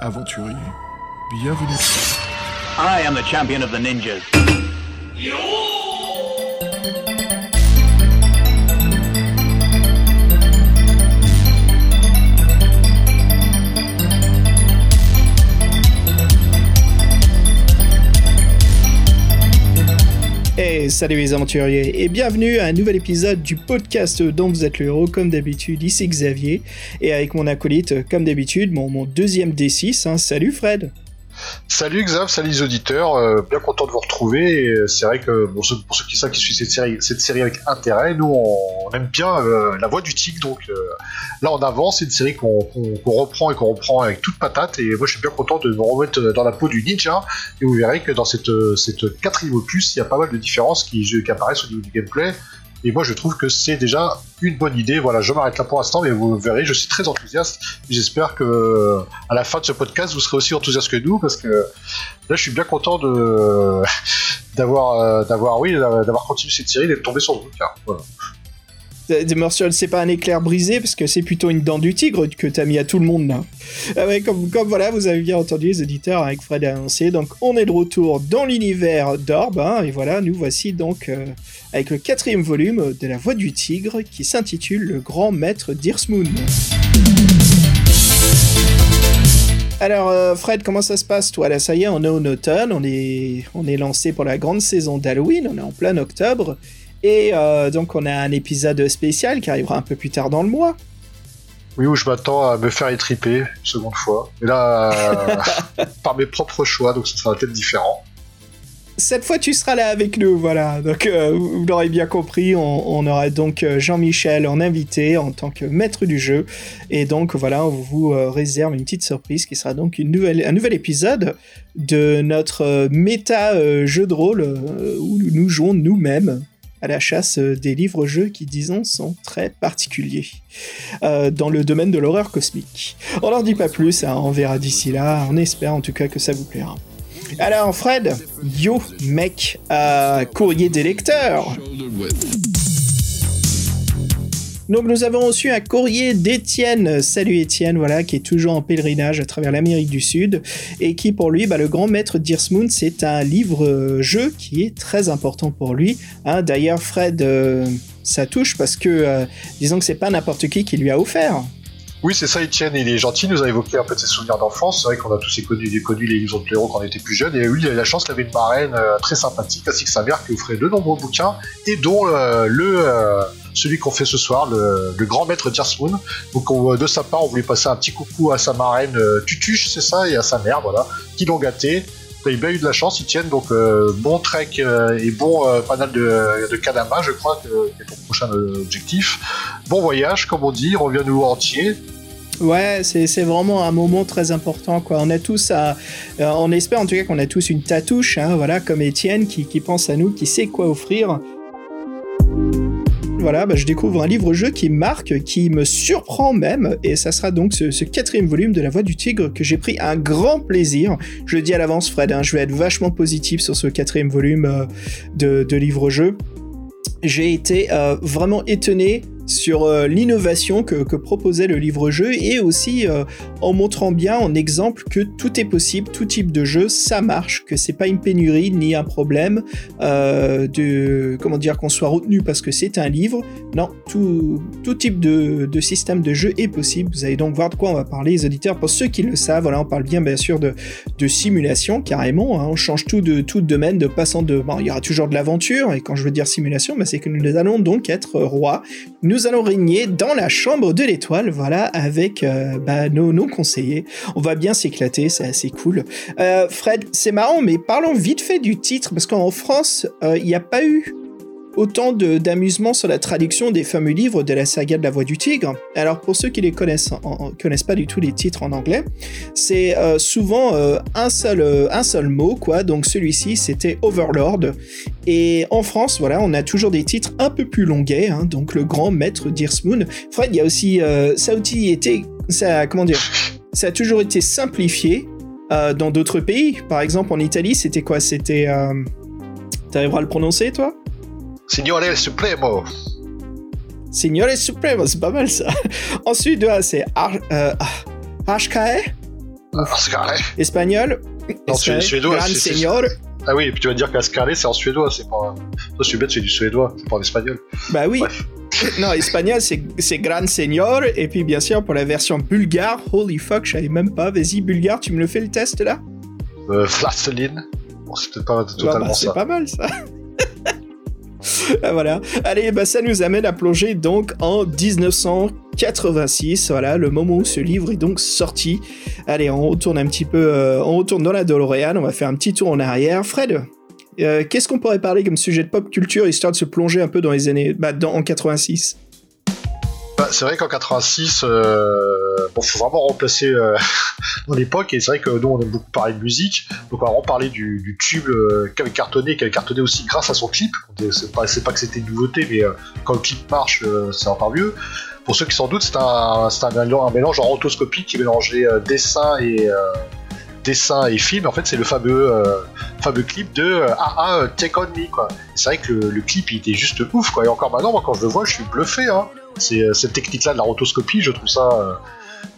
aventurier. Bienvenue. I am the champion of the ninjas. Hey, salut les aventuriers et bienvenue à un nouvel épisode du podcast dont vous êtes le héros comme d'habitude, ici Xavier et avec mon acolyte comme d'habitude, mon, deuxième D6, hein. salut Fred Salut Xav, salut les auditeurs, euh, bien content de vous retrouver. Et, euh, C'est vrai que pour ceux, qui savent qui suivent cette série, avec intérêt, nous on, aime bien euh, la voix du tigre, donc là on avance. C'est une série qu'on reprend et qu'on reprend avec toute patate. Et moi je suis bien content de me remettre dans la peau du ninja. Et vous verrez que dans cette, cette quatrième opus, il y a pas mal de différences qui apparaissent au niveau du gameplay. Et moi je trouve que c'est déjà une bonne idée. Voilà, je m'arrête là pour l'instant, mais vous verrez, je suis très enthousiaste. J'espère que à la fin de ce podcast, vous serez aussi enthousiaste que nous, parce que là, je suis bien content de d'avoir euh, d'avoir oui d'avoir continué cette série, d'être tombé sur le bouquin. Voilà. Morceaux, c'est pas un éclair brisé parce que c'est plutôt une dent du tigre que t'as mis à tout le monde là. Ah ouais, comme, comme voilà, vous avez bien entendu les auditeurs avec Fred annoncé. Donc on est de retour dans l'univers d'Orb hein, et voilà, nous voici donc euh, avec le quatrième volume de La Voix du Tigre qui s'intitule Le Grand Maître d'Irsmoon. Alors euh, Fred, comment ça se passe toi? Là ça y est, on est en automne, on est, on est lancé pour la grande saison d'Halloween, on est en plein octobre. Et euh, donc on a un épisode spécial qui arrivera un peu plus tard dans le mois. Oui, où je m'attends à me faire étriper une seconde fois. Et là, euh, par mes propres choix, donc ce sera peut-être différent. Cette fois tu seras là avec nous, voilà. Donc euh, vous l'aurez bien compris, on, on aura donc euh, Jean-Michel en invité en tant que maître du jeu. Et donc voilà, on vous réserve une petite surprise qui sera donc une nouvelle, un nouvel épisode de notre méta jeu de rôle où nous jouons nous-mêmes à la chasse euh, des livres-jeux qui, disons, sont très particuliers euh, dans le domaine de l'horreur cosmique. On n'en dit pas plus, hein, on verra d'ici là, on espère en tout cas que ça vous plaira. Alors Fred, yo mec, euh, courrier des lecteurs. Donc nous avons reçu un courrier d'Étienne. Salut Étienne, voilà, qui est toujours en pèlerinage à travers l'Amérique du Sud et qui pour lui, bah, le grand maître d'Irsmoon, c'est un livre-jeu qui est très important pour lui. Hein, D'ailleurs Fred, euh, ça touche parce que euh, disons que c'est pas n'importe qui qui lui a offert. Oui, c'est ça, Etienne, il est gentil, il nous a évoqué un peu de ses souvenirs d'enfance. C'est vrai qu'on a tous connu, connu les livres de Pléro quand on était plus jeune. Et lui, il a eu la chance qu'il avait une marraine euh, très sympathique, ainsi que sa mère, qui offrait de nombreux bouquins, et dont euh, le euh, celui qu'on fait ce soir, le, grand maître d'Irsmoon. Donc, on- de sa part, on voulait passer un petit coucou à sa marraine Tutuche, c'est ça, et à sa mère, voilà, qui l'ont gâté. T'as bien eu de la chance, Etienne, donc euh, bon trek et bon panel de, de Kadama, je crois, que, qui est ton prochain objectif. Bon voyage, comme on dit, reviens-nous entier. Ouais, c'est vraiment un moment très important, quoi. On a tous, à, euh, on espère en tout cas qu'on a tous une tatouche, hein, voilà, comme Étienne qui, qui pense à nous, qui sait quoi offrir. Voilà, bah, je découvre un livre-jeu qui marque, qui me surprend même, et ça sera donc ce, ce quatrième volume de La Voix du Tigre que j'ai pris un grand plaisir. Je le dis à l'avance, Fred, hein, je vais être vachement positif sur ce quatrième volume euh, de, de livre-jeu. J'ai été euh, vraiment étonné sur euh, l'innovation que, proposait le livre-jeu et aussi euh, en montrant bien en exemple que tout est possible, tout type de jeu, ça marche, que c'est pas une pénurie ni un problème euh, de comment dire qu'on soit retenu parce que c'est un livre. Non, tout, tout type de, de système de jeu est possible. Vous allez donc voir de quoi on va parler, les auditeurs. Pour ceux qui le savent, voilà, on parle bien bien sûr de, de simulation carrément. hein. on change tout de tout domaine, de passant de. Bon, il y aura toujours de l'aventure et quand je veux dire simulation, bah, c'est que nous allons donc être rois. Allons régner dans la chambre de l'étoile, voilà, avec euh, bah, nos, nos conseillers. On va bien s'éclater, c'est assez cool. Euh, Fred, c'est marrant, mais parlons vite fait du titre, parce qu'en France, euh, il n'y a pas eu autant d'amusement sur la traduction des fameux livres de la saga de la Voix du Tigre. Alors pour ceux qui les connaissent, en- en- connaissent pas du tout les titres en anglais, c'est euh, souvent euh, un seul euh, un seul mot quoi. Donc celui-ci c'était Overlord. Et en France, voilà, on a toujours des titres un peu plus longuets. hein, donc le grand maître d'Irsmoon. Fred, il y a aussi ça a toujours été simplifié dans d'autres pays. Par exemple, en Italie, c'était quoi? C'était. T'arriveras à le prononcer, toi? Signore Supremo. Signore Supremo, c'est pas mal ça. Ensuite, c'est Ar euh, HKE Ascari. Espagnol Non, suédois, Gran c'est- c'est- Señor. Ah oui, et puis tu vas dire qu'Ascari c'est en suédois, c'est pas. Toi, je suis bête, c'est du suédois, c'est pas en espagnol. Bah oui. Bref. Non, espagnol, c'est c'est Gran Señor. Et puis, bien sûr, pour la version bulgare, holy fuck, je savais même pas. Vas-y, bulgare, tu me le fais le test là? Euh, Flasteline. Bon, c'est peut-être pas totalement bah, C'est ça. pas mal ça. Ah, voilà. Allez, bah, ça nous amène à plonger donc en 1986. Voilà, le moment où ce livre est donc sorti. Allez, on retourne un petit peu, euh, on retourne dans la DeLorean. On va faire un petit tour en arrière. Fred, euh, qu'est-ce qu'on pourrait parler comme sujet de pop culture histoire de se plonger un peu dans les années, bah, dans, en 86 Bah, c'est vrai qu'en 86, euh, bon, faut vraiment remplacer euh, dans l'époque, et c'est vrai que nous on aime beaucoup parler de musique, donc on va vraiment parler du, du tube euh, qui avait cartonné, qui avait cartonné aussi grâce à son clip. C'est pas, pas que c'était une nouveauté, mais euh, quand le clip marche, c'est encore mieux. Pour ceux qui s'en doutent, c'est un, mélange- en rotoscopie qui mélangeait dessin et dessin et film. En fait, c'est le fameux clip de euh, AA euh, Take On Me. C'est vrai que le, clip il était juste ouf. Quoi. Et encore maintenant, moi, quand je le vois, je suis bluffé. Hein. Cette technique-là de la rotoscopie, je trouve ça,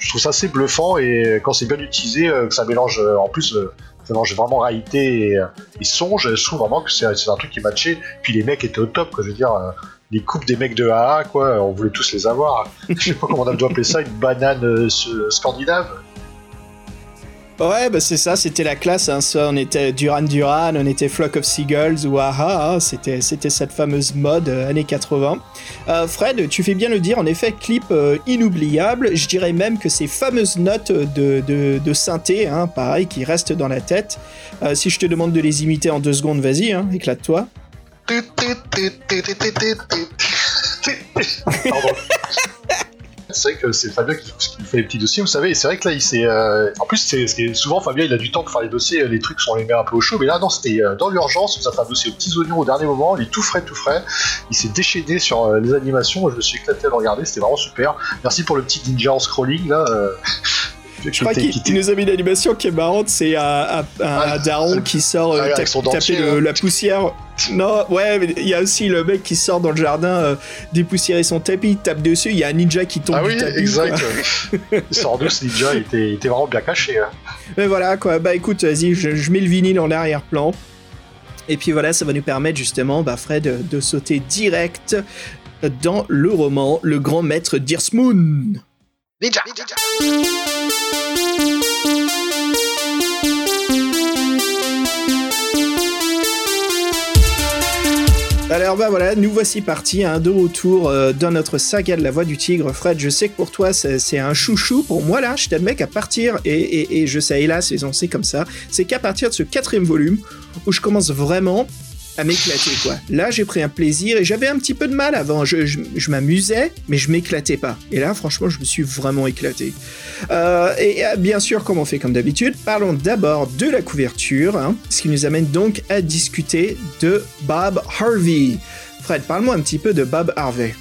je trouve ça assez bluffant. Et quand c'est bien utilisé, euh, que ça mélange euh, en plus. euh, ça mélange vraiment réalité et, songe, je trouve vraiment que c'est un truc qui matchait. Puis les mecs étaient au top, quoi. Je veux dire, les coupes des mecs de AA, quoi, on voulait tous les avoir. Je sais pas comment on doit appeler ça, une banane scandinave. Ouais, bah c'est ça, c'était la classe. Hein. Ça, on était Duran Duran, on était Flock of Seagulls ou Aha. hein. C'était, c'était cette fameuse mode euh, années 80. Euh, Fred, tu fais bien le dire. En effet, clip euh, inoubliable. Je dirais même que ces fameuses notes de, de, de synthé, hein, pareil, qui restent dans la tête. Euh, si je te demande de les imiter en deux secondes, vas-y, hein, éclate-toi. C'est vrai que c'est Fabien qui, fait les petits dossiers, vous savez, et c'est vrai que là, il s'est. euh, En plus, c'est souvent, Fabien, il a du temps pour faire les dossiers, les trucs, on les met un peu au chaud, mais là, non, c'était euh, dans l'urgence, vous a fait un dossier aux petits oignons au dernier moment, il est tout frais, tout frais, il s'est déchaîné sur euh, les animations, je me suis éclaté à le regarder, c'était vraiment super. Merci pour le petit ninja en scrolling, là. Je crois qu'il il nous a mis une animation qui est marrante. C'est un, un- un Ah, daron qui sort euh, ah, avec tape- son taper dentier, le- là. la poussière. Non, ouais, mais il y a aussi le mec qui sort dans le jardin euh, dépoussiérer son tapis, il tape dessus, il y a un ninja qui tombe Ah du oui, tapis. exact. quoi. il sort d'où ce ninja, il était, il était vraiment bien caché. hein. Mais voilà, quoi. Bah écoute, vas-y, je, je mets le vinyle en arrière-plan. Et puis voilà, ça va nous permettre justement, bah, Fred, de, de sauter direct dans le roman Le Grand Maître d'Irsmoon. Ninja, Alors voilà, nous voici partis, hein, de retour euh, dans notre saga de la voix du tigre. Fred, je sais que pour toi c'est un chouchou. Pour moi là, je t'admets qu'à partir, et, et, et je sais hélas, ils ont c'est comme ça, c'est qu'à partir de ce quatrième volume, où je commence vraiment à m'éclater quoi. Là j'ai pris un plaisir et j'avais un petit peu de mal avant, je, je- je m'amusais, mais je m'éclatais pas. Et là franchement je me suis vraiment éclaté. Euh, et euh, bien sûr, comme on fait comme d'habitude, parlons d'abord de la couverture, hein, ce qui nous amène donc à discuter de Bob Harvey. Fred, parle-moi un petit peu de Bob Harvey.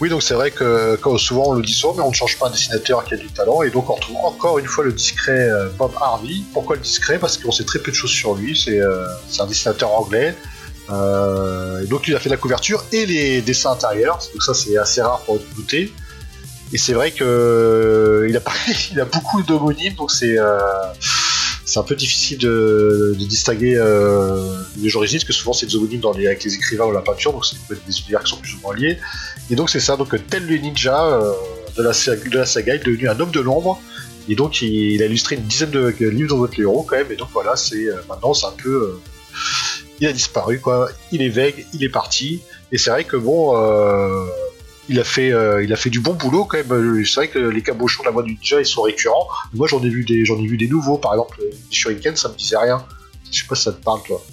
Oui, donc c'est vrai que souvent on le dit souvent, mais on ne change pas un dessinateur qui a du talent, et donc on retrouve encore une fois le discret euh, Bob Harvey. Pourquoi le discret? Parce qu'on sait très peu de choses sur lui, c'est euh, un dessinateur anglais. Euh, et donc il a fait la couverture et les dessins intérieurs, donc ça c'est assez rare pour être douter. Et c'est vrai que euh, a, il a beaucoup d'homonymes, donc c'est euh, c'est un peu difficile de, distinguer euh, les origines, parce que souvent c'est des homonymes dans les, avec les écrivains ou la peinture, donc c'est des univers qui sont plus ou moins liés. Et donc c'est ça, donc tel le ninja euh, de, la, saga- de la saga, est devenu un homme de l'ombre. Et donc il, il a illustré une dizaine de livres dans votre héros quand même. Et donc voilà, c'est euh, maintenant c'est un peu, euh, il a disparu quoi. Il est vague, il est parti. Et c'est vrai que bon, euh, il a fait, euh, il a fait du bon boulot quand même. Euh, C'est vrai que les cabochons de la voix du ninja ils sont récurrents. Moi j'en ai vu des, j'en ai vu des nouveaux. Par exemple, les Shuriken, ça me disait rien. Je sais pas si ça te parle toi.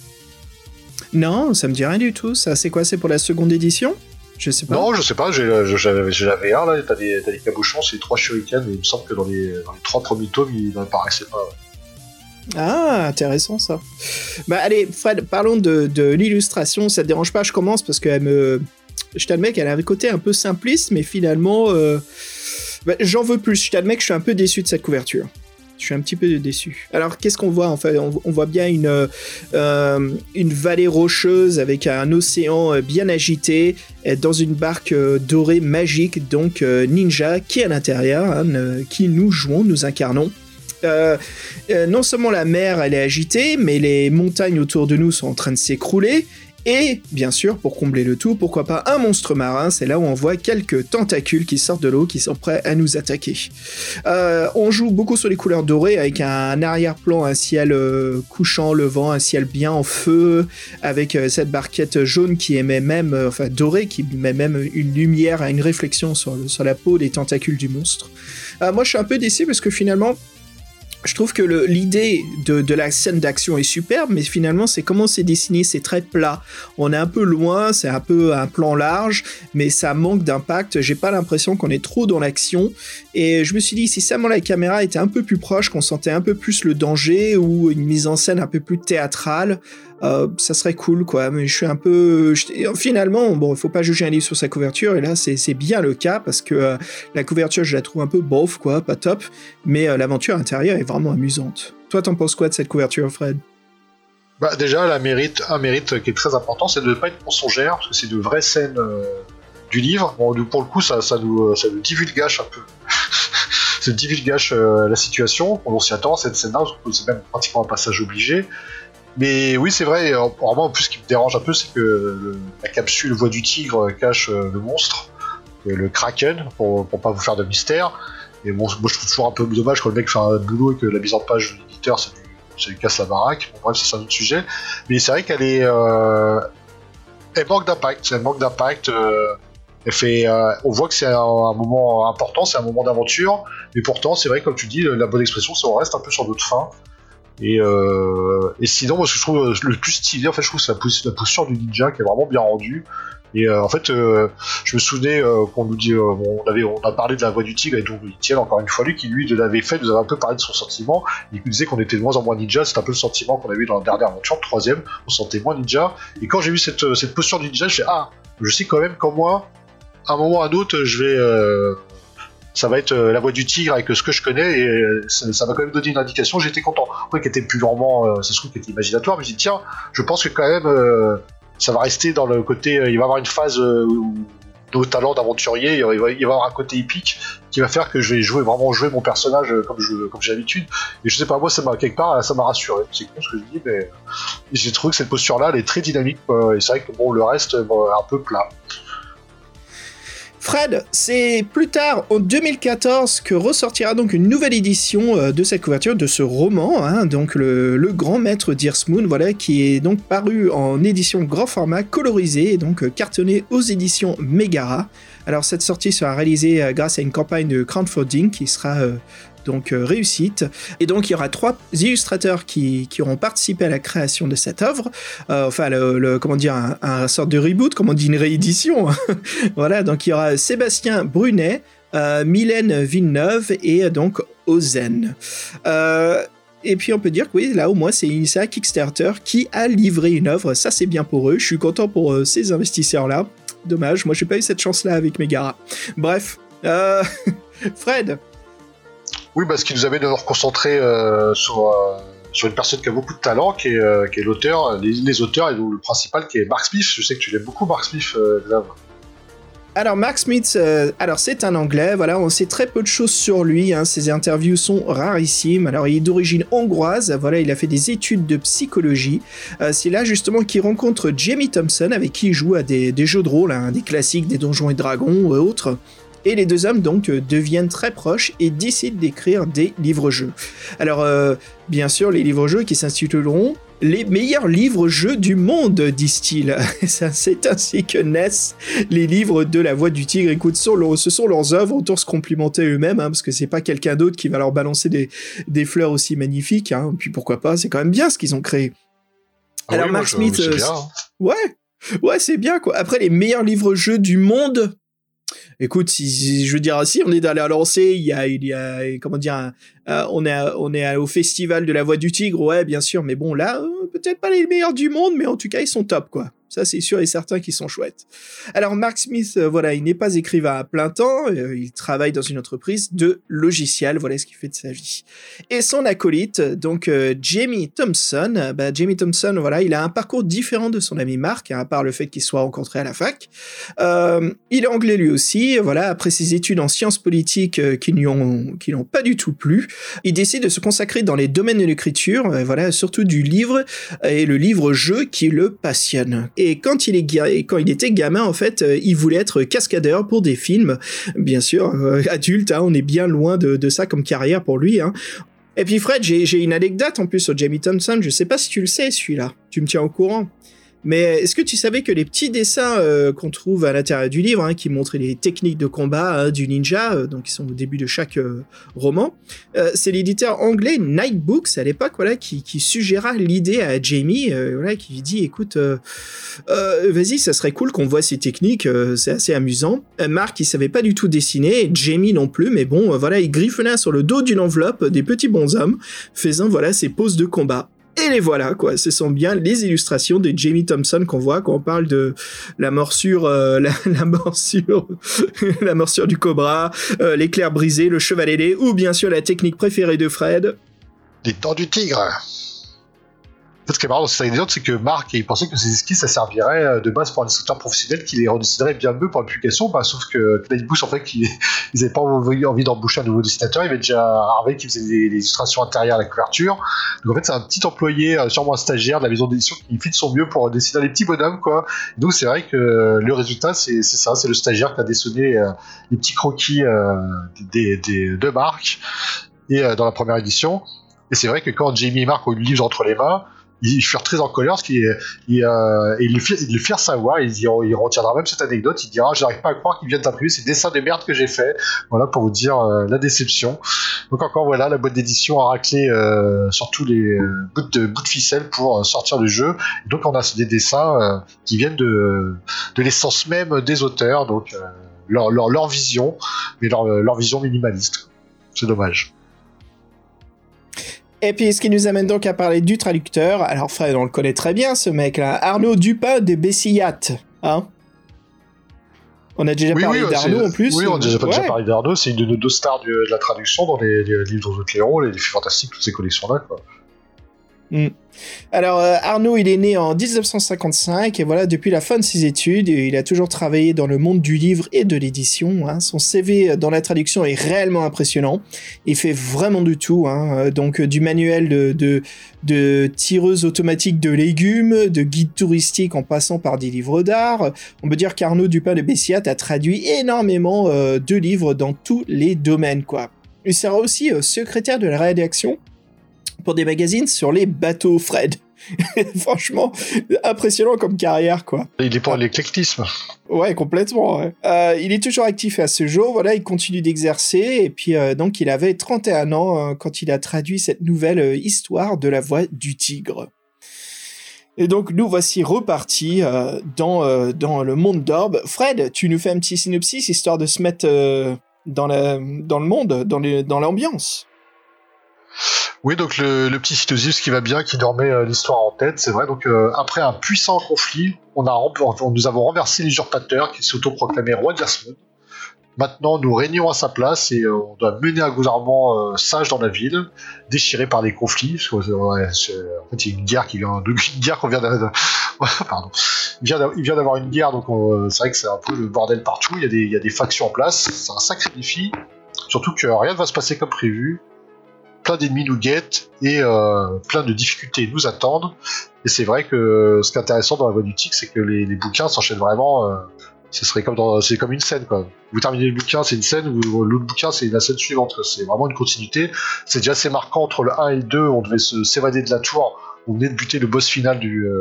Non, ça me dit rien du tout. Ça, c'est quoi? C'est pour la seconde édition? Je sais pas. Non, je sais pas, j'avais un là, t'as des, des cabochons, c'est trois shurikens, mais il me semble que dans les, dans les trois premiers tomes, il n'apparaissait pas. ouais. Ah, intéressant ça. Bah allez, Fred, parlons de, de l'illustration. Ça te dérange pas? Je commence parce qu'elle me. Je t'admets qu'elle a un côté un peu simpliste, mais finalement, euh, bah, j'en veux plus. Je t'admets que je suis un peu déçu de cette couverture. Je suis un petit peu déçu. Alors, qu'est-ce qu'on voit en fait? On, voit bien une, euh, une vallée rocheuse avec un océan euh, bien agité, dans une barque dorée magique, donc ninja, qui est à l'intérieur, hein, qui nous jouons, nous incarnons. Non seulement la mer elle est agitée, mais les montagnes autour de nous sont en train de s'écrouler. Et bien sûr, pour combler le tout, pourquoi pas un monstre marin C'est là où on voit quelques tentacules qui sortent de l'eau, qui sont prêts à nous attaquer. Euh, on joue beaucoup sur les couleurs dorées, avec un arrière-plan, un ciel euh, couchant, levant, un ciel bien en feu, avec euh, cette barquette jaune qui émet même, enfin dorée, qui met même une lumière, une réflexion sur, la peau des tentacules du monstre. Moi, je suis un peu déçu parce que finalement, je trouve que l'idée de la scène d'action est superbe, mais finalement, c'est comment c'est dessiné, c'est très plat. On est un peu loin, c'est un peu un plan large, mais ça manque d'impact. J'ai pas l'impression qu'on est trop dans l'action. Et je me suis dit, si seulement la caméra était un peu plus proche, qu'on sentait un peu plus le danger ou une mise en scène un peu plus théâtrale, euh, ça serait cool, quoi. Mais je suis un peu. Finalement, bon, il faut pas juger un livre sur sa couverture, et là, c'est bien le cas parce que euh, la couverture, je la trouve un peu bof, quoi, pas top mais euh, l'aventure intérieure est vraiment amusante. Toi, t'en penses quoi de cette couverture, Fred? Bah, déjà, elle mérite, un mérite qui est très important, c'est de ne pas être mensongère, parce que c'est de vraies scènes euh, du livre. Bon, pour le coup, ça, nous, ça nous un peu. ça divulgage la situation. On s'y attend, cette scène-là, c'est même pratiquement un passage obligé. Mais oui, c'est vrai, vraiment, en plus, ce qui me dérange un peu, c'est que la capsule Voix du Tigre cache euh, le monstre, le Kraken, pour, pour pas vous faire de mystère. Et bon, moi, je trouve toujours un peu dommage quand le mec fait un boulot et que la mise en page de l'éditeur, ça ça lui casse la baraque. Bon, bref, ça, c'est un autre sujet. Mais c'est vrai qu'elle est. Euh... Elle manque d'impact. Elle manque d'impact. euh, Elle fait, on voit que c'est un, moment important, c'est un moment d'aventure, mais pourtant, c'est vrai, comme tu dis, la bonne expression, c'est on reste un peu sur notre fin. Et, euh, et sinon, moi, ce que je trouve euh, le plus stylé, en fait, je trouve, c'est la, pos- la posture du ninja qui est vraiment bien rendue. Et euh, en fait, euh, je me souvenais euh, qu'on nous dit, euh, on avait, on a parlé de la voix du tigre et donc Etienne, encore une fois, lui, qui lui l'avait fait, nous avait un peu parlé de son sentiment. Il nous disait qu'on était de moins en moins ninja, c'est un peu le sentiment qu'on avait eu dans la dernière aventure, troisième, on se sentait moins ninja. Et quand j'ai vu cette, cette posture du ninja, je fais ah, je sais quand même qu'en moi, à un moment ou à un autre, je vais, ça va être euh, la voix du tigre avec ce que je connais et euh, ça, m'a quand même donné une indication. J'étais content. Après, qui était purement, euh, ça se trouve, qui était imaginatoire, mais j'ai dit tiens, je pense que quand même, euh, ça va rester dans le côté, euh, il va y avoir une phase euh, où nos talents d'aventurier, il va, va y avoir un côté épique qui va faire que je vais jouer vraiment jouer mon personnage euh, comme je comme j'ai l'habitude. Et je sais pas moi, ça m'a quelque part, ça m'a rassuré. C'est con ce que je dis, mais euh, j'ai trouvé que cette posture-là, elle est très dynamique. et c'est vrai que bon, le reste, bon, un peu plat. Fred, c'est plus tard, en 2014, que ressortira donc une nouvelle édition euh, de cette couverture, de ce roman, hein, donc le, grand maître d'Irsmoon, voilà, qui est donc paru en édition grand format, colorisé, et donc euh, cartonné aux éditions Megara. Alors cette sortie sera réalisée euh, grâce à une campagne de crowdfunding qui sera donc euh, réussite. Et donc il y aura trois illustrateurs qui, qui auront participé à la création de cette œuvre. Euh, enfin, le, comment dire, un, un sorte de reboot, comme on dit, une réédition. voilà, donc il y aura Sébastien Brunet, euh, Mylène Villeneuve et donc Ozen. Et puis on peut dire que oui, là au moins c'est un Kickstarter qui a livré une œuvre. Ça c'est bien pour eux. Je suis content pour ces investisseurs-là. Dommage, moi j'ai pas eu cette chance-là avec Megara. Bref, Fred, Oui, bah, ce qui nous amène à nous reconcentrer euh, sur, euh, sur une personne qui a beaucoup de talent, qui est, euh, est l'auteur, les, auteurs, et le principal qui est Mark Smith. Je sais que tu l'aimes beaucoup, Mark Smith, Xav. Alors Mark Smith, c'est un Anglais, voilà, on sait très peu de choses sur lui, hein, ses interviews sont rarissimes. Alors il est d'origine hongroise, voilà, il a fait des études de psychologie. C'est là justement qu'il rencontre Jamie Thompson, avec qui il joue à des, des jeux de rôle, hein, des classiques, des donjons et dragons et autres. Et les deux hommes donc euh, deviennent très proches et décident d'écrire des livres-jeux. Alors euh, bien sûr, les livres-jeux qui s'intituleront les meilleurs livres-jeux du monde, disent-ils. C'est ainsi que naissent les livres de la voix du tigre. Écoute, ce sont, leurs- ce sont leurs œuvres, autant se complimenter eux-mêmes, hein, parce que c'est pas quelqu'un d'autre qui va leur balancer des, des fleurs aussi magnifiques. Hein. Puis pourquoi pas, c'est quand même bien ce qu'ils ont créé. Ah Alors, oui, Mark Smith, euh, bien, hein. Ouais, ouais, c'est bien quoi. Après, les meilleurs livres-jeux du monde. Écoute, si, je veux dire, si on est allé à lancer, il y a, comment dire, euh, on est, on est au festival de la Voix du Tigre, ouais, bien sûr, mais bon, là, euh, peut-être pas les meilleurs du monde, mais en tout cas, ils sont top, quoi. Ça, c'est sûr et certain qu'ils sont chouettes. Alors, Mark Smith, euh, voilà, il n'est pas écrivain à plein temps. euh, il travaille dans une entreprise de logiciels. Voilà ce qu'il fait de sa vie. Et son acolyte, donc euh, Jamie Thompson, bah, Jamie Thompson, voilà, il a un parcours différent de son ami Mark, hein, à part le fait qu'il soit rencontré à la fac. Il est anglais lui aussi. Voilà, après ses études en sciences politiques euh, qui lui ont, qui n'ont pas du tout plu, il décide de se consacrer dans les domaines de l'écriture. voilà, surtout du livre et le livre-jeu qui le passionne. Et et quand il était gamin, en fait, euh, il voulait être cascadeur pour des films. Bien sûr, euh, adulte, hein, on est bien loin de, ça comme carrière pour lui. Hein. Et puis Fred, j'ai j'ai une anecdote en plus sur Jamie Thompson. Je sais pas si tu le sais celui-là. Tu me tiens au courant. Mais est-ce que tu savais que les petits dessins euh, qu'on trouve à l'intérieur du livre, hein, qui montrent les techniques de combat hein, du ninja, euh, donc qui sont au début de chaque euh, roman, c'est l'éditeur anglais Night Books à l'époque, voilà, qui, suggéra l'idée à Jamie, voilà, qui lui dit, écoute, vas-y, ça serait cool qu'on voit ces techniques, c'est assez amusant. Marc, il savait pas du tout dessiner, Jamie non plus, mais bon, voilà, il griffonnait sur le dos d'une enveloppe des petits bonshommes, faisant voilà ses poses de combat. Et les voilà, quoi. Ce sont bien les illustrations de Jamie Thompson qu'on voit quand on parle de la morsure, euh, la, morsure, la morsure du cobra, euh, l'éclair brisé, le cheval ailé, ou bien sûr la technique préférée de Fred. Les dents du tigre. Fait, ce qui est marrant dans cette anecdote, c'est que Marc, il pensait que ces esquisses, ça servirait euh, de base pour un illustrateur professionnel qui les redessinerait bien mieux pour la publication, bah, sauf que Nightbooks, en fait, ils avaient pas envie d'embaucher un nouveau dessinateur, il y avait déjà Harvey qui faisait des illustrations intérieures à la couverture. Donc en fait, c'est un petit employé, euh, sûrement un stagiaire de la maison d'édition qui fait de son mieux pour dessiner les petits bonhommes, quoi. Donc c'est vrai que euh, le résultat, c'est ça, c'est le stagiaire qui a dessiné euh, les petits croquis euh, de Marc et euh, dans la première édition. Et c'est vrai que quand Jamie et Marc ont eu le livre entre les mains, ils furent très en colère parce qu'ils ils, euh, ils le firent, savoir. Ils, diront- il retiendra même cette anecdote. Il dira J'arrive pas à croire qu'ils viennent d'imprimer ces dessins de merde que j'ai fait. Voilà pour vous dire euh, la déception. Donc, encore voilà, la boîte d'édition a raclé euh, sur tous les euh, bouts, de, bouts de ficelle pour euh, sortir le jeu. Et donc, on a des dessins euh, qui viennent de, de l'essence même des auteurs. Donc, leur, leur, leur vision, mais leur, leur vision minimaliste. C'est dommage. Et puis, ce qui nous amène donc à parler du traducteur. Alors, Fred, on le connaît très bien, ce mec-là. Arnaud Dupin de Bessillat. Hein? On a déjà parlé d'Arnaud en plus. Oui, on a déjà, déjà parlé d'Arnaud. C'est une de nos deux stars de la traduction dans les, les livres de Cléron, les, les fantastiques, toutes ces collections-là. Quoi. Alors euh, Arnaud, il est né en 1955 et voilà, depuis la fin de ses études, il a toujours travaillé dans le monde du livre et de l'édition. hein. Son CV dans la traduction est réellement impressionnant. Il fait vraiment du tout, hein. Euh, donc euh, du manuel de, de, de tireuse automatique de légumes, de guide touristique en passant par des livres d'art. On peut dire qu'Arnaud Dupin de Bessiat a traduit énormément de livres dans tous les domaines, quoi. Il sera aussi secrétaire de la rédaction pour des magazines sur les bateaux, Fred. Franchement, impressionnant comme carrière, quoi. Il est pour l'éclectisme. Ouais, complètement. ouais. Euh, il est toujours actif à ce jour. Voilà, il continue d'exercer. Et puis, euh, donc, il avait 31 ans euh, quand il a traduit cette nouvelle histoire de la voix du tigre. Et donc, nous voici repartis dans, dans le monde d'Orbe. Fred, tu nous fais un petit synopsis histoire de se mettre dans, la, dans le monde, dans les- dans l'ambiance. Oui, donc le, petit cytosif qui va bien, qui dormait euh, l'histoire en tête, c'est vrai. Donc euh, après un puissant conflit, on nous avons renversé l'usurpateur qui s'autoproclamait roi d'Irsmund. Maintenant, nous régnons à sa place et euh, on doit mener un gouvernement sage dans la ville, déchiré par des conflits. En fait, il y a une guerre qui vient, une guerre qu'on vient d'a- pardon. Il vient d'avoir une guerre, donc on- c'est vrai que c'est un peu le bordel partout. Il y a des, il y a des factions en place. C'est un sacré défi. Surtout que rien ne va se passer comme prévu plein d'ennemis nous guettent et euh, plein de difficultés nous attendent. Et c'est vrai que ce qui est intéressant dans la voie du tic, c'est que les, bouquins s'enchaînent vraiment. euh, serait comme c'est comme une scène quoi. Vous terminez le bouquin, c'est une scène, ou l'autre bouquin, c'est la scène suivante. C'est vraiment une continuité. C'est déjà assez marquant entre le 1 et le 2, on devait se s'évader de la tour. On venait de buter le boss final du, euh,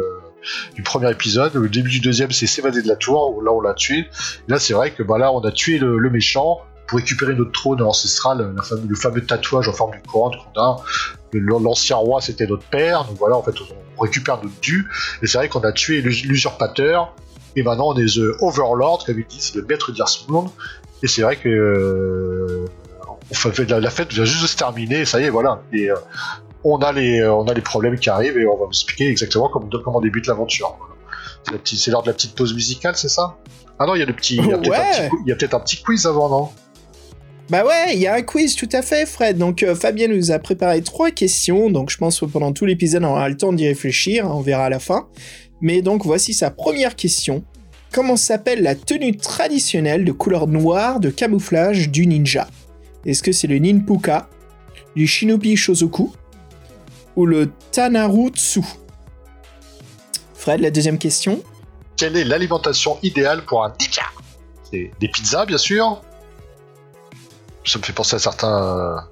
du premier épisode. Le début du deuxième, c'est s'évader de la tour. Là, on l'a tué. Et là, c'est vrai que bah, là, on a tué le méchant pour récupérer notre trône ancestral, la fameux- le fameux tatouage en forme d'une couronne qu'on a. L'ancien roi, c'était notre père. Donc voilà, en fait, on récupère notre dû. Et c'est vrai qu'on a tué l'us- l'usurpateur. Et maintenant, on est The Overlord, comme ils disent, le maître d'Irsmund. Et c'est vrai que euh, enfin, la, la fête vient juste de se terminer. Et ça y est, voilà. Et euh, on a les, on a les problèmes qui arrivent et on va vous expliquer exactement comment, comment débute l'aventure. C'est l'heure de la petite pause musicale, c'est ça? Ah non, il y a le petit. Il y a peut-être Ouais. un petit cou- il y a peut-être un petit quiz avant, non? Bah ouais, il y a un quiz, tout à fait, Fred. Donc euh, Fabien nous a préparé trois questions, donc je pense que pendant tout l'épisode, on aura le temps d'y réfléchir, hein, on verra à la fin. Mais donc voici sa première question. Comment s'appelle la tenue traditionnelle de couleur noire de camouflage du ninja? Est-ce que c'est le ninpuka, du shinobi shozoku ou le tanarutsu? Fred, la deuxième question. Quelle est l'alimentation idéale pour un ninja? C'est des pizzas, bien sûr. Ça me fait penser à certains.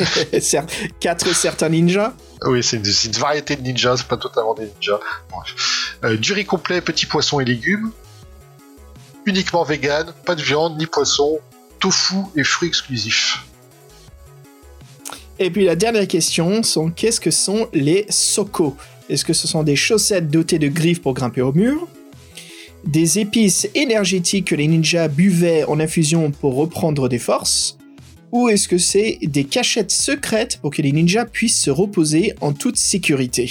Cer- Quatre certains ninjas. Oui, c'est une, variété de ninjas, c'est pas totalement des ninjas. Euh, du riz complet, petits poissons et légumes. Uniquement vegan, pas de viande ni poisson. Tofu et fruits exclusifs. Et puis la dernière question sont qu'est-ce que sont les soko Est-ce que ce sont des chaussettes dotées de griffes pour grimper au mur? Des épices énergétiques que les ninjas buvaient en infusion pour reprendre des forces Ou est-ce que c'est des cachettes secrètes pour que les ninjas puissent se reposer en toute sécurité?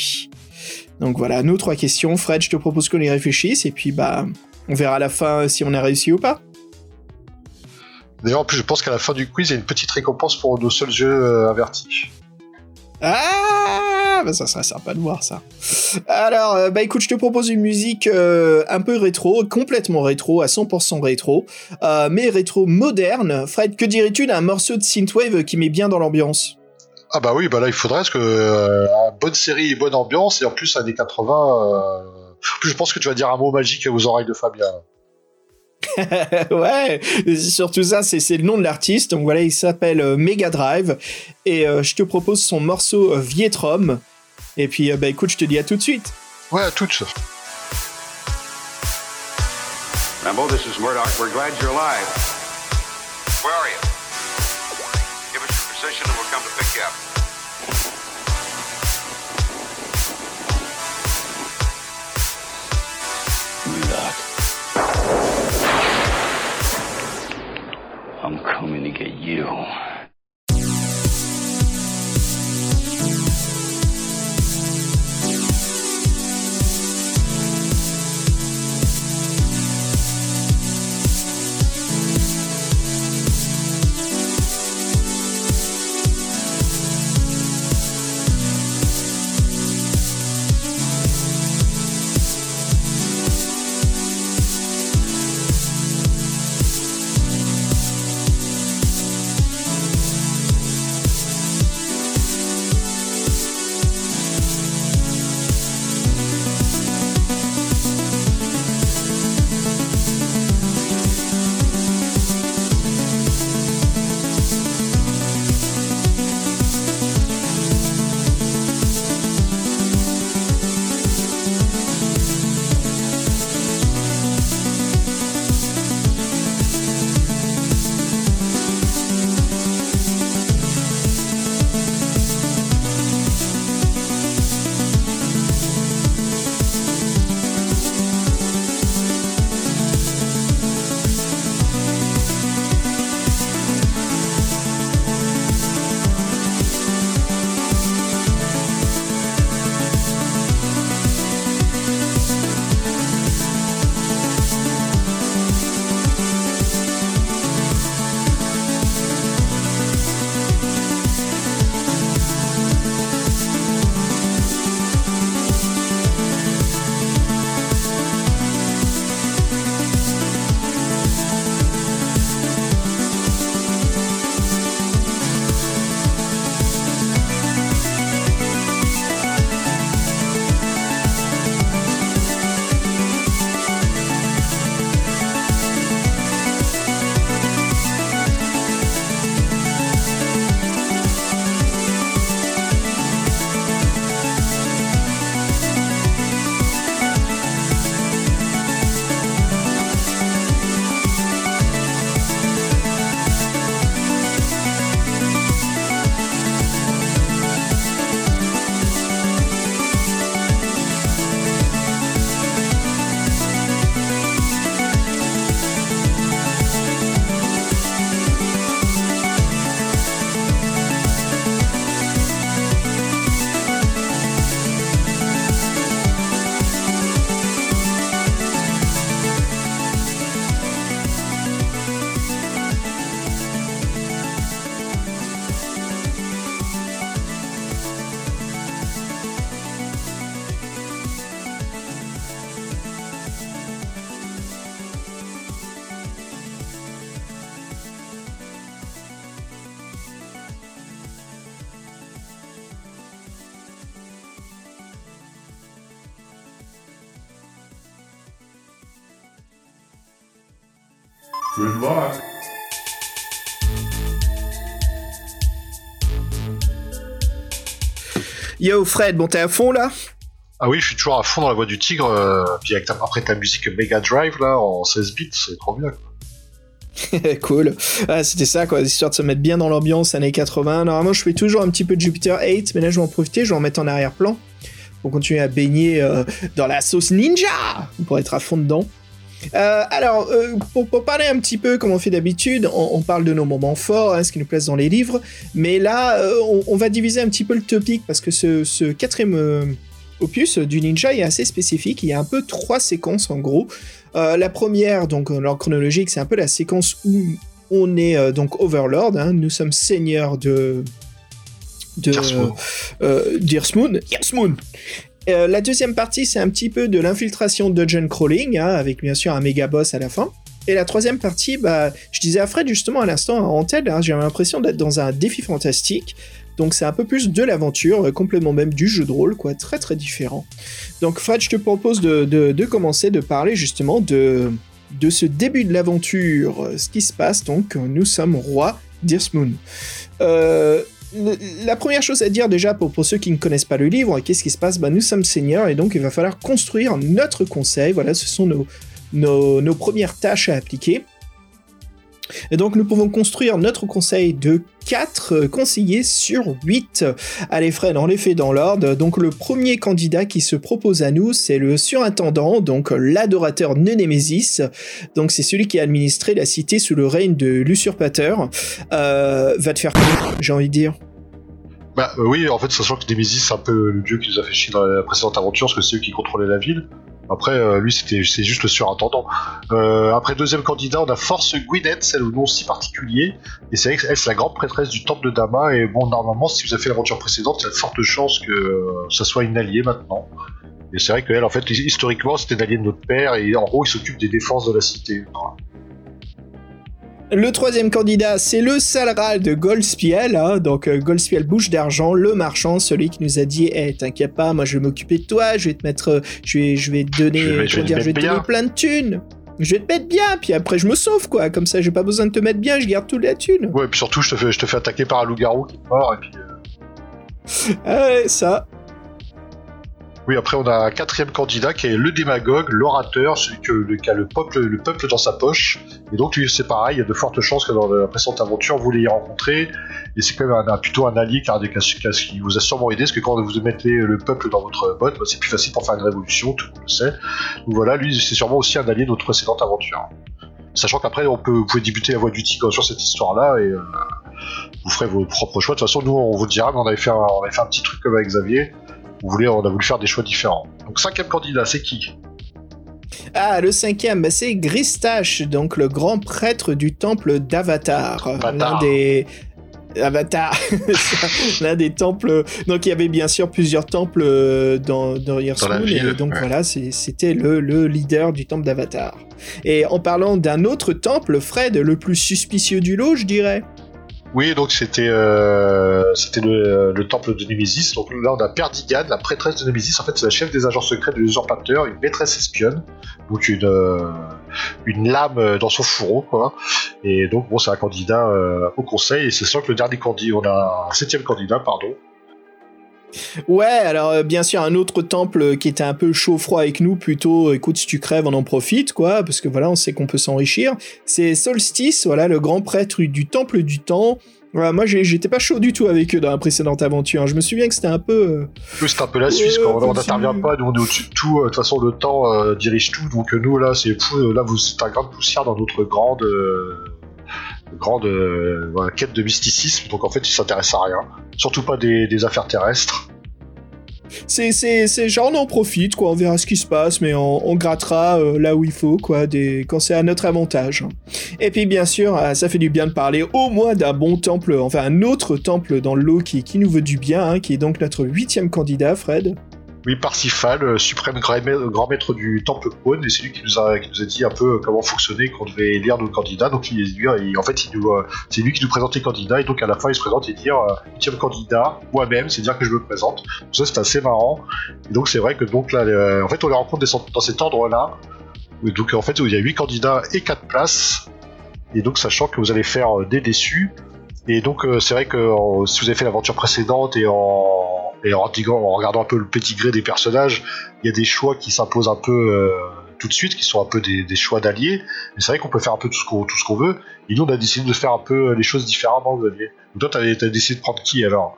Donc voilà, nos trois questions. Fred, je te propose qu'on y réfléchisse et puis bah on verra à la fin si on a réussi ou pas. D'ailleurs, en plus, je pense qu'à la fin du quiz, il y a une petite récompense pour nos seuls jeux euh, avertis. Ah, bah ça serait sympa de voir ça. Alors, euh, bah écoute, je te propose une musique euh, un peu rétro, complètement rétro, à 100% rétro, euh, mais rétro moderne. Fred, que dirais-tu d'un morceau de synthwave qui met bien dans l'ambiance? Ah bah oui, bah là, il faudrait, que bonne série et bonne ambiance, et en plus, années 80... euh, En plus, je pense que tu vas dire un mot magique aux oreilles de Fabien. Ouais, surtout ça, c'est c'est le nom de l'artiste. Donc voilà, il s'appelle euh, Mega Drive, et euh, je te propose son morceau euh, Vietrom. Et puis, euh, bah écoute, je te dis à tout de suite. Ouais, à toutes. Rambo, this is Murdoch. We're glad you're alive. Where are you? Give us your position and we'll come to pick you up. I'm coming to get you. Yo Fred, bon t'es à fond là Ah oui, je suis toujours à fond dans la voix du tigre. euh, puis avec ta- après ta musique Mega Drive là en 16 bits, c'est trop bien. cool. Ah, c'était ça, quoi, histoire de se mettre bien dans l'ambiance années 80. Normalement, je fais toujours un petit peu de Jupiter 8, mais là, je vais en profiter, je vais en mettre en arrière-plan pour continuer à baigner euh, dans la sauce ninja pour être à fond dedans. Euh, alors, euh, pour, pour parler un petit peu comme on fait d'habitude, on, on parle de nos moments forts, hein, ce qui nous place dans les livres, mais là, euh, on, on va diviser un petit peu le topic parce que ce, ce quatrième opus du ninja est assez spécifique. Il y a un peu trois séquences en gros. La première, donc en chronologique, c'est un peu la séquence où on est donc Overlord, hein, nous sommes seigneurs de de. Earthmoon. Euh, la deuxième partie, c'est un petit peu de l'infiltration dungeon crawling, hein, avec bien sûr un méga boss à la fin. Et la troisième partie, bah, je disais à Fred justement à l'instant en tête, hein, j'ai l'impression d'être dans un défi fantastique. Donc c'est un peu plus de l'aventure, euh, complément même du jeu de rôle, quoi, très très différent. Donc Fred, je te propose de, de- de commencer de parler justement de, de ce début de l'aventure, euh, ce qui se passe. Donc nous sommes. Euh, le- la première chose à dire déjà pour, ceux qui ne connaissent pas le livre, qu'est-ce qui se passe? Bah, Nous sommes seigneurs et donc il va falloir construire notre conseil. Voilà, ce sont nos, nos premières tâches à appliquer. Et donc nous pouvons construire notre conseil de 4 conseillers sur 8. Allez Fred, on les fait dans l'ordre. Donc le premier candidat qui se propose à nous, c'est le surintendant, donc l'adorateur Nenémésis. Donc c'est celui qui a administré la cité sous le règne de l'usurpateur. Euh, va te faire j'ai envie de dire? Bah euh, oui, en fait, sachant que Nemesis, c'est un peu le dieu qui nous a fait chier dans la précédente aventure, parce que c'est eux qui contrôlaient la ville. Après, euh, lui, c'était c'est juste le surintendant. Euh, après, deuxième candidat, on a Force Gwyneth, c'est le nom si particulier. Et c'est elle, c'est la grande prêtresse du temple de Dama. Et bon, normalement, si vous avez fait l'aventure précédente, il y a de fortes chances que euh, ça soit une alliée maintenant. Et c'est vrai qu'elle, en fait, historiquement, c'était une alliée de notre père. Et en gros, il s'occupe des défenses de la cité. Le troisième candidat, c'est le Salral de Goldspiel, hein, donc euh, Goldspiel bouche d'argent, le marchand, celui qui nous a dit Eh, t'inquiète pas, moi je vais m'occuper de toi, je vais te mettre, euh, je vais, je vais te donner, Je vais- je vais comment te je vais te donner plein de thunes. Je vais te mettre bien, puis après je me sauve quoi, comme ça j'ai pas besoin de te mettre bien, je garde toute la thune. Ouais, et puis surtout, je te fais, je te fais attaquer par un loup-garou qui est mort. Et puis, euh, Ah ouais, ça. Oui, après on a un quatrième candidat qui est le démagogue, l'orateur, celui que, le, qui a le peuple, le peuple dans sa poche. Et donc lui c'est pareil, il y a de fortes chances que dans la précédente aventure vous l'ayez rencontré. Et c'est quand même un, plutôt un allié car des cas qui vous a sûrement aidé, parce que quand vous mettez le peuple dans votre botte, bah, c'est plus facile pour faire une révolution, tout le monde le sait. Donc voilà, lui c'est sûrement aussi un allié de notre précédente aventure. Sachant qu'après on peut, vous pouvez débuter la voie du tigre sur cette histoire-là et euh, vous ferez vos propres choix. De toute façon, nous on vous dira, mais avait fait on avait fait un petit truc comme avec Xavier. On, a voulu faire des choix différents. Donc cinquième candidat, c'est qui? Ah, le cinquième, c'est Gristache, donc le grand prêtre du temple d'Avatar. Avatar. L'un des. Avatar, l'un des temples. Donc il y avait bien sûr plusieurs temples euh, dans, dans ville, et donc ouais. voilà, c'était le, le leader du temple d'Avatar. Et en parlant d'un autre temple, Fred, le plus suspicieux du lot, je dirais. Oui, donc c'était euh, c'était le, le temple de Némésis. Donc là, on a Perdigan, la prêtresse de Némésis. En fait, c'est la chef des agents secrets de l'usurpateur, une maîtresse espionne, donc une euh, une lame dans son fourreau, quoi. Et donc bon, c'est un candidat euh, au conseil. Et c'est sûr que le dernier candidat, on a un septième candidat, pardon. Ouais, alors euh, bien sûr un autre temple qui était un peu chaud-froid avec nous, plutôt écoute si tu crèves on en profite quoi, parce que voilà on sait qu'on peut s'enrichir. C'est Solstice, voilà le grand prêtre du temple du temps. Voilà, moi j'étais pas chaud du tout avec eux dans la précédente aventure. Je me souviens que c'était un peu. euh, c'est un peu la Suisse, quoi. On- n'intervient pas, nous on est au-dessus de tout. euh, De toute façon, le temps euh, dirige tout. Donc euh, nous là, c'est euh, là vous c'est un grain de poussière dans notre grande euh, grande euh, quête de mysticisme. Donc en fait, ils s'intéressent à rien. Surtout pas des, affaires terrestres. C'est c'est c'est genre on en profite quoi, on verra ce qui se passe, mais on, grattera euh, là où il faut quoi, quand c'est à notre avantage. Et puis bien sûr, euh, ça fait du bien de parler au moins d'un bon temple, enfin un autre temple dans le lot qui qui nous veut du bien, hein, qui est donc notre huitième candidat, Fred. Oui, Parsifal, euh, suprême grand maître, du temple Kwon, et c'est lui qui nous a dit un peu euh, comment fonctionner, qu'on devait lire nos candidats. Donc il, il- en fait, il nous, euh, c'est lui qui nous présente les candidats, et donc à la fin il se présente et euh, huitième candidat, moi-même, c'est dire que je me présente. Donc ça c'est assez marrant. Donc c'est vrai que donc là, euh, en fait, on les rencontre dans cet ordre-là. Donc en fait, il y a huit candidats et quatre places. Et donc, sachant que vous allez faire des déçus. Et donc, c'est vrai que si vous avez fait l'aventure précédente et en, et en, regardant un peu le petit gré des personnages, il y a des choix qui s'imposent un peu tout de suite, qui sont un peu des, choix d'alliés. Mais c'est vrai qu'on peut faire un peu tout ce qu'on veut. Et nous, on a décidé de faire un peu les choses différemment. Donc toi, t'as as décidé de prendre qui alors?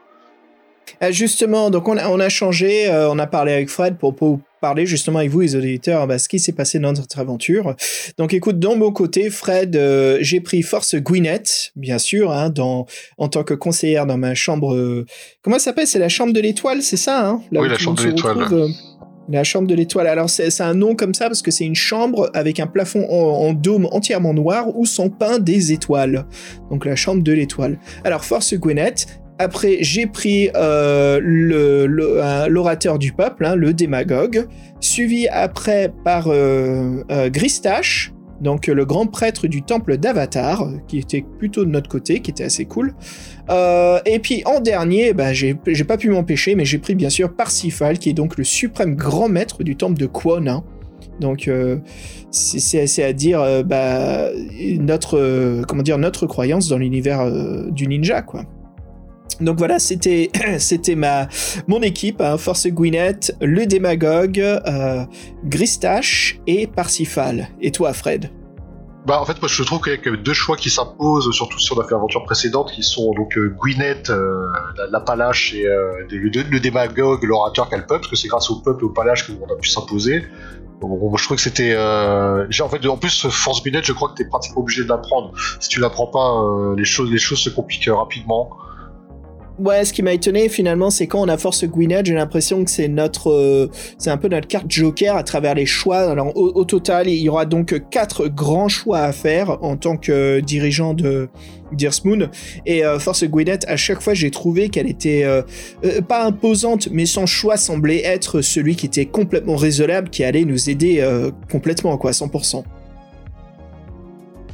Ah, Justement, donc on a, changé, euh, on a parlé avec Fred pour, pour parler justement avec vous, les auditeurs, bah, ce qui s'est passé dans notre aventure. Donc écoute, dans mon côté, Fred, euh, j'ai pris Force Gwyneth, bien sûr, hein, dans, en tant que conseillère dans ma chambre. Euh, comment ça s'appelle? C'est la chambre de l'étoile, c'est ça hein, Oui, la chambre de l'étoile. La chambre de l'étoile. Alors c'est un nom comme ça parce que c'est une chambre avec un plafond en, dôme entièrement noir où sont peints des étoiles. Donc la chambre de l'étoile. Alors Force Gwyneth. Après j'ai pris euh, l'orateur du peuple, hein, le démagogue, suivi après par euh, euh, Gristache donc le grand prêtre du temple d'Avatar, qui était plutôt de notre côté, qui était assez cool. Et puis en dernier, bah, j'ai pas pu m'empêcher, mais j'ai pris bien sûr Parsifal, qui est donc le suprême grand maître du temple de Kwon. Hein. Donc c'est à dire bah, notre comment dire notre croyance dans l'univers du ninja quoi. Donc voilà, c'était c'était ma mon équipe, hein, Force Gwyneth, le démagogue, euh, Gristache et Parsifal. Et toi, Fred? Bah en fait moi je trouve qu'il y a deux choix qui s'imposent surtout si on a fait l'aventure précédente qui sont donc euh, Gwyneth, euh, la, palache et le, démagogue, l'orateur qu'a parce que c'est grâce au peuple et au palache que on a pu s'imposer. Bon, je trouve que c'était. en fait, en plus, Force Gwyneth, je crois que tu es pratiquement obligé de l'apprendre. Si tu l'apprends pas, les choses, les choses se compliquent rapidement. Ouais, ce qui m'a étonné finalement, c'est quand on a Force Gwyneth, j'ai l'impression que c'est notre, euh, c'est un peu notre carte Joker à travers les choix. Alors au, total, il y aura donc quatre grands choix à faire en tant que dirigeant de Moon. Et euh, Force Gwyneth, à chaque fois, j'ai trouvé qu'elle était euh, pas imposante, mais son choix semblait être celui qui était complètement raisonnable, qui allait nous aider complètement, quoi, 100%.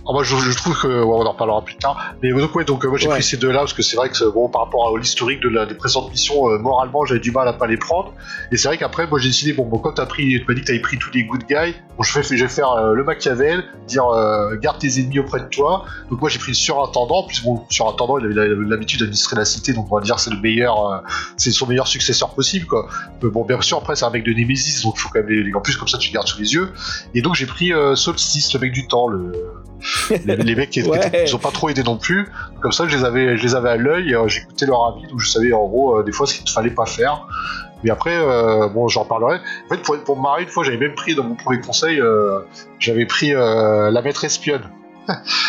Ah, moi, je, trouve que on en reparlera plus tard. Mais donc ouais, donc moi j'ai pris ces deux-là parce que c'est vrai que bon, par rapport à l'historique de la des précédentes missions, euh, moralement j'avais du mal à pas les prendre. Et c'est vrai qu'après, moi j'ai décidé bon, bon quand t'as pris, tu m'as dit que t'avais pris tous les good guys, bon je vais, je vais faire euh, le Machiavel, dire euh, garde tes ennemis auprès de toi. Donc moi j'ai pris le surintendant. Puis bon, surintendant, il avait l'habitude d'administrer la cité, donc on va dire c'est le meilleur, c'est son meilleur successeur possible quoi. Mais bon, bien sûr après c'est un mec de Nemesis, donc il faut quand même les, en plus comme ça tu gardes sous les yeux. Et donc j'ai pris Solstice, le mec du temps, le les, mecs qui, n'ont pas trop aidé non plus. Comme ça, je les avais, je les avais à l'œil, euh, j'écoutais leur avis, donc je savais en gros euh, des fois ce qu'il ne fallait pas faire. Mais après, euh, bon, j'en parlerai. En fait, pour, pour me marier, une fois, j'avais même pris dans mon premier conseil, j'avais pris la maîtresse espionne.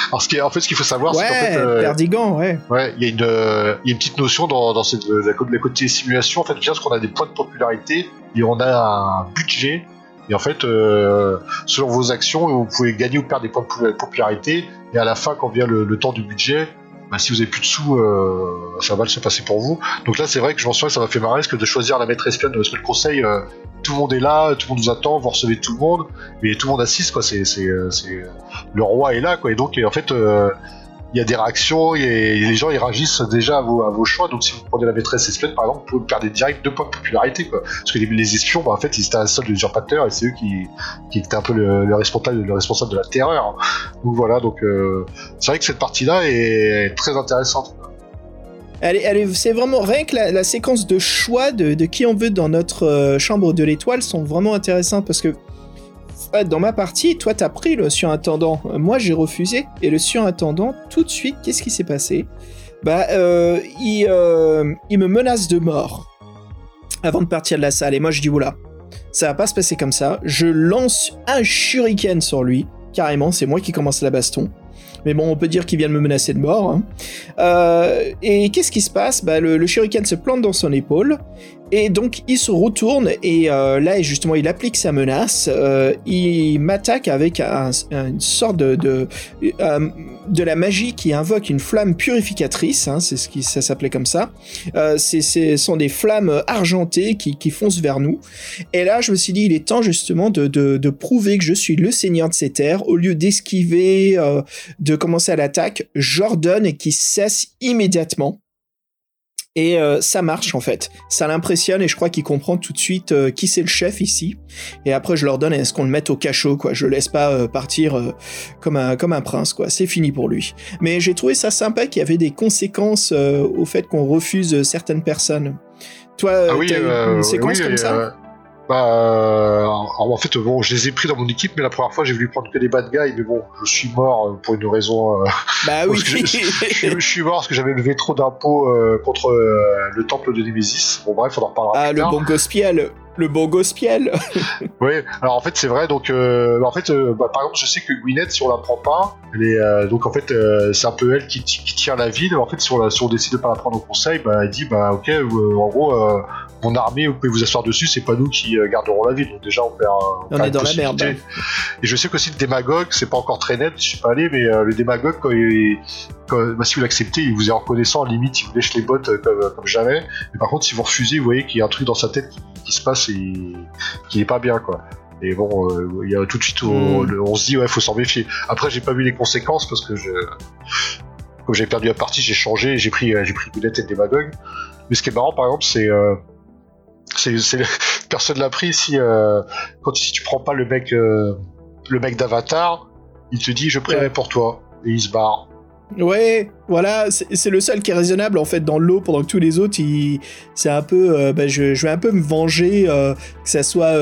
Alors, ce qui en fait, ce qu'il faut savoir, c'est qu'en fait, Perdigan, ouais. Ouais, il y, a une, y a une petite notion dans, dans cette, la, la côté simulation, en fait, parce qu'on a des points de popularité et on a un budget et en fait, euh, selon vos actions, vous pouvez gagner ou perdre des points de popularité. Et à la fin, quand vient le, temps du budget, bah, si vous avez plus de sous, euh, ça va se passer pour vous. Donc là, c'est vrai que je m'en souviens, ça m'a fait marrer, parce que de choisir la maîtresse espionne, parce que le conseil, euh, tout le monde est là, tout le monde vous attend, vous recevez tout le monde, mais tout le monde assiste, quoi. C'est, c'est, le roi est là, quoi. Et donc, en fait, il y a des réactions et les gens ils réagissent déjà à vos, choix. Donc si vous prenez la maîtresse espion par exemple, vous pouvez perdre direct deux points de popularité. Parce que les, espions, bah, en fait, ils étaient un seul usurpateur et c'est eux qui, étaient un peu le, responsable, le responsable de la terreur. Donc voilà, donc euh, c'est vrai que cette partie-là est très intéressante. c'est vraiment rien que la, séquence de choix de, qui on veut dans notre euh, chambre de l'étoile sont vraiment intéressantes parce que dans ma partie, toi t'as pris le surintendant, moi j'ai refusé, et le surintendant, tout de suite, qu'est-ce qui s'est passé? Bah, euh, il, euh, il, me menace de mort avant de partir de la salle, et moi je dis oula, ça va pas se passer comme ça, je lance un shuriken sur lui, carrément, c'est moi qui commence la baston. Mais bon, on peut dire qu'il vient de me menacer de mort. Hein. Euh, et qu'est-ce qui se passe? Bah, le, le, shuriken se plante dans son épaule. Et donc il se retourne et euh, là justement il applique sa menace. Euh, il m'attaque avec une sorte de de, euh, de, la magie qui invoque une flamme purificatrice. Hein, c'est ce qui ça s'appelait comme ça. ce sont des flammes argentées qui, qui, foncent vers nous. Et là je me suis dit il est temps justement de, de, de prouver que je suis le seigneur de ces terres. Au lieu d'esquiver, de commencer à l'attaque, j'ordonne et qui cesse immédiatement. Et euh, ça marche en fait. Ça l'impressionne et je crois qu'il comprend tout de suite euh, qui c'est le chef ici. Et après, je leur donne est-ce qu'on le mette au cachot quoi? Je le laisse pas euh, partir comme un comme un prince quoi. C'est fini pour lui. Mais j'ai trouvé ça sympa qu'il y avait des conséquences au fait qu'on refuse certaines personnes. Toi, Ah oui, t'as une séquence oui, comme ça? Bah, euh, en en fait, bon, je les ai pris dans mon équipe, mais la première fois, j'ai voulu prendre que des bad guys, mais bon, je suis mort euh, pour une raison. euh, Bah oui. je, je- je suis mort parce que j'avais levé trop d'impôts euh, contre euh, le temple de Némésis. Bon, bref, on en reparlera ah plus le tard. bon gospiel. Le bon gospiel. Oui, alors en fait c'est vrai, donc en fait, bah, par exemple, je sais que Gwyneth, si on la prend pas, elle est, donc en fait c'est un peu elle qui, qui tire la ville. En fait, si on, la- si on décide de pas la prendre au conseil, bah, elle dit bah ok, en gros, mon armée, vous pouvez vous asseoir dessus, c'est pas nous qui euh, garderons la ville. Donc déjà on perd. euh, On perd est dans la merde. Et je sais qu'aussi le démagogue, c'est pas encore très net, je suis pas allé, mais euh, le démagogue quand il, quand, bah, si vous l'acceptez, il vous est reconnaissant, limite il vous lèche les bottes euh, comme, comme jamais. Mais par contre, si vous refusez, vous voyez qu'il y a un truc dans sa tête qui, qui se passe et qui est pas bien quoi. Et bon, euh, il y a tout de suite, on, Mm. le- on se dit ouais, faut s'en méfier. Après, j'ai pas vu les conséquences parce que je, comme j'ai perdu la partie, j'ai changé, j'ai pris, j'ai pris Goulet et Démagogue. Mais ce qui est marrant, par exemple, c'est, euh, personne l'a pris. Si, euh, quand si tu prends pas le mec, euh, le mec d'Avatar, il te dit je prierai pour toi. Et il se barre. Ouais, voilà, c'est le seul qui est raisonnable en fait dans l'eau pendant que tous les autres, c'est un peu, euh, bah, je, vais un peu me venger, euh, que ça soit,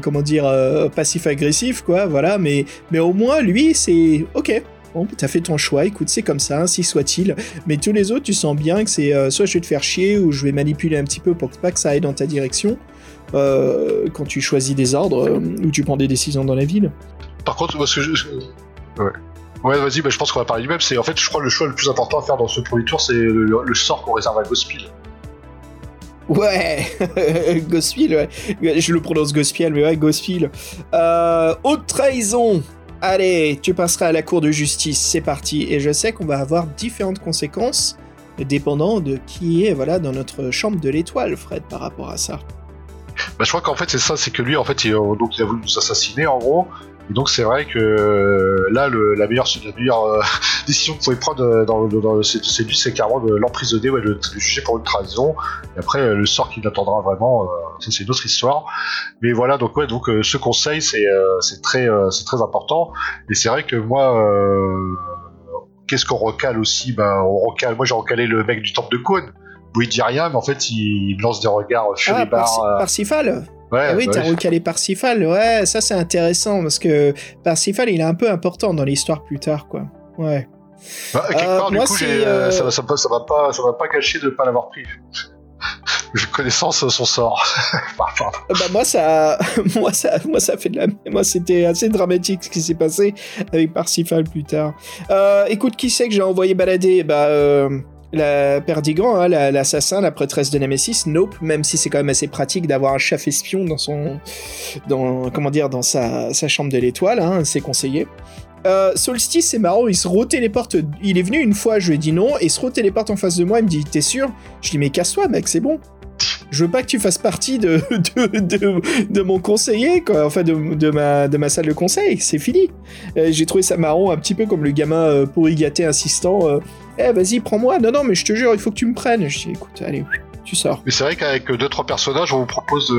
comment dire, passif-agressif, quoi, voilà, mais, mais au moins lui, c'est ok. Bon, t'as fait ton choix, écoute, c'est comme ça, ainsi soit-il. Mais tous les autres, tu sens bien que c'est euh, soit je vais te faire chier ou je vais manipuler un petit peu pour que- pas que ça aille dans ta direction euh, quand tu choisis des ordres euh, ou tu prends des décisions dans la ville. Par contre, parce que je, ouais. Ouais, vas-y, bah, je pense qu'on va parler du même. C'est en fait, je crois, le choix le plus important à faire dans ce premier tour, c'est le, le sort qu'on réserve à Gospel. Ouais, Gospel, ouais. Je le prononce Gospel, mais ouais, Gospel. Haute trahison. Allez, tu passeras à la cour de justice, c'est parti. Et je sais qu'on va avoir différentes conséquences, dépendant de qui est voilà dans notre chambre de l'étoile, Fred, par rapport à ça. Bah, je crois qu'en fait c'est ça, c'est que lui en fait euh, donc il a voulu nous assassiner en gros. Et donc c'est vrai que euh, là le, la meilleure, la meilleure euh, décision que vous pouvez prendre euh, dans, dans, dans c'est carrément de l'emprisonner, ouais, de le, juger pour une trahison. Et après euh, le sort qui l'attendra vraiment, euh, ça c'est une autre histoire. Mais voilà donc ouais donc euh, ce conseil c'est euh, c'est très euh, c'est très important. Et c'est vrai que moi euh, qu'est-ce qu'on recale aussi? Bah on recale, moi j'ai recalé le mec du temple de Cône. Où il dit rien, mais en fait il me lance des regards Ah, furibars. Parsi- euh, Parsifal ouais, Ah oui, bah t'as ouais. recalé Parsifal, ouais, ça c'est intéressant, parce que Parsifal, il est un peu important dans l'histoire plus tard, quoi. Ouais. Bah, quelque Euh, part, du moi, coup, euh, euh, ça, ça, ça m'a pas, ça m'a pas caché de pas l'avoir pris. J'ai connaissance de son sort. Euh, Bah moi ça, moi ça, moi ça fait de la, moi c'était assez dramatique ce qui s'est passé avec Parsifal plus tard. Euh, écoute, qui c'est que j'ai envoyé balader? Bah euh, la Perdigan, hein, la- l'assassin, la prêtresse de Nemesis, Nope. Même si c'est quand même assez pratique d'avoir un chef espion dans son, dans comment dire, dans sa, sa chambre de l'étoile, hein, c'est conseillé. Euh, Solstice, c'est marrant, il se retéléporte. Il est venu une fois, je lui ai dit non, et il se retéléporte en face de moi. Il me dit T'es sûr? Je dis Mais casse-toi, mec, c'est bon. Je veux pas que tu fasses partie de, de, de, de mon conseiller, quoi. Enfin, de, de, ma, de ma salle de conseil. C'est fini. Euh, J'ai trouvé ça marrant, un petit peu comme le gamin euh, pourri gâté insistant. euh, Eh, vas-y, prends-moi. Non, non, mais je te jure, il faut que tu me prennes. Je dis Écoute, allez, tu sors. Mais c'est vrai qu'avec deux trois personnages, on vous propose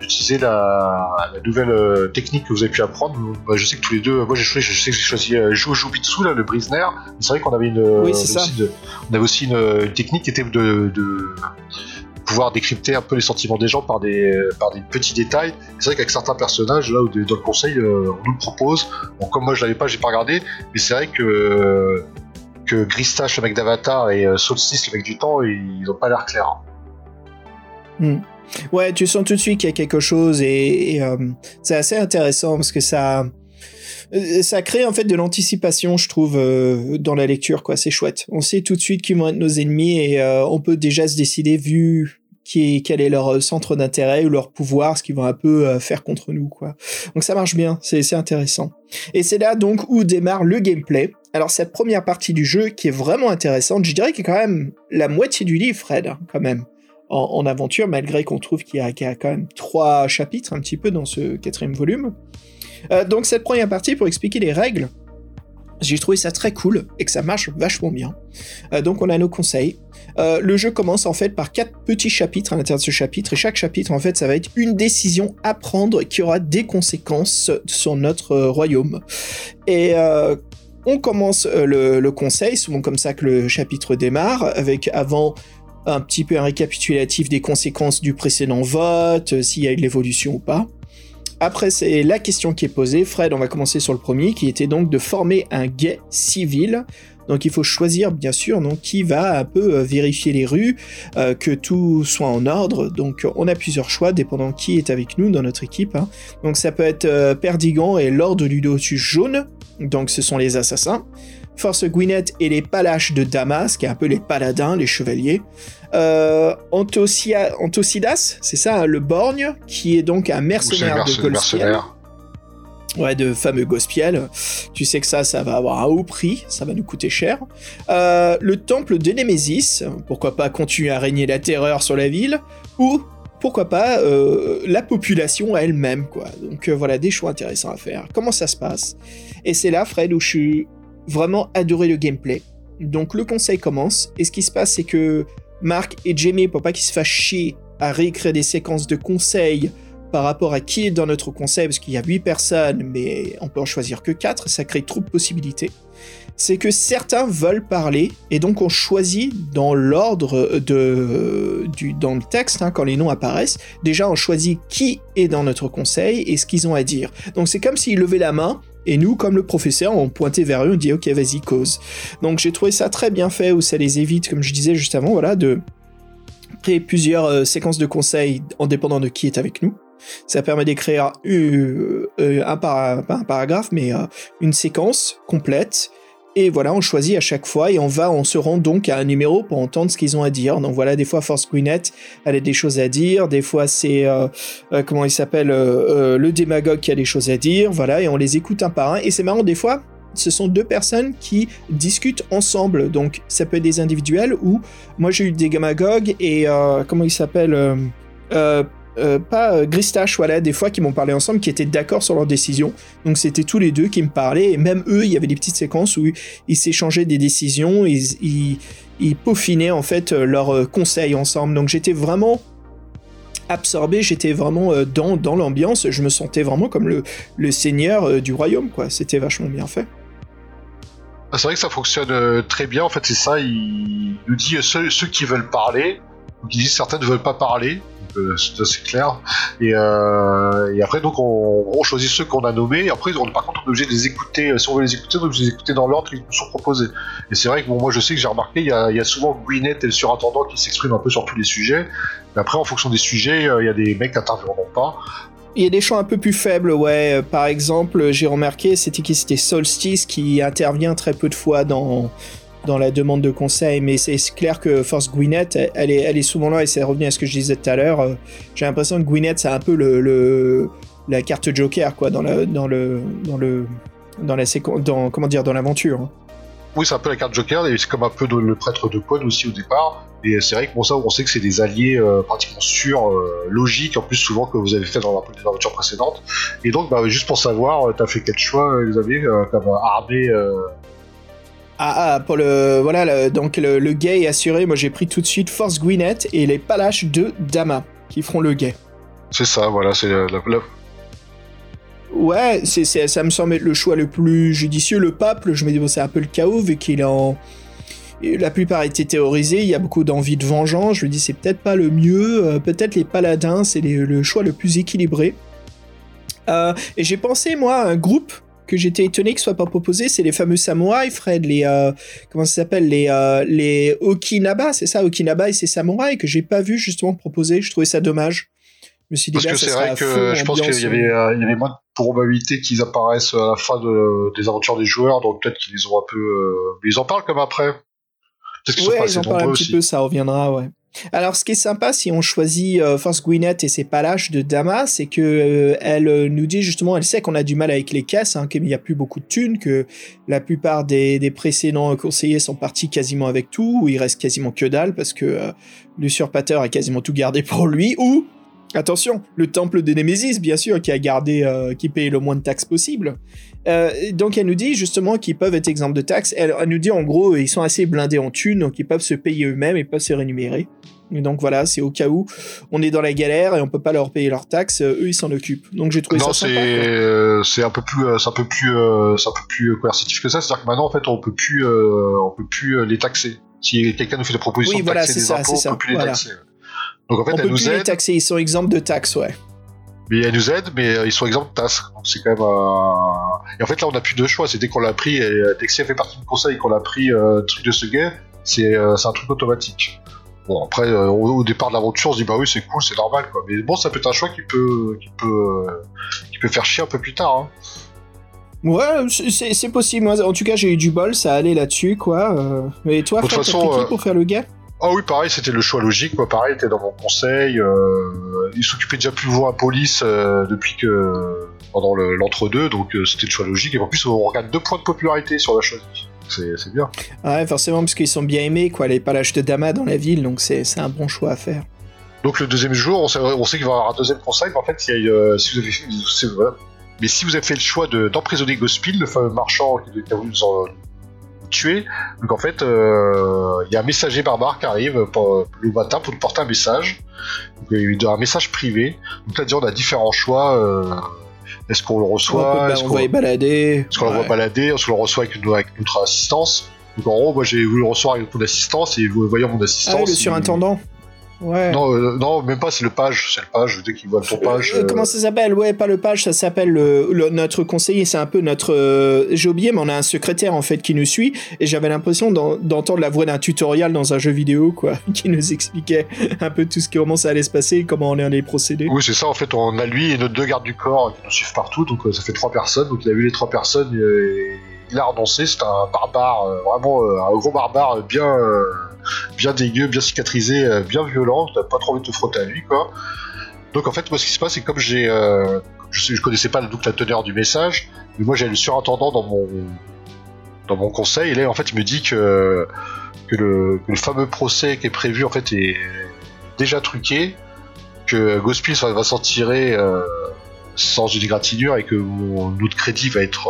d'utiliser la, la nouvelle technique que vous avez pu apprendre. Bah, je sais que tous les deux, moi j'ai choisi, je sais que j'ai choisi Jujubitsu, là, le. Mais C'est vrai qu'on avait une, Oui, on avait ça. aussi de- on avait aussi une, une technique qui était de, de pouvoir décrypter un peu les sentiments des gens par des, par des petits détails. C'est vrai qu'avec certains personnages, là, où dans le conseil, euh, on nous le propose. Bon, comme moi je l'avais pas, j'ai pas regardé, mais c'est vrai que que Gristache, le mec d'Avatar, et euh, Solstice, le mec du temps, ils ont pas l'air clairs. Ouais, tu sens tout de suite qu'il y a quelque chose et, euh, c'est assez intéressant parce que ça. Euh, Ça crée en fait de l'anticipation, je trouve, euh, dans la lecture, quoi. C'est chouette. On sait tout de suite qui vont être nos ennemis et euh, on peut déjà se décider, vu qui est, quel est leur centre d'intérêt ou leur pouvoir, ce qu'ils vont un peu faire contre nous, quoi. Donc ça marche bien, c'est intéressant. Et c'est là donc où démarre le gameplay. Alors cette première partie du jeu qui est vraiment intéressante, je dirais qu'il a quand même la moitié du livre, Fred, hein, quand même en, en aventure, malgré qu'on trouve qu'il y, y a quand même trois chapitres un petit peu dans ce quatrième volume. Euh, donc cette première partie, pour expliquer les règles, J'ai trouvé ça très cool et que ça marche vachement bien. Euh, donc on a nos conseils. Euh, le jeu commence en fait par quatre petits chapitres à l'intérieur de ce chapitre et chaque chapitre en fait ça va être une décision à prendre qui aura des conséquences sur notre royaume. Et on commence le, le, conseil, souvent comme ça que le chapitre démarre, avec avant un petit peu un récapitulatif des conséquences du précédent vote, s'il y a eu l'évolution ou pas. Après, c'est la question qui est posée. Fred, on va commencer sur le premier, qui était donc de former un guet civil. Donc il faut choisir bien sûr donc qui va un peu euh, vérifier les rues, euh, que tout soit en ordre. Donc on a plusieurs choix dépendant qui est avec nous dans notre équipe. Hein. Donc ça peut être euh, Perdigan et Lord Lotus jaune. Donc ce sont les assassins. Force Gwyneth et les Palaches de Damas, qui est un peu les paladins, les chevaliers. Euh, Antocidas, c'est ça, hein, le borgne, qui est donc un mercenaire de Golspiel. Ouais, de fameux Gospiel. Tu sais que ça, ça va avoir un haut prix, ça va nous coûter cher. Euh, le temple de Némésis, pourquoi pas continuer à régner la terreur sur la ville, ou pourquoi pas euh, la population elle-même, quoi. Donc euh, voilà, des choix intéressants à faire. Comment ça se passe? Et c'est là, Fred, où je suis vraiment adoré le gameplay. Donc le conseil commence, et ce qui se passe, c'est que Marc et Jamie, pour pas qu'ils se fassent chier à réécrire des séquences de conseils par rapport à qui est dans notre conseil, parce qu'il y a 8 personnes, mais on peut en choisir que 4, ça crée trop de possibilités. C'est que certains veulent parler, et donc on choisit dans l'ordre de, du, dans le texte, hein, quand les noms apparaissent, déjà on choisit qui est dans notre conseil et ce qu'ils ont à dire. Donc c'est comme s'ils levaient la main, et nous, comme le professeur, on pointait vers eux, on dit ok, vas-y, cause. Donc j'ai trouvé ça très bien fait, où ça les évite, comme je disais juste avant, voilà, de créer plusieurs euh, séquences de conseils en dépendant de qui est avec nous. Ça permet d'écrire euh, euh, un, un, paragraphe, mais une séquence complète et voilà, on choisit à chaque fois et on va, on se rend donc à un numéro pour entendre ce qu'ils ont à dire. Donc voilà, des fois Force Gwyneth, elle a des choses à dire, des fois c'est euh, euh, comment il s'appelle euh, le démagogue qui a des choses à dire. Voilà, et on les écoute un par un. Et c'est marrant, des fois, ce sont deux personnes qui discutent ensemble. Donc ça peut être des individuels ou moi j'ai eu des démagogues et comment il s'appelle euh, pas euh, Gristache, voilà, des fois qui m'ont parlé ensemble, qui étaient d'accord sur leur décision. Donc c'était tous les deux qui me parlaient, et même eux, il y avait des petites séquences où ils s'échangeaient des décisions, ils, ils, peaufinaient en fait euh, leurs conseils ensemble. Donc j'étais vraiment absorbé, j'étais vraiment dans, dans l'ambiance, je me sentais vraiment comme le, seigneur du royaume, quoi. C'était vachement bien fait. Ah, c'est vrai que ça fonctionne très bien, en fait, c'est ça, il nous dit ceux, qui veulent parler, donc il dit certains ne veulent pas parler, c'est clair. Et, euh, après, donc, on, choisit ceux qu'on a nommés. Après, on, par contre, on est obligé de les écouter. Euh, si on veut les écouter, on est les écouter dans l'ordre qu'ils nous sont proposés. Et c'est vrai que bon, moi, je sais que j'ai remarqué, il y a, souvent Gwyneth et le surintendant qui s'expriment un peu sur tous les sujets. Mais après, en fonction des sujets, euh, il y a des mecs qui n'interviendront pas. Il y a des chants un peu plus faibles, ouais. Par exemple, j'ai remarqué, c'était qui? C'était Solstice qui intervient très peu de fois dans, dans la demande de conseil, mais c'est clair que Force Gwyneth, elle est, elle est souvent là, et c'est revenu à ce que je disais tout à l'heure. Euh, j'ai l'impression que Gwyneth, c'est un peu le, la carte Joker, quoi, dans, la, dans le. Dans le dans la séquence, dans comment dire, dans l'aventure. Hein. Oui, c'est un peu la carte Joker, et c'est comme un peu le prêtre de Quad aussi au départ. Et c'est vrai que bon, ça, on sait que c'est des alliés euh, pratiquement sûrs, euh, logiques, en plus souvent que vous avez fait dans l'aventure précédente. Et donc, bah, juste pour savoir, t'as fait quel choix, Xavier, comme armée ah, ah, pour le. Voilà, donc le, le, gay est assuré. Moi, j'ai pris tout de suite Force Gwyneth et les Palaches de Dama qui feront le gay. C'est ça, voilà, c'est la, la... Ouais, c'est, ça me semble être le choix le plus judicieux. Le pape, je me dis, bon, c'est un peu le chaos vu qu'il est en. La plupart a été théorisé, il y a beaucoup d'envie de vengeance. Je me dis, c'est peut-être pas le mieux. Euh, peut-être les paladins, c'est le choix le plus équilibré. Euh, et j'ai pensé, moi, à un groupe que j'étais étonné que soit pas proposé, c'est les fameux samouraïs, Fred, les euh, comment ça s'appelle, les euh, les Okinaba, c'est ça, Okinaba et ses samouraïs que j'ai pas vu justement proposer. Je trouvais ça dommage. Je me suis dit, Parce que c'est vrai que je pense qu'il y avait euh, il y avait moins de probabilité qu'ils apparaissent à la fin de, des aventures des joueurs, donc peut-être qu'ils ont un peu, ils en parlent comme après. Ouais, ils en parlent un petit peu, ça reviendra, ouais. Alors, ce qui est sympa, si on choisit euh, Force Gwyneth et ses palaches de Dama, c'est que euh, elle euh, nous dit justement, elle sait qu'on a du mal avec les caisses, hein, qu'il n'y a plus beaucoup de thunes, que la plupart des, des, précédents conseillers sont partis quasiment avec tout, ou il reste quasiment que dalle parce que l'usurpateur a quasiment tout gardé pour lui, ou Attention, le temple de Némésis, bien sûr, qui a gardé, qui paye le moins de taxes possible. Donc elle nous dit justement qu'ils peuvent être exempts de taxes. Elle, elle nous dit en gros, ils sont assez blindés en thunes, donc ils peuvent se payer eux-mêmes, ils peuvent se rémunérer. Et donc voilà, c'est au cas où on est dans la galère et on peut pas leur payer leurs taxes, euh, eux ils s'en occupent. Donc j'ai trouvé Non, ça c'est sympa. euh, c'est un peu plus euh, c'est un peu plus c'est un peu plus coercitif que ça. C'est-à-dire que maintenant en fait on peut plus on peut plus les taxer. Si quelqu'un nous fait des propositions Oui, de voilà, taxer c'est des ça, impôts, c'est on peut plus les taxer. Donc en fait On elle peut nous plus les taxer, ils sont exempts de taxes, ouais. mais elle nous aide, mais ils sont exempts de taxes. Donc c'est quand même et en fait là on a plus de choix. C'est dès qu'on l'a pris, et dès que si elle fait partie du conseil et qu'on l'a pris euh, truc de ce c'est euh, c'est un truc automatique. Bon après euh, au, départ de l'aventure on se dit bah oui c'est cool c'est normal quoi. Mais bon ça peut être un choix qui peut qui peut euh, qui peut faire chier un peu plus tard. Hein. Ouais, c'est- possible. Moi, en tout cas, j'ai eu du bol, ça allait là-dessus, quoi. euh. Mais toi, Fred, t'as pris qui pour faire le gars? Ah oui, pareil, c'était le choix logique. Moi, pareil, était dans mon conseil. Euh, il s'occupait déjà plus loin à police euh, depuis que pendant le- l'entre-deux, donc euh, c'était le choix logique. Et en plus, on regarde deux points de popularité sur la chose. C'est bien. Ouais, forcément, parce qu'ils sont bien aimés, quoi. Les palaches de Dama dans la ville, donc c'est un bon choix à faire. Donc le deuxième jour, on sait, qu'il va y avoir un deuxième conseil. Mais en fait, il y a, euh, si vous avez voilà. mais si vous avez fait le choix de- d'emprisonner Gospel, le fameux marchand qui, qui a voulu nous en tuer, donc en fait, euh, il y a un messager barbare qui arrive pour- le matin pour nous porter un message. Donc, un message privé. Donc là, on a différents choix. euh, est-ce qu'on le on, reçoit Est-ce on qu'on va y balader. est-ce qu'on le voit balader Est-ce qu'on le reçoit avec, avec notre assistance Donc en gros, moi j'ai voulu le recevoir avec mon assistance et voyant mon Ah, assistance. oui, le surintendant. Ouais. Non, euh, non, même pas, c'est le page. C'est le page. Dès qu'il voit ton page. Euh, euh, Comment ça s'appelle? Ouais, pas le page, ça s'appelle le, le- notre conseiller. C'est un peu notre. euh, J'ai oublié, mais on a un secrétaire en fait qui nous suit. Et j'avais l'impression d'en- d'entendre la voix d'un tutoriel dans un jeu vidéo, quoi, qui nous expliquait un peu tout ce qui comment ça allait se passer, et comment on allait procéder. Oui, c'est ça. En fait, on a lui et nos deux gardes du corps qui nous suivent partout. Donc euh, ça fait trois personnes. Donc il a vu les trois personnes. euh, il a renoncé. C'est un barbare, euh, vraiment euh, un gros barbare euh, bien, bien dégueu, bien cicatrisé, bien violent. T'as pas trop envie de te frotter à lui, quoi. Donc en fait, moi, ce qui se passe, c'est comme j'ai, je, je connaissais pas la teneur du message, mais moi j'ai le surintendant dans mon dans mon conseil. Et là, en fait, il me dit que que le, fameux procès qui est prévu en fait est déjà truqué, que Gospel va, s'en tirer sans une égratignure et que mon notre crédit va être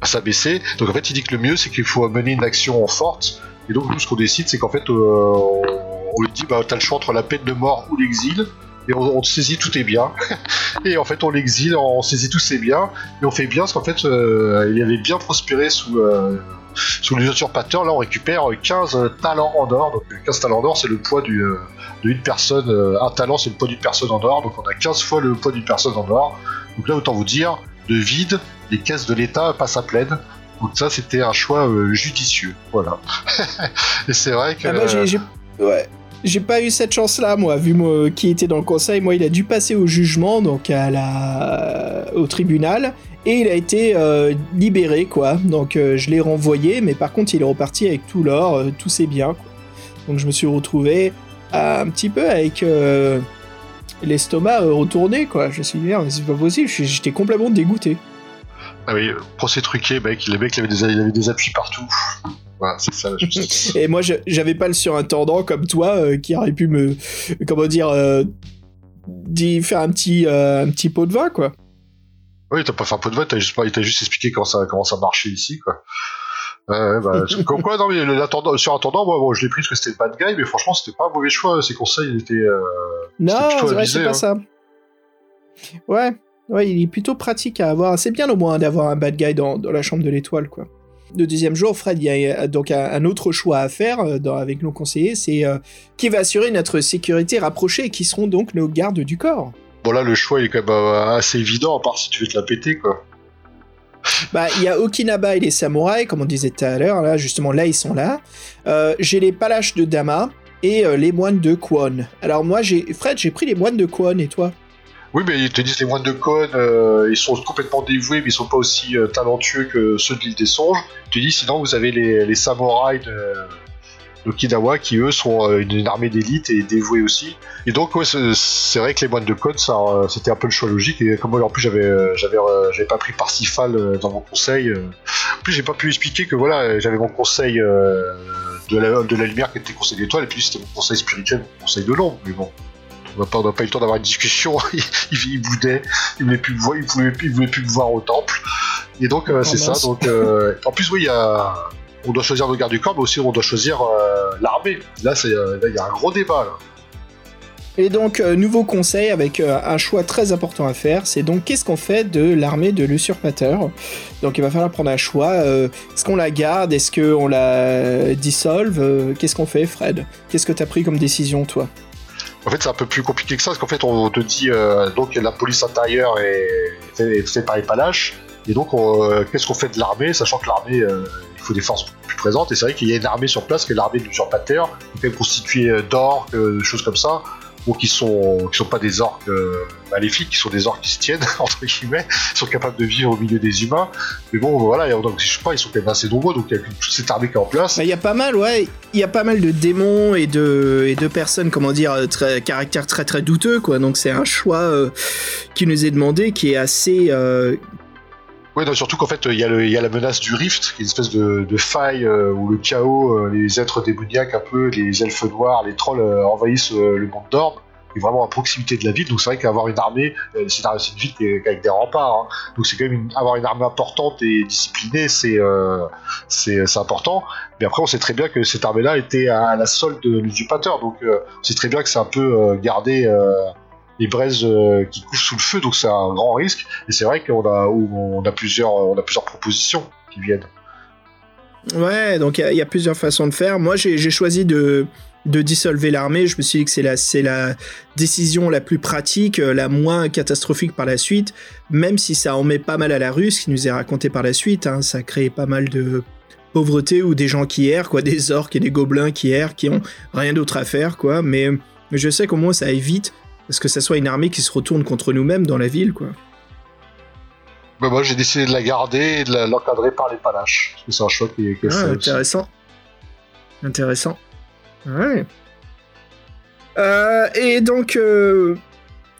va s'abaisser. Donc en fait, il dit que le mieux, c'est qu'il faut mener une action forte. Et donc nous, ce qu'on décide, c'est qu'en fait, euh, on, lui dit, bah, t'as le choix entre la peine de mort ou l'exil. Et on, on saisit, tout est bien. et en fait, on l'exile, on saisit tous ses biens. Et on fait bien, parce qu'en fait, euh, il avait bien prospéré sous, euh, sous les usurpateurs. Là, on récupère 15 talents en or. Donc 15 talents en or, c'est le poids du, personne. un talent, c'est le poids d'une personne en or. Donc on a 15 fois le poids d'une personne en or. Donc là, autant vous dire, de vide, les caisses de l'État passent à pleine. Donc ça, c'était un choix euh, judicieux. Voilà. Et c'est vrai que... Ah j'ai, ouais. J'ai pas eu cette chance-là, moi, vu moi, qui était dans le conseil. Moi, il a dû passer au jugement, donc à la... au tribunal, et il a été euh, libéré, quoi. Donc, euh, je l'ai renvoyé, mais par contre, il est reparti avec tout l'or, euh, tous ses biens. Donc, je me suis retrouvé euh, un petit peu avec euh, l'estomac euh, retourné, quoi. Je me suis dit, merde, c'est pas possible, j'étais complètement dégoûté. Ah oui, procès truqué, mec, le mec il avait des, il avait des appuis partout. Voilà, c'est ça. je- Et moi, j'avais pas le surintendant comme toi euh, qui aurait pu me, comment dire, euh, faire un petit, euh, un petit pot de vin, quoi. oui, t'as pas fait un peu de vote, t'as juste, juste expliqué comment ça, comment ça marchait ici, quoi. Bah, comme quoi, non, mais l'attendant- le surintendant, moi, bon, je l'ai pris parce que c'était le bad guy, mais franchement, c'était pas un mauvais choix. Ses conseils, il était. euh, Non, c'est c'est pas hein. ça. Ouais, ouais, il est plutôt pratique à avoir. C'est bien au moins d'avoir un bad guy dans, dans la chambre de l'étoile, quoi. Le deuxième jour, Fred, il y a donc un, un autre choix à faire euh, dans- avec nos conseillers, c'est euh, qui va assurer notre sécurité rapprochée et qui seront donc nos gardes du corps. Bon, là, le choix, est quand même euh, assez évident, à part si tu veux te la péter, quoi. Bah, il y a Okinaba et les samouraïs, comme on disait tout à l'heure, là, justement, là, ils sont là. Euh, j'ai les palaches de Dama et euh, les moines de Kwon. Alors, moi, j'ai, Fred, j'ai pris les moines de Kwon, et toi? Oui, mais ils te disent les moines de Cône, euh, ils sont complètement dévoués, mais ils sont pas aussi talentueux que ceux de l'île des songes. Te disent sinon vous avez les samouraïs de d'Okinawa qui eux sont euh, une, une armée d'élite et dévoués aussi. Et donc ouais, c'est vrai que les moines de Cône, ça, euh, c'était un peu le choix logique. Et comme moi en plus j'avais euh, j'avais j'avais pas pris Parsifal dans mon conseil. En plus j'ai pas pu expliquer que voilà j'avais mon conseil de la, de la lumière qui était conseil d'étoile et puis c'était mon conseil spirituel, mon conseil de l'ombre. Mais bon. On n'a pas, pas eu le temps d'avoir une discussion. il, il- il boudait, il voulait plus me voir, il voulait, il voulait plus me voir au temple. Et donc euh, c'est ça. Donc euh, en plus oui, il y a, on doit choisir nos gardes du corps, mais aussi on doit choisir euh, l'armée. Là c'est, euh, là, il y a un gros débat là. Et donc, euh, nouveau conseil avec euh, un choix très important à faire, c'est donc qu'est-ce qu'on fait de l'armée de l'usurpateur? Donc il va falloir prendre un choix. euh, Est-ce qu'on la garde? Est-ce qu'on la dissolve? Qu'est-ce qu'on fait, Fred? Qu'est-ce que t'as pris comme décision, toi? En fait, c'est un peu plus compliqué que ça, parce qu'en fait, on te dit donc la police intérieure est fait, est fait par les palaches, et donc on, qu'est-ce qu'on fait de l'armée, sachant que l'armée, il faut des forces plus présentes, et c'est vrai qu'il y a une armée sur place qui est l'armée du usurpateur, qui est constituée euh, d'orques, euh, de choses comme ça, donc qui sont qui sont pas des orques euh, maléfiques, qui sont des orques qui se tiennent entre guillemets, qui sont capables de vivre au milieu des humains. Mais bon, voilà, donc, je pas, ils sont quand même assez nombreux, donc il y a toute cette armée qui est en place. Bah, Il y a pas mal, ouais. Il y a pas mal de démons et de, de personnes, comment dire, très, caractère très très douteux, quoi. Donc c'est un choix qui nous est demandé, qui est assez. Oui, non, surtout qu'en fait, il y, y a la menace du rift, qui est une espèce de, de faille euh, où le chaos, euh, les êtres démoniaques un peu, les elfes noirs, les trolls euh, envahissent le monde d'Orbe, et vraiment à proximité de la ville. Donc c'est vrai qu'avoir une armée, c'est une, ville qui est avec des remparts, hein. donc c'est quand même une- avoir une armée importante et disciplinée, c'est c'est important. Mais après, on sait très bien que cette armée-là était à la solde de l'usurpateur, donc on sait très bien que c'est un peu gardé. Les braises euh, qui couchent sous le feu, donc c'est un grand risque. Et c'est vrai qu'on a, plusieurs, on a plusieurs propositions qui viennent. Ouais, donc il y a- plusieurs façons de faire. Moi, j'ai choisi de, de dissolver l'armée. Je me suis dit que c'est la, décision la plus pratique, euh, la moins catastrophique par la suite, même si ça en met pas mal à la rue, qui nous est raconté par la suite. hein. ça crée pas mal de pauvreté ou des gens qui errent, quoi, des orques et des gobelins qui errent, qui ont rien d'autre à faire, quoi. Mais je sais qu'au moins ça évite parce que ça soit une armée qui se retourne contre nous-mêmes dans la ville, quoi. Mais moi, j'ai décidé de la garder et de l'encadrer par les palaches. Parce que c'est un choix qui est, Ah, aussi. intéressant. Intéressant. Ouais. Euh, et donc, euh,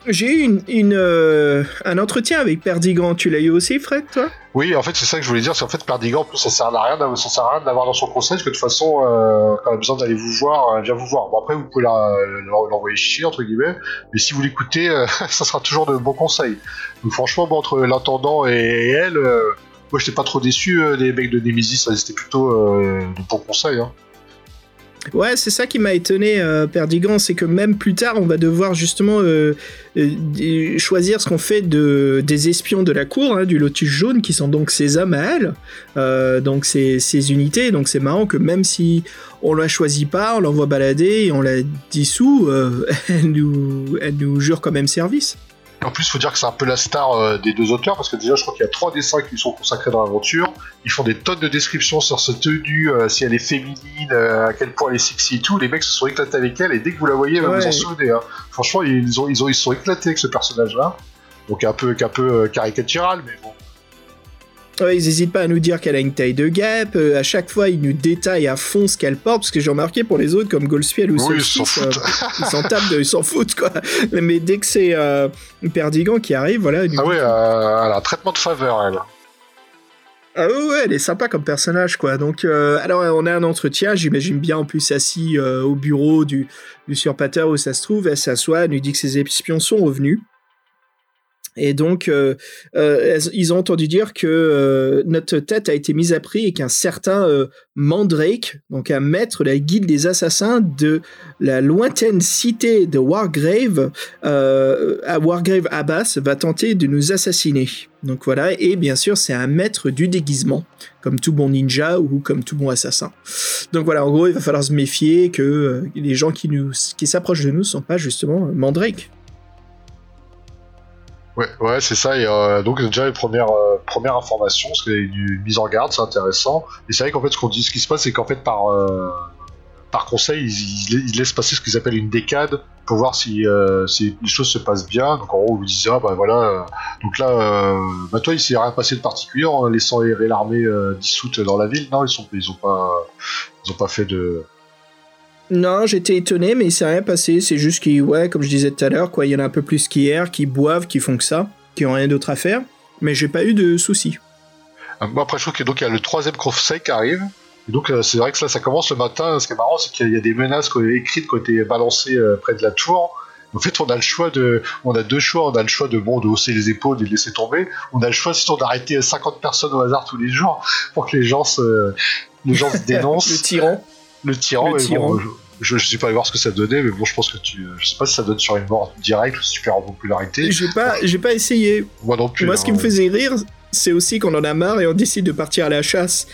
j'ai eu une, euh, un entretien avec Perdigan. Tu l'as eu aussi, Fred, toi? Oui, en fait, c'est ça que je voulais dire. C'est en fait, Perdigan, plus, ça sert à rien, ça sert à rien d'avoir dans son conseil, parce que de toute façon, euh, quand elle a besoin d'aller vous voir, elle vient vous voir. Bon, après, vous pouvez l'envoyer chier, entre guillemets, mais si vous l'écoutez, euh, ça sera toujours de bons conseils. Donc, franchement, entre l'intendant et, elle, euh, moi, j'étais pas trop déçu. euh, les mecs de Nemesis, c'était plutôt euh, de bons conseils. Hein. Ouais, c'est ça qui m'a étonné, euh, Perdigan, c'est que même plus tard, on va devoir justement euh, euh, d- choisir ce qu'on fait de, des espions de la cour, hein, du Lotus jaune, qui sont donc ces hommes à elle, euh, donc ces, unités. Donc c'est marrant que même si on la choisit pas, on l'envoie balader et on la dissout, euh, elle, nous, elle nous jure quand même service. En plus, faut dire que c'est un peu la star euh, des deux auteurs, parce que déjà, je crois qu'il y a trois dessins qui lui sont consacrés dans l'aventure. Ils font des tonnes de descriptions sur sa tenue, euh, si elle est féminine, euh, à quel point elle est sexy et tout. Les mecs se sont éclatés avec elle, et dès que vous la voyez, Ouais. vous en souvenez. Hein. Franchement, ils, ont, ils, ont, ils se sont éclatés avec ce personnage-là. Donc un peu, un peu caricatural, mais bon. Ouais, ils n'hésitent pas à nous dire qu'elle a une taille de guêpe. euh, à chaque fois, ils nous détaillent à fond ce qu'elle porte, parce que j'ai remarqué pour les autres, comme Goldspiel ou Oui, ils s'en foutent. euh, ils s'en tapent, de- ils s'en foutent, quoi. Mais dès que c'est euh, Perdigan qui arrive, voilà. Ah ouais, euh, elle a un traitement de faveur, elle. Ah ouais, elle est sympa comme personnage, quoi. Donc, euh, alors, on a un entretien, j'imagine bien, en plus, assis euh, au bureau du, du usurpateur où ça se trouve. Elle s'assoit, elle nous dit que ses espions sont revenus. Et donc, euh, euh, ils ont entendu dire que euh, notre tête a été mise à prix et qu'un certain Mandrake, donc un maître de la guilde des assassins de la lointaine cité de Wargrave, à Wargrave Abbas, va tenter de nous assassiner. Donc voilà, et bien sûr, c'est un maître du déguisement, comme tout bon ninja ou comme tout bon assassin. Donc voilà, en gros, il va falloir se méfier que les gens qui qui s'approchent de nous sont pas justement Mandrake. Ouais, ouais, c'est ça. Et euh, donc déjà les premières euh, premières informations, parce une, mise en garde, c'est intéressant. Et c'est vrai qu'en fait, ce qu'on dit, ce qui se passe, c'est qu'en fait par euh, par conseil, ils, laissent passer ce qu'ils appellent une décade pour voir si, euh, les choses se passent bien. Donc en gros, vous disent ah bah voilà. euh, donc là, bah toi, il s'est rien passé de particulier en laissant errer l'armée dissoute dans la ville. Non, ils sont ils ont pas ils ont pas fait de Non, j'étais étonné, mais il s'est rien passé. C'est juste qu'ils, ouais, comme je disais tout à l'heure, quoi, il y en a un peu plus qui errent, qui boivent, qui font que ça, qui ont rien d'autre à faire. Mais j'ai pas eu de soucis. Euh, Moi, après, je trouve qu'il donc, il y a le troisième conseil qui arrive. Et donc, euh, c'est vrai que là, ça commence le matin. Ce qui est marrant, c'est qu'il y a des menaces écrites qui ont été balancées euh, près de la tour. En fait, on a le choix de, on a deux choix. On a le choix de bon, de hausser les épaules et de laisser tomber. On a le choix sinon d'arrêter 50 personnes au hasard tous les jours pour que les gens se, les gens se dénoncent. le tyran. Le tyran, Le tyran. bon, je, je, suis pas allé voir ce que ça donnait, mais bon, je pense que tu, je sais pas si ça donne sur une mort directe ou super en popularité. J'ai pas, j'ai pas essayé. Moi non plus. Moi, ce qui hein. me faisait rire, c'est aussi qu'on en a marre et on décide de partir à la chasse.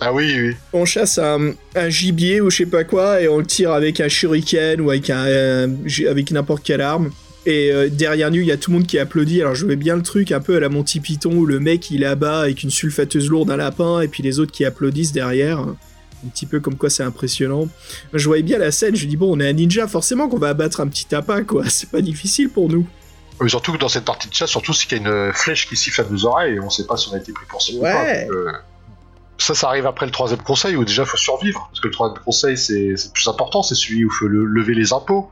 Ah oui, oui. On chasse un, un gibier ou je sais pas quoi et on le tire avec un shuriken ou avec un, avec n'importe quelle arme. Et euh, derrière nous, il y a tout le monde qui applaudit. Alors je veux bien le truc un peu à la Monty Python où le mec il est là-bas avec une sulfateuse lourde, un lapin, et puis les autres qui applaudissent derrière. Un petit peu comme quoi c'est impressionnant. Je voyais bien la scène, je dis bon, on est un ninja, forcément qu'on va abattre un petit tapin quoi. C'est pas difficile pour nous. Mais surtout que dans cette partie de chat, surtout c'est qu'il y a une flèche qui siffle à nos oreilles et on sait pas si on a été pris pour cible ou Ouais. pas. donc, euh, ça, ça arrive après le troisième conseil où déjà faut survivre. Parce que le troisième conseil, c'est le plus important, c'est celui où il faut le- lever les impôts.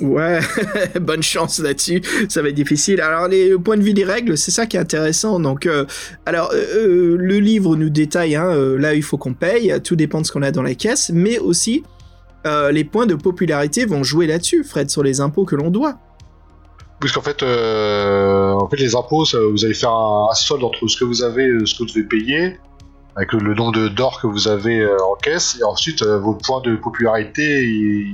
Ouais, bonne chance là-dessus, ça va être difficile. Alors, les le point de vue des règles, c'est ça qui est intéressant. Donc, euh, alors, euh, euh, le livre nous détaille, hein, euh, là, il faut qu'on paye, tout dépend de ce qu'on a dans la caisse, mais aussi, les points de popularité vont jouer là-dessus, Fred, sur les impôts que l'on doit. Puisqu'en fait, en fait, les impôts, vous allez faire un, solde entre ce que vous avez ce que vous devez payer, avec le, nombre d'or que vous avez en caisse, et ensuite vos points de popularité,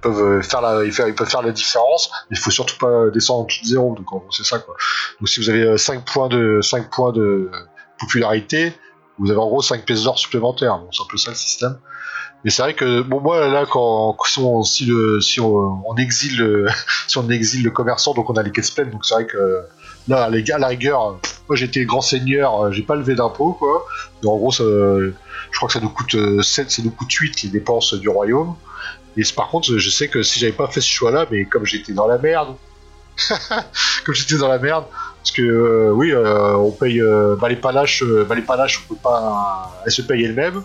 peuvent euh, faire ils, peuvent faire la différence, mais il faut surtout pas descendre en dessous de zéro. Donc c'est ça. Donc si vous avez 5 points de 5 points de popularité, vous avez en gros 5 pièces d'or supplémentaires. Bon, c'est un peu ça le système. Mais c'est vrai que bon moi là quand si on, si le, si on, exile le, si on exile le commerçant, donc on a les caisses pleines, donc c'est vrai que là, les gars, à la rigueur, moi j'étais grand seigneur, euh, j'ai pas levé d'impôts, quoi. Mais en gros, je crois que ça nous coûte euh, 7, ça nous coûte 8 les dépenses du royaume. Et par contre, je sais que si j'avais pas fait ce choix-là, mais comme j'étais dans la merde, comme j'étais dans la merde, parce que euh, oui, euh, on paye bah, les panaches, bah, les on peut pas, elles se payent elles-mêmes.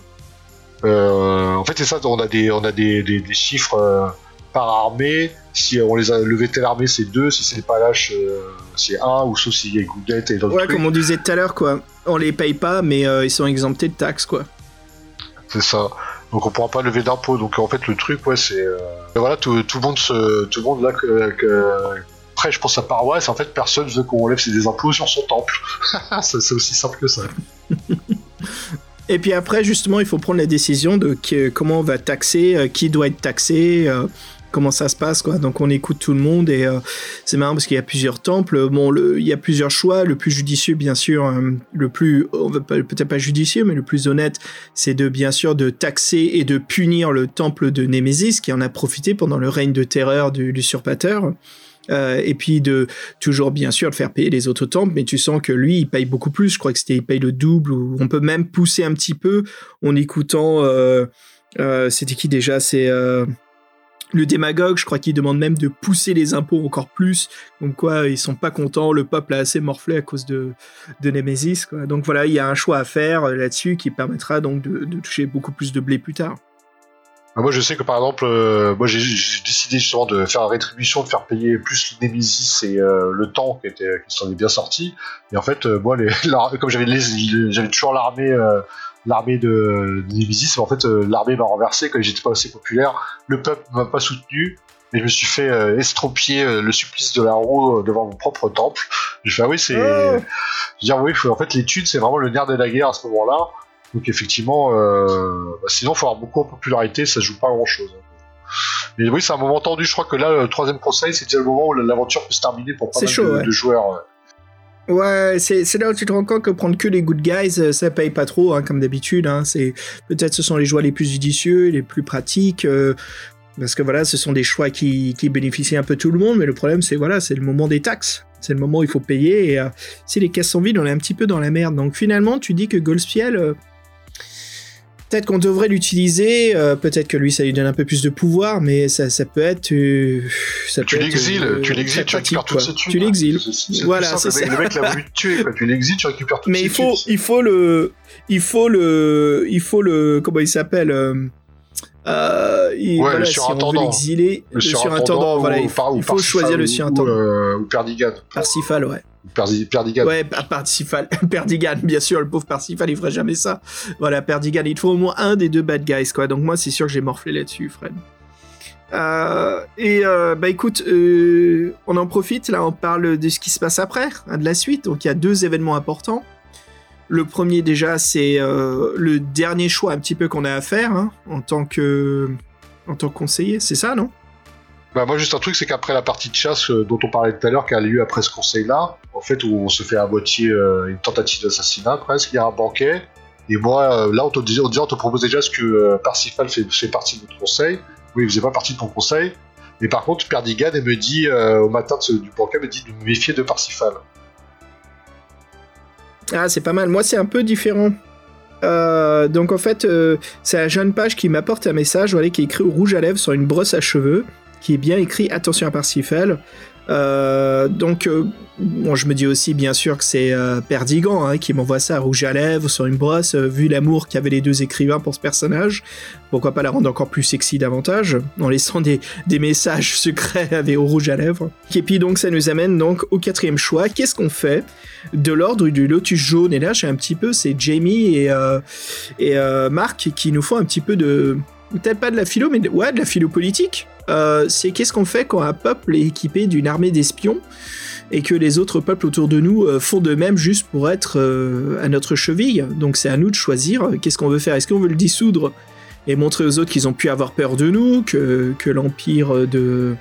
Euh, en fait, c'est ça, on a des, on a des, des, des chiffres par armée. Si on les a levés telle armée, c'est 2. Si c'est les palaches, euh, c'est 1. Ou sauf s'il y a Goudette et d'autres Ouais, trucs. comme on disait tout à l'heure, quoi. On les paye pas, mais euh, ils sont exemptés de taxes, quoi. C'est ça. Donc on pourra pas lever d'impôts. Donc en fait, le truc, ouais, c'est. euh, voilà, tout, tout le monde se, tout le monde là que, que prêche pour sa paroisse. En fait, personne veut qu'on lève ses impôts sur son temple. c'est aussi simple que ça. Et puis après, justement, il faut prendre la décision de comment on va taxer, euh, qui doit être taxé, euh, comment ça se passe, quoi. Donc on écoute tout le monde et euh, c'est marrant parce qu'il y a plusieurs temples. Bon, il y a plusieurs choix. Le plus judicieux, bien sûr, euh, le plus, peut-être pas judicieux, mais le plus honnête, c'est de bien sûr de taxer et de punir le temple de Némésis qui en a profité pendant le règne de terreur du l'usurpateur. Euh, et puis de toujours bien sûr de faire payer les autres temples, mais tu sens que lui il paye beaucoup plus. Je crois que c'était il paye le double ou on peut même pousser un petit peu en écoutant. c'était qui déjà? C'est le démagogue. Je crois qu'il demande même de pousser les impôts encore plus. Donc quoi, ils sont pas contents. Le peuple a assez morflé à cause de de Nemesis. Donc voilà, il y a un choix à faire euh, là-dessus qui permettra donc de, toucher beaucoup plus de blé plus tard. Bah, Moi, je sais que par exemple, euh, moi j'ai décidé justement de faire la rétribution, de faire payer plus Nemesis et euh, le temps qui qui s'en est bien sorti. Et en fait, moi, comme j'avais toujours l'armée l'armée de, de Nemesis, mais en fait, euh, l'armée m'a renversé quand j'étais pas assez populaire. Le peuple m'a pas soutenu. Et je me suis fait euh, estropier euh, le supplice de la roue euh, devant mon propre temple. J'ai fait ah oui c'est, Oh. je veux dire oui, faut- en fait l'étude c'est vraiment le nerf de la guerre à ce moment-là. Donc effectivement, euh, bah, sinon faut avoir beaucoup en popularité, ça joue pas à grand chose. Mais oui, c'est un moment tendu. Je crois que là, le troisième conseil, c'est déjà le moment où l'aventure peut se terminer pour pas mal chaud, de, ouais. de joueurs. Ouais, c'est là où tu te rends compte que prendre que les good guys, euh, ça paye pas trop, hein, comme d'habitude. Hein. Peut-être ce sont les choix les plus judicieux, les plus pratiques, euh, parce que voilà, ce sont des choix qui, bénéficient un peu tout le monde. Mais le problème, c'est voilà, c'est le moment des taxes. C'est le moment où il faut payer. Et euh, si les caisses sont vides, on est un petit peu dans la merde. Donc finalement, tu dis que Golspiel, peut-être qu'on devrait l'utiliser. euh, peut-être que lui, ça lui donne un peu plus de pouvoir, mais ça, ça peut être. euh, ça Tu l'exiles, euh, tu l'exiles, tu récupères toutes. Tu l'exiles. Voilà, c'est le mec- Le mec l'a voulu te tuer, quoi. Tu l'exiles, tu récupères toutes Mais il faut, thunes. il faut le, il faut le, il faut le, comment il s'appelle euh, il- Ouais, voilà, le si on veut surintendant. l'exiler, le, surintendant, voilà, il, faut choisir le surintendant. Ou, euh, ou Perdigan. Parsifal, ouais. Ou Perdi- Perdigan. Ouais, Pa- Parsifal, Perdigan, bien sûr, le pauvre Parsifal, il ferait jamais ça. Voilà, Perdigan, il te faut au moins un des deux bad guys, quoi. Donc moi, c'est sûr que j'ai morflé là-dessus, Fred. Euh, et euh, bah écoute, euh, on en profite, là on parle de ce qui se passe après, hein, de la suite. Donc il y a deux événements importants. Le premier déjà, c'est euh, le dernier choix un petit peu qu'on a à faire hein, en tant que en tant que conseiller, c'est ça, non? Bah moi juste un truc, c'est qu'après la partie de chasse euh, dont on parlait tout à l'heure, qui a lieu après ce conseil-là, en fait où on se fait à moitié euh, une tentative d'assassinat presque, il y a un banquet. Et moi, là, on te disait, on, te propose déjà ce que Parsifal fait, partie de notre conseil. Oui, il faisait pas partie de ton conseil. Mais par contre, Perdigan me dit au matin du banquet, me dit de me méfier de Parsifal. Ah, c'est pas mal. Moi, c'est un peu différent. Euh, donc en fait, euh, c'est la jeune page qui m'apporte un message, voilà, qui est écrit au rouge à lèvres sur une brosse à cheveux, qui est bien écrit attention à Parsifal. Euh, donc, euh, bon, je me dis aussi bien sûr que c'est euh, Perdigan hein, qui m'envoie ça rouge à lèvres sur une brosse, vu l'amour qu'avaient les deux écrivains pour ce personnage. Pourquoi pas la rendre encore plus sexy davantage, en laissant des, messages secrets avec au rouge à lèvres. Et puis donc ça nous amène donc au quatrième choix. Qu'est-ce qu'on fait de l'ordre du lotus jaune? Et là j'ai un petit peu, c'est Jamie et, et Marc qui nous font un petit peu de... Peut-être pas de la philo, mais ouais, de la philo politique. Euh, c'est qu'est-ce qu'on fait quand un peuple est équipé d'une armée d'espions et que les autres peuples autour de nous euh, font de même juste pour être euh, à notre cheville? Donc c'est à nous de choisir qu'est-ce qu'on veut faire? Est-ce qu'on veut le dissoudre et montrer aux autres qu'ils ont pu avoir peur de nous, que, l'empire de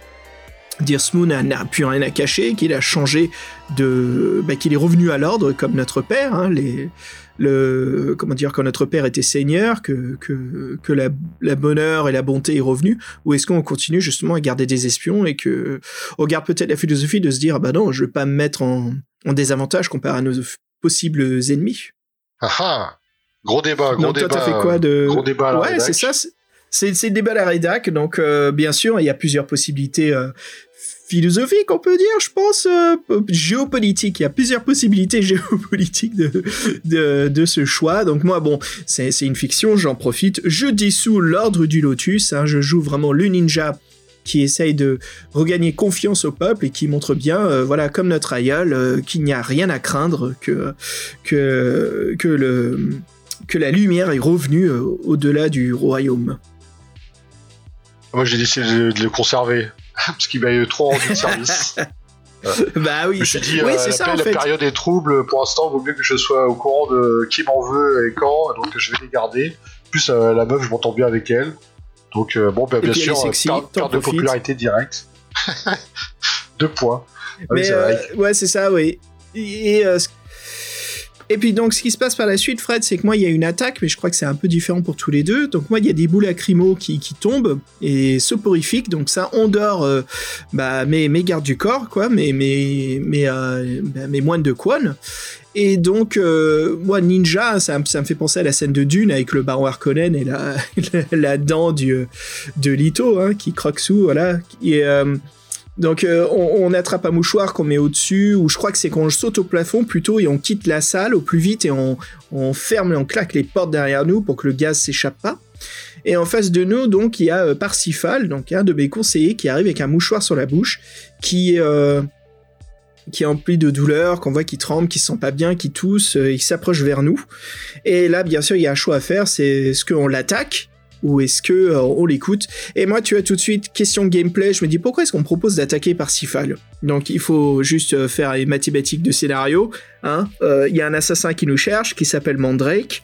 Deersmoon n'a- n'a plus rien à cacher, qu'il a changé de, bah, qu'il est revenu à l'ordre comme notre père. hein, les, le, comment dire, quand notre père était seigneur, que, que, que la, la bonheur et la bonté est revenue, ou est-ce qu'on continue justement à garder des espions et que on garde peut-être la philosophie de se dire, ah bah non, je vais pas me mettre en, en désavantage comparé à nos possibles ennemis. Ah ah Gros débat, gros Donc toi, débat. fait quoi de... Gros débat Ouais, c'est ça. c'est- C'est c'est le débat à la rédac. Donc, euh, bien sûr, il y a plusieurs possibilités euh, philosophiques, on peut dire, je pense, euh, géopolitiques. Il y a plusieurs possibilités géopolitiques de, de, ce choix. Donc, moi, bon, c'est une fiction, j'en profite. Je dissous l'ordre du Lotus. hein, je joue vraiment le ninja qui essaye de regagner confiance au peuple et qui montre bien, euh, voilà, comme notre aïeul, euh, qu'il n'y a rien à craindre, que, que, que, le, que la lumière est revenue au-delà du royaume. Moi, j'ai décidé de le conserver. Parce qu'il m'a eu trop rendu de service. bah oui, Je me suis dit, oui, euh, c'est la, ça paix- en la fait. période est trouble. Pour l'instant, il vaut mieux que je sois au courant de qui m'en veut et quand. Donc, je vais les garder. En plus, euh, la meuf, je m'entends bien avec elle. Donc, euh, bon, bah, bien sûr, sexy, perte perte de popularité directe. Deux points. Ah Mais ouais, c'est ça, oui. Et, et, ce- et puis donc, ce qui se passe par la suite, Fred, c'est que moi, il y a une attaque, mais je crois que c'est un peu différent pour tous les deux. Donc moi, il y a des boules lacrymo qui, qui tombent et soporifiques. Donc ça endort euh, bah, mes, mes gardes du corps, quoi, mes, mes, mes, euh, bah, moines de Quan. Et donc, euh, moi, ninja, ça, ça me fait penser à la scène de Dune avec le baron Harkonnen et la, la, dent du, de Lito, hein, qui croque sous, voilà. Et, euh, donc, euh, on, attrape un mouchoir qu'on met au-dessus, ou je crois que c'est qu'on saute au plafond plutôt et on quitte la salle au plus vite et on, on ferme et on claque les portes derrière nous pour que le gaz s'échappe pas. Et en face de nous, donc, il y a euh, Parsifal, donc un de mes conseillers, qui arrive avec un mouchoir sur la bouche, qui, euh, qui est empli de douleur, qu'on voit qui tremble, qui se sent pas bien, qui tousse, il s'approche vers nous. Et là, bien sûr, il y a un choix à faire, c'est est-ce qu'on l'attaque ou est-ce que euh, on l'écoute Et moi, tu as tout de suite question gameplay. Je me dis pourquoi est-ce qu'on propose d'attaquer Parsifal? Donc, il faut juste euh, faire les mathématiques de scénario. hein. Euh, Il y a un assassin qui nous cherche, qui s'appelle Mandrake,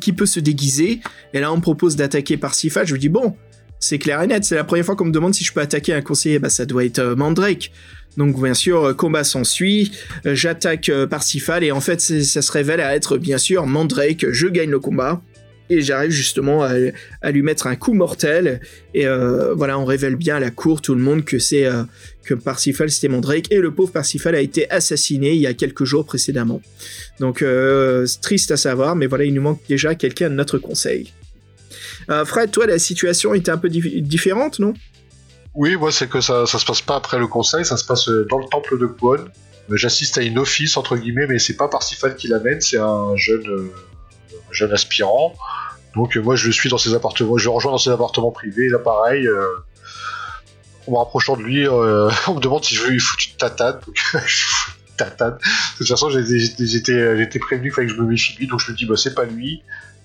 qui peut se déguiser. Et là, on propose d'attaquer Parsifal. Je me dis bon, c'est clair et net. C'est la première fois qu'on me demande si je peux attaquer un conseiller. Bah, ça doit être Mandrake. Donc bien sûr, combat s'ensuit, j'attaque Parsifal et en fait ça se révèle à être bien sûr Mandrake, je gagne le combat et j'arrive justement à, lui mettre un coup mortel et euh, voilà on révèle bien à la cour tout le monde que c'est euh, que Parsifal c'était Mandrake et le pauvre Parsifal a été assassiné il y a quelques jours précédemment. Donc euh, triste à savoir mais voilà il nous manque déjà quelqu'un de notre conseil. Euh, Fred, toi la situation était un peu dif- différente non? Oui, moi, c'est que ça, ça se passe pas après le conseil, ça se passe euh, dans le temple de Kwon. J'assiste à une office, entre guillemets, mais c'est pas Parsifal qui l'amène, c'est un jeune, un jeune aspirant. Donc, euh, moi, je suis dans ses appartements, je le rejoins dans ses appartements privés, là, pareil, euh, en me rapprochant de lui, euh, on me demande si je veux lui foutre une tatane. Donc, une tatane. De toute façon, j'étais prévenu qu'il fallait que je me méfie de lui, donc je me dis, bah, c'est pas lui.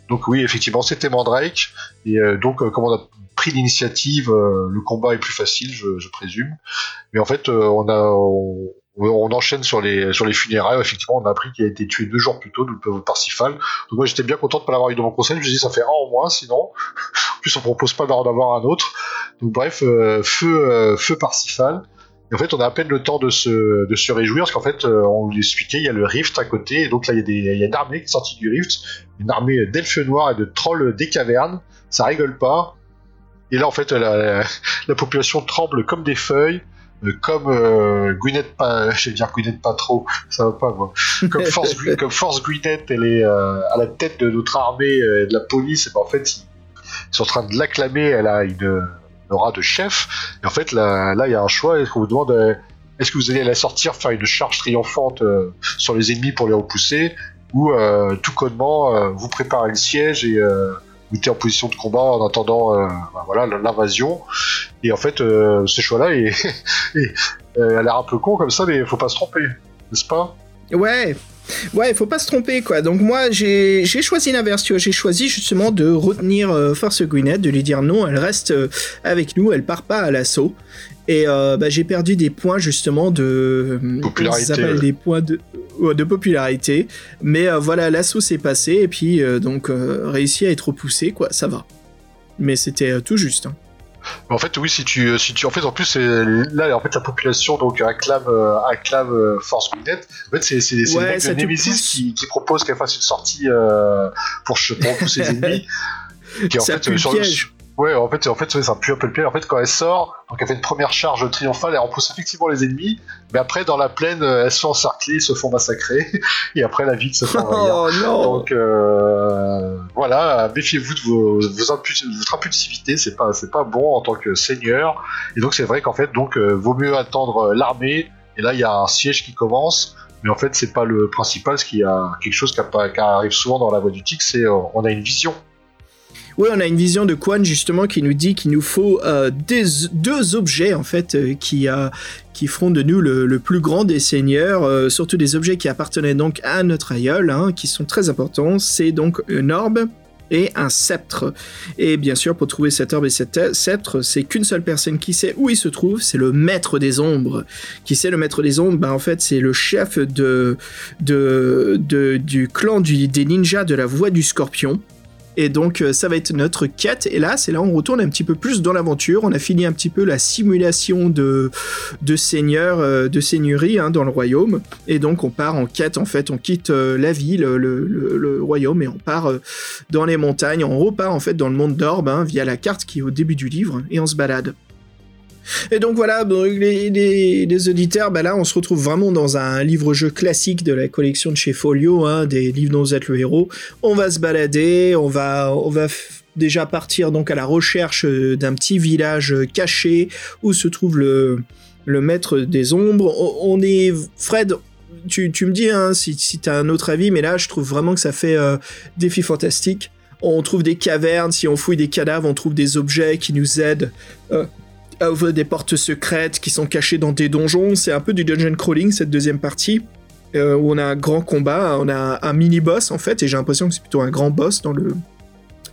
Donc oui, effectivement, c'était Mandrake. Et donc, comme on a pris l'initiative, le combat est plus facile, je, présume. Mais en fait, on a on, on enchaîne sur les sur les funérailles. Effectivement, on a appris qu'il a été tué deux jours plus tôt, le pauvre Parsifal. Donc moi, j'étais bien content de pas l'avoir eu dans mon conseil. Je me suis dit, ça fait un en moins, sinon. En plus, on propose pas d'en avoir un autre. Donc bref, euh, feu euh, feu Parsifal. Et en fait, on a à peine le temps de se, de se réjouir, parce qu'en fait, euh, on l'expliquait, il y a le Rift à côté, et donc là, il y, a des, y a une armée qui est sortie du Rift, une armée d'elfes noirs et de trolls des cavernes, ça rigole pas. Et là, en fait, la, la, la population tremble comme des feuilles, euh, comme euh, Gwyneth, pas, je vais dire Gwyneth pas trop, ça va pas moi. Comme Force, comme Force Gwyneth, elle est euh, à la tête de notre armée euh, et de la police, et ben en fait, ils, ils sont en train de l'acclamer, elle a une, une aura de chef, et en fait, là, là, il y a un choix, est-ce qu'on vous demande, euh, est-ce que vous allez la sortir, faire une charge triomphante euh, sur les ennemis pour les repousser, ou euh, tout connement, euh, vous préparez le siège et en position de combat en attendant euh, voilà l'invasion. Et en fait, euh, ce choix-là, est, euh, a l'air un peu con comme ça, mais faut pas se tromper, n'est-ce pas? Ouais, ouais, faut pas se tromper quoi. Donc moi j'ai j'ai choisi l'inverse, tu vois. J'ai choisi justement de retenir Force Gwyneth, de lui dire non, elle reste avec nous, elle part pas à l'assaut. Et euh, bah, j'ai perdu des points justement de Popularité, ça s'appelle ouais. des points de de popularité. Mais euh, voilà, l'assaut s'est passé et puis euh, donc euh, réussi à être repoussé quoi, ça va. Mais c'était euh, tout juste. hein. En fait, oui, si tu, si tu, en fait, en plus, là, en fait, la population donc acclame, euh, acclame euh, Force Gwyneth. En fait, c'est, c'est, Ouais, de Nemesis qui, qui propose qu'elle fasse une sortie euh, pour, pour repousser ses ennemis. Qui, en Ça fait, le sur. Ouais, en fait, en fait, ça pue un peu le pied. En fait, quand elle sort, donc elle fait une première charge triomphale, elle repousse effectivement les ennemis, mais après, dans la plaine, euh, elle se fait encercler, ils se font massacrer, et après, la ville se fait envahir. Oh non. Donc euh, voilà, méfiez-vous de vos, vos votre impulsivité, c'est pas c'est pas bon en tant que seigneur. Et donc c'est vrai qu'en fait donc euh, vaut mieux attendre euh, l'armée. Et là il y a un siège qui commence, mais en fait c'est pas le principal. Ce qui a quelque chose qui, a pas- qui arrive souvent dans la voie du tic, c'est euh, on a une vision. Oui, on a une vision de Quan justement qui nous dit qu'il nous faut euh, deux objets en fait euh, qui, euh, qui feront de nous le, plus grand des seigneurs, surtout des objets qui appartenaient donc à notre aïeul, hein, qui sont très importants. C'est donc une orbe et un sceptre. Et bien sûr, pour trouver cet orbe et cet sceptre, c'est qu'une seule personne qui sait où il se trouve, c'est le maître des ombres. Qui sait le maître des ombres? Ben, En fait, c'est le chef du clan des ninjas de la voie du scorpion. Et donc euh, ça va être notre quête. Et là, on retourne un petit peu plus dans l'aventure. On a fini un petit peu la simulation de de seigneur, euh, de seigneurie hein, dans le royaume. Et donc on part en quête. En fait, on quitte euh, la ville, le, royaume, et on part dans les montagnes. On repart en fait dans le monde d'Orbe hein, via la carte qui est au début du livre, et on se balade. Et donc voilà, les, auditeurs, bah là on se retrouve vraiment dans un livre-jeu classique de la collection de chez Folio, hein, des livres dont vous êtes le héros. On va se balader, on va, on va déjà partir donc à la recherche euh, d'un petit village euh, caché où se trouve le, le maître des ombres. On, est, Fred, tu, tu me dis hein, si, si tu as un autre avis, mais là je trouve vraiment que ça fait euh, défi fantastique. On trouve des cavernes, si on fouille des cadavres, on trouve des objets qui nous aident euh, à ouvrir des portes secrètes qui sont cachées dans des donjons. C'est un peu du dungeon crawling cette deuxième partie. euh, où on a un grand combat, on a un mini-boss en fait, et j'ai l'impression que c'est plutôt un grand boss dans le...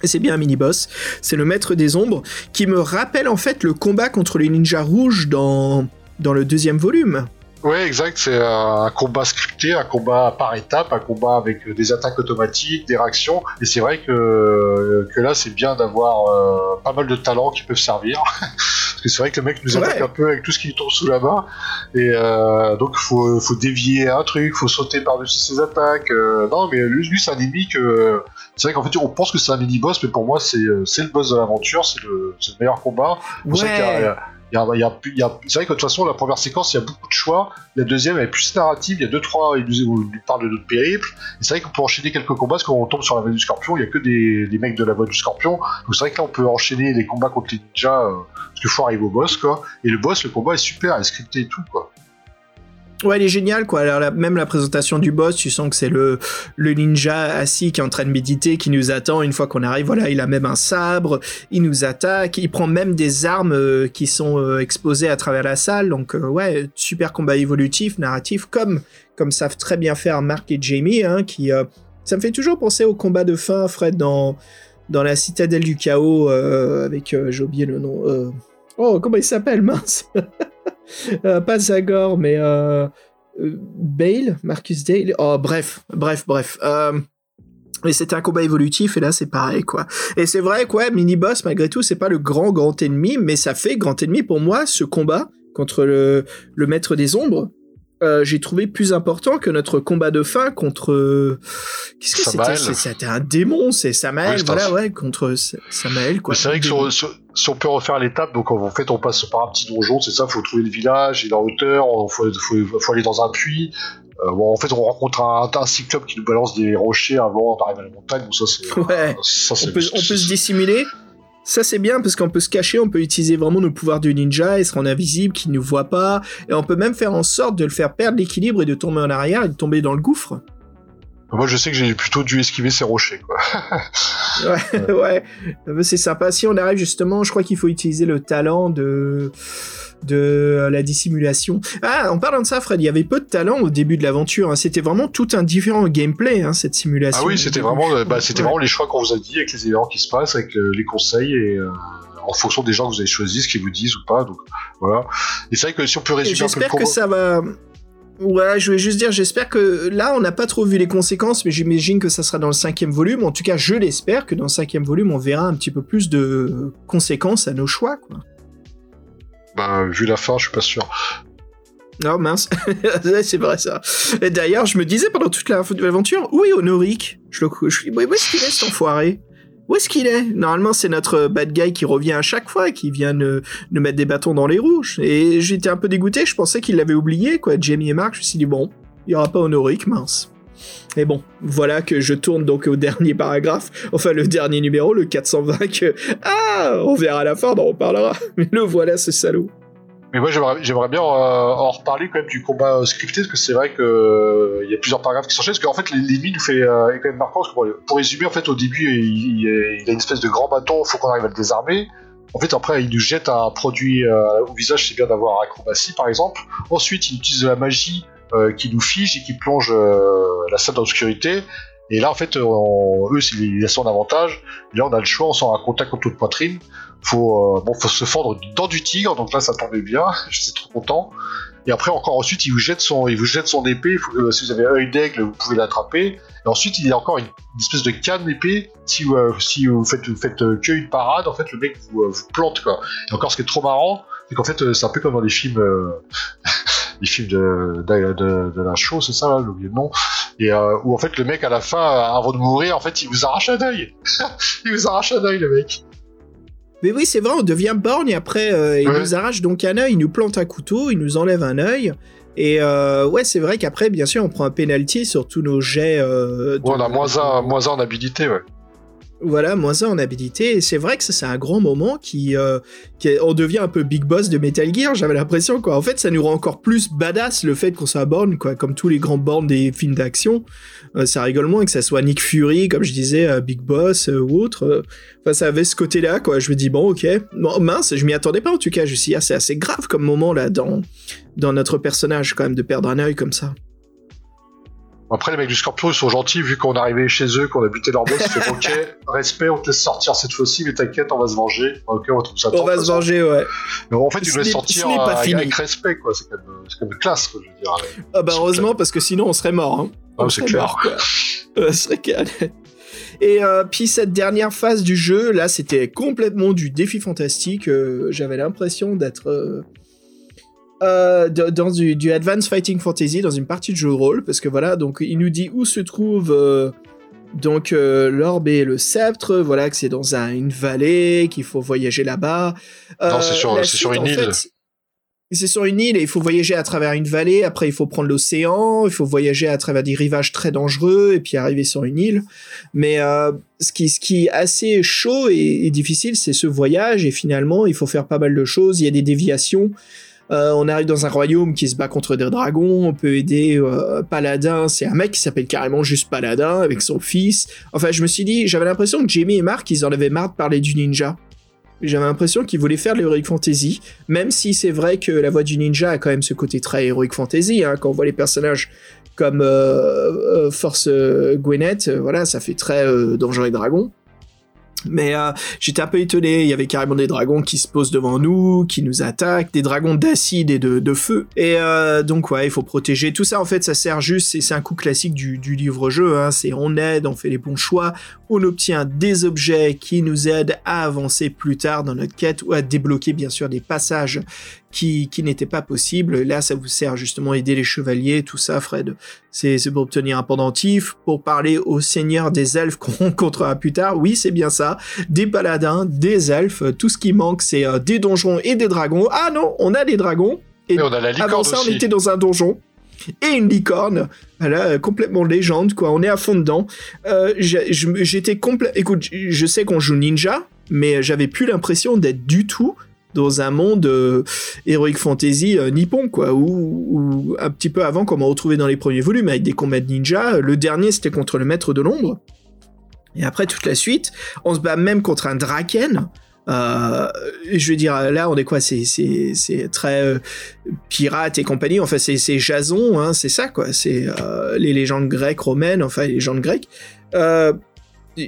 C'est bien un mini-boss, c'est le maître des ombres, qui me rappelle en fait le combat contre les ninjas rouges dans, dans le deuxième volume. Ouais, exact. C'est un combat scripté, un combat par étape, un combat avec euh, des attaques automatiques, des réactions. Et c'est vrai que, euh, que là, c'est bien d'avoir pas mal de talents qui peuvent servir. Parce que c'est vrai que le mec nous attaque Ouais. un peu avec tout ce qui lui tombe sous la main. Et euh, donc, faut, faut dévier un truc, faut sauter par-dessus ses attaques. euh, non, mais lui, lui c'est un ennemi que. C'est vrai qu'en fait, on pense que c'est un mini-boss, mais pour moi, c'est euh, le boss de l'aventure, c'est le, le meilleur combat. Ça c'est vrai que de toute façon, la première séquence, il y a beaucoup de choix. La deuxième, elle est plus narrative. Il y a deux, trois, il nous, il nous parle de notre périple. Et c'est vrai qu'on peut enchaîner quelques combats parce qu'on tombe sur la voie du scorpion. Il y a que des, mecs de la voie du scorpion. Donc c'est vrai que là, on peut enchaîner les combats contre les ninjas euh, parce qu'il faut arriver au boss, quoi. Et le boss, le combat est super, est scripté et tout, quoi. Ouais, elle est géniale, quoi. Alors, même la présentation du boss, tu sens que c'est le, le ninja assis qui est en train de méditer, qui nous attend. Une fois qu'on arrive, voilà, il a même un sabre, il nous attaque, il prend même des armes euh, qui sont euh, exposées à travers la salle. Donc, euh, ouais, super combat évolutif, narratif, comme, comme savent très bien faire Mark et Jamie, hein, qui, Ça me fait toujours penser au combat de fin, Fred, dans, dans la citadelle du chaos, avec, j'ai oublié le nom. Oh, comment il s'appelle, mince Pas Zagor, mais euh, euh, Bale, Marcus Dale. Oh, bref, bref, bref. Euh, mais c'était un combat évolutif et là c'est pareil quoi. Et c'est vrai quoi, mini boss malgré tout c'est pas le grand grand ennemi, mais ça fait grand ennemi pour moi ce combat contre le maître des ombres. Euh, j'ai trouvé plus important que notre combat de fin contre qu'est-ce que c'était? C'était un démon, c'est Samael, Oui, voilà ouais contre Samael quoi. C'est vrai que si on, si- si on peut refaire l'étape, donc en fait on passe par un petit donjon, c'est ça, faut trouver le village, il est en hauteur, il faut, faut, faut aller dans un puits. Euh, bon, en fait on rencontre un, un cyclope qui nous balance des rochers avant d'arriver à la montagne, donc ça c'est... Ouais. ça, on c'est- peut, on peut se dissimuler. Ça c'est bien parce qu'on peut se cacher, on peut utiliser vraiment nos pouvoirs de ninja et se rendre invisible, qu'il ne nous voit pas, et on peut même faire en sorte de le faire perdre l'équilibre et de tomber en arrière et de tomber dans le gouffre. Moi je sais que j'ai plutôt dû esquiver ces rochers, quoi. Ouais, ouais, Euh, c'est sympa. Si on arrive justement, je crois qu'il faut utiliser le talent de de euh, la dissimulation. Ah, en parlant de ça, Fred, il y avait peu de talent au début de l'aventure. hein. C'était vraiment tout un différent gameplay, hein, cette simulation. Ah oui, c'était vraiment, euh, bah, c'était Ouais. vraiment les choix qu'on vous a dit avec les événements qui se passent, avec euh, les conseils et euh, en fonction des gens que vous avez choisis, ce qu'ils vous disent ou pas. Donc voilà. Et c'est vrai que si on peut résumer un peu le combat. que ça va. Ouais, je voulais juste dire, j'espère que là, on n'a pas trop vu les conséquences, mais j'imagine que ça sera dans le cinquième volume. En tout cas, je l'espère que dans le cinquième volume, on verra un petit peu plus de conséquences à nos choix, quoi. Bah, vu la fin, je suis pas sûr. Non, mince. Ouais, c'est vrai, ça. Et d'ailleurs, je me disais pendant toute la- l'aventure, où est Honoric? Je le, je, Où est-ce qu'il est, cet enfoiré Où est-ce qu'il est? Normalement, c'est notre bad guy qui revient à chaque fois, qui vient nous, mettre des bâtons dans les roues. Et j'étais un peu dégoûté, je pensais qu'il l'avait oublié, quoi. Jamie et Mark, je me suis dit, bon, il n'y aura pas Honoric, mince. Et bon, voilà que je tourne donc au dernier paragraphe, enfin le dernier numéro, le 420, que... Ah On verra à la fin, on en. Mais le voilà, ce salaud. Mais moi, j'aimerais bien euh, en reparler quand même du combat euh, scripté, parce que c'est vrai que euh, il y a plusieurs paragraphes qui s'enchaînent, parce qu'en fait, l'ennemi nous fait euh, est quand même marquant. Parce que pour, résumer, en fait, au début, il, a une espèce de grand bâton, il faut qu'on arrive à le désarmer. En fait, après, il nous jette un produit euh, au visage, c'est bien d'avoir acrobatie, par exemple. Ensuite, il utilise de la magie euh, qui nous fige et qui plonge la salle dans l'obscurité. Et là, en fait, on- eux, c'est- il a son avantage. Et là, on a le choix, on sent un contact contre notre poitrine. Faut, euh, bon, faut se fendre dans du tigre, donc là, ça tombait bien. J'étais trop content. Et après, encore ensuite, il vous jette son, il vous jette son épée. Si vous avez œil d'aigle, vous pouvez l'attraper. Et ensuite, il y a encore une, espèce de canne épée. Si, euh, si vous faites, vous faites euh, que une parade, en fait, le mec vous, euh, vous plante, quoi. Et encore, ce qui est trop marrant, c'est qu'en fait, euh, c'est un peu comme dans les films, les films de, de, de, la show, c'est ça, j'ai oublié le nom. Et euh, où en fait, le mec, à la fin, avant de mourir, en fait, il vous arrache un œil. il vous arrache un œil, le mec. Mais oui, c'est vrai, on devient borgne et après, euh, il Ouais. nous arrache donc un œil, il nous plante un couteau, il nous enlève un œil. Et euh, ouais, c'est vrai qu'après, bien sûr, on prend un penalty sur tous nos jets. euh, de- Ouais, on a moins un, moins un en habilité, ouais. Voilà, moins un en habilité. Et c'est vrai que ça, c'est un grand moment qui, euh, qui on devient un peu big boss de Metal Gear. J'avais l'impression, quoi. En fait, ça nous rend encore plus badass le fait qu'on soit borne, quoi. Comme tous les grands bornes des films d'action. Euh, ça rigole moins que ça soit Nick Fury, comme je disais, euh, Big Boss euh, ou autre. Enfin, ça avait ce côté-là, quoi. Je me dis, bon, ok. Mince, je m'y attendais pas, en tout cas. Je me suis dit, ah, c'est assez grave comme moment, là, dans, dans notre personnage, quand même, de perdre un œil comme ça. Après, les mecs du Scorpion, ils sont gentils, vu qu'on est arrivé chez eux, qu'on a buté leur boss, ils font ok, respect, on te laisse sortir cette fois-ci, mais t'inquiète, on va se venger. Ok, on trouve ça On va se venger, ouais. Mais en fait, tu dois sortir pas avec, fini. avec respect, quoi. C'est quand, même- c'est quand même classe, quoi, je veux dire. Ah bah heureusement parce que sinon on serait mort. Hein. Ah, c'est clair. mort, quoi. Euh, serait calme. Et euh, puis cette dernière phase du jeu, là, c'était complètement du défi fantastique. euh, J'avais l'impression d'être euh, euh, dans du, du Advanced Fighting Fantasy, dans une partie de jeu de rôle, parce que voilà, donc il nous dit où se trouve euh, donc euh, l'orbe et le sceptre. Voilà que c'est dans un- une vallée, qu'il faut voyager là-bas. Non, c'est sur- une île. c'est sur une île et il faut voyager à travers une vallée. Après, il faut prendre l'océan. Il faut voyager à travers des rivages très dangereux et puis arriver sur une île. Mais euh, ce, qui, ce qui est assez chaud et, et difficile, c'est ce voyage. Et finalement, il faut faire pas mal de choses. Il y a des déviations. Euh, on arrive dans un royaume qui se bat contre des dragons. On peut aider euh, Paladin. C'est un mec qui s'appelle carrément juste Paladin avec son fils. Enfin, je me suis dit, j'avais l'impression que Jamie et Mark, ils en avaient marre de parler du ninja. J'avais l'impression qu'ils voulaient faire de l'heroic fantasy, même si c'est vrai que la voix du ninja a quand même ce côté très heroic fantasy, hein, quand on voit les personnages comme euh, Force Gwyneth, voilà, ça fait très Donjons et Dragons. Mais euh, j'étais un peu étonné, il y avait carrément des dragons qui se posent devant nous, qui nous attaquent, des dragons d'acide et de, feu. Et euh, donc ouais, il faut protéger. Tout ça en fait, ça sert juste, c'est c'est un coup classique du, du livre-jeu, hein, c'est on aide, on fait les bons choix, on obtient des objets qui nous aident à avancer plus tard dans notre quête ou à débloquer bien sûr des passages qui, qui n'étaient pas possibles. Là, ça vous sert justement à aider les chevaliers, tout ça, Fred. C'est pour obtenir un pendentif, pour parler au seigneur des elfes qu'on rencontrera plus tard. Oui, c'est bien ça. Des paladins, des elfes. Tout ce qui manque, c'est euh, des donjons et des dragons. Ah non, on a des dragons. Et Et on a la licorne avant ça, on était dans un donjon. Et une licorne, voilà, euh, complètement légende, quoi. On est à fond dedans. Euh, J'étais complet. Écoute, je je sais qu'on joue ninja, mais j'avais plus l'impression d'être du tout dans un monde euh, heroic fantasy euh, nippon, quoi. Ou, un petit peu avant, comme on retrouvait dans les premiers volumes, avec des combats de ninja. Le dernier, c'était contre le maître de l'ombre. Et après, toute la suite, on se bat même contre un draken. Euh, je veux dire, là, on est quoi C'est très euh, pirate et compagnie. Enfin, c'est c'est Jason, hein, c'est ça, quoi. C'est euh, les légendes grecques, romaines, enfin les légendes grecques.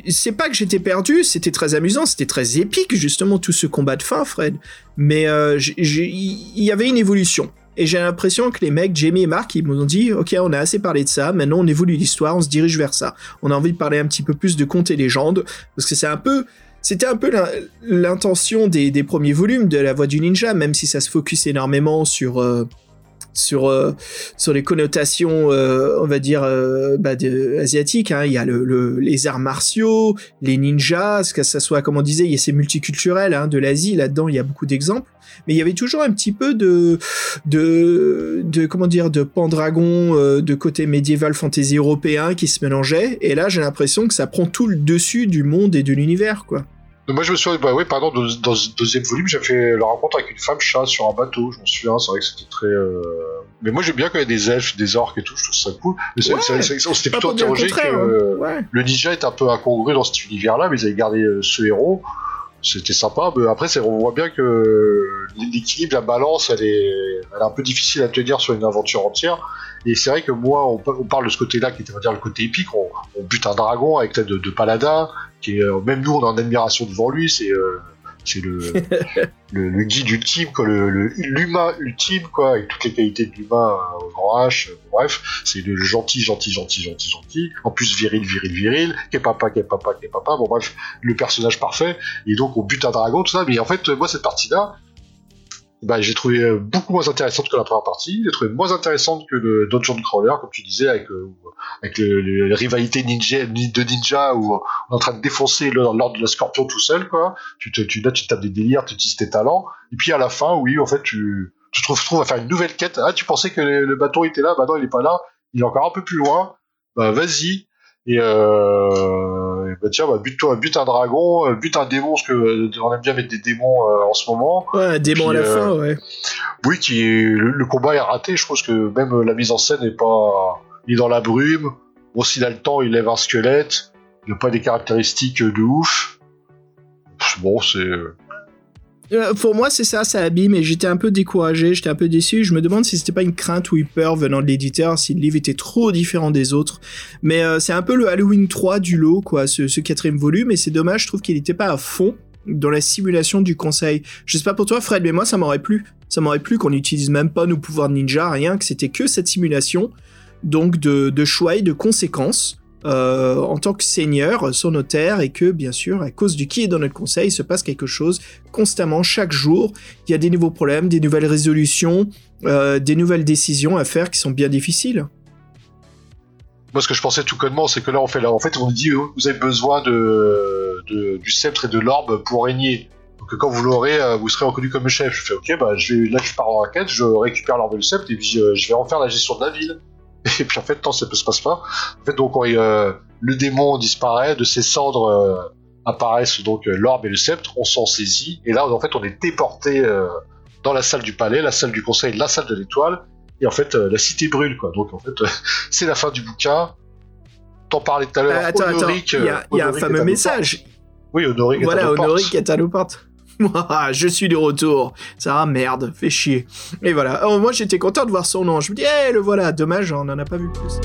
C'est pas que j'étais perdu, c'était très amusant, c'était très épique justement tout ce combat de fin, Fred. Mais euh, il y avait une évolution. Et j'ai l'impression que les mecs, Jamie et Mark, ils m'ont dit, ok, on a assez parlé de ça, maintenant on évolue l'histoire, on se dirige vers ça. On a envie de parler un petit peu plus de contes et légendes, parce que c'est un peu, c'était un peu l'in- l'intention des, des premiers volumes de La Voix du Ninja, même si ça se focus énormément sur euh, sur euh, sur les connotations, euh, on va dire euh, bah, asiatiques. hein. Il y a le, le- les arts martiaux, les ninjas, que ça soit, comme on disait, il y a c'est multiculturel hein, de l'Asie là-dedans. Il y a beaucoup d'exemples, mais il y avait toujours un petit peu de de de comment dire de Pendragon, de côté médiéval fantasy européen qui se mélangeait. Et là, j'ai l'impression que ça prend tout le dessus du monde et de l'univers, quoi. Donc moi je me souviens, bah ouais, pardon, dans, dans ce deuxième volume, j'ai fait la rencontre avec une femme chat sur un bateau, je m'en souviens, c'est vrai que c'était très... euh, Mais moi j'aime bien quand il y a des elfes, des orques et tout, je trouve ça cool. Mais Ouais. on s'était plutôt interrogé que euh, hein. Ouais. le ninja est un peu incongru dans cet univers-là, mais ils avaient gardé euh, ce héros, c'était sympa, mais après on voit bien que l'équilibre, la balance, elle est, elle est un peu difficile à tenir sur une aventure entière. Et c'est vrai que moi, on, pa- on parle de ce côté-là qui était, on va dire, le côté épique. On, on bute un dragon avec tête de, de paladin, qui est, euh, même nous, on est en admiration devant lui. C'est, euh, c'est le, le, le guide ultime, quoi, le, l'humain ultime, quoi, avec toutes les qualités de l'humain euh, au grand H. euh, bref, c'est le gentil, gentil, gentil, gentil, gentil. En plus, viril, viril, viril. Qui est papa, qui est papa, qui est papa. Bon, bref, le personnage parfait. Et donc, on bute un dragon, tout ça. Mais en fait, moi, cette partie-là, bah, j'ai trouvé euh, beaucoup moins intéressante que la première partie. J'ai trouvé moins intéressante que le Dungeon Crawler, comme tu disais, avec, euh, avec le, le- la rivalité ninja, ni- de ninja où on est en train de défoncer l'ordre de la scorpion tout seul, quoi. Tu te, tu, là, tu tapes des délires, tu utilises tes talents. Et puis à la fin, oui, en fait, tu, tu te retrouves à faire une nouvelle quête. Ah, tu pensais que le, le bâton était là, bah non, il est pas là. Il est encore un peu plus loin. Bah, vas-y. Et, euh, bah tiens, bah, bute-toi, bute un dragon, euh, bute un démon, parce que euh, on aime bien mettre des démons euh, en ce moment. Ouais, un démon à la euh, fin, ouais. Oui, qui le, le combat est raté. Je pense que même la mise en scène est pas. Il est dans la brume. Bon, s'il a le temps, il lève un squelette. Il n'a pas des caractéristiques de ouf. Bon, c'est. Euh, pour moi, c'est ça, ça abîme et j'étais un peu découragé, j'étais un peu déçu. Je me demande si c'était pas une crainte ou une peur venant de l'éditeur, si le livre était trop différent des autres. Mais euh, c'est un peu le Halloween 3 du lot, quoi, ce, quatrième volume, et c'est dommage, je trouve qu'il n'était pas à fond dans la simulation du conseil. Je sais pas pour toi, Fred, mais moi, ça m'aurait plu. Ça m'aurait plu qu'on n'utilise même pas nos pouvoirs ninja, rien, que c'était que cette simulation, donc de choix et de conséquences. Euh, en tant que seigneur sur nos terres et que bien sûr à cause du qui est dans notre conseil il se passe quelque chose constamment chaque jour il y a des nouveaux problèmes des nouvelles résolutions euh, des nouvelles décisions à faire qui sont bien difficiles Moi, ce que je pensais tout connement, c'est que là, on fait là, en fait, on dit, euh, vous avez besoin de, du sceptre et de l'orbe pour régner. Donc, quand vous l'aurez, vous serez reconnu comme chef. Je fais, ok, bah, je là, je pars en quête, je récupère l'orbe et le sceptre, et puis je vais en faire la gestion de la ville. Et puis, en fait, non, ça ne se passe pas. En fait, donc, on- euh, le démon disparaît, de ses cendres euh, apparaissent donc euh, l'orbe et le sceptre, on s'en saisit, et là, en fait, on est déporté dans la salle du palais, la salle du conseil, la salle de l'étoile, et en fait, la cité brûle, quoi. Donc, en fait, c'est la fin du bouquin. T'en parlais tout à l'heure. Attends il y a, il y a un fameux message. Oui, à voilà. Honoric est à nos portes je suis de retour. Ça ah merde, fait chier. Et voilà. Oh, moi j'étais content de voir son nom. Je me dis, eh le voilà. Dommage, on n'en a pas vu plus.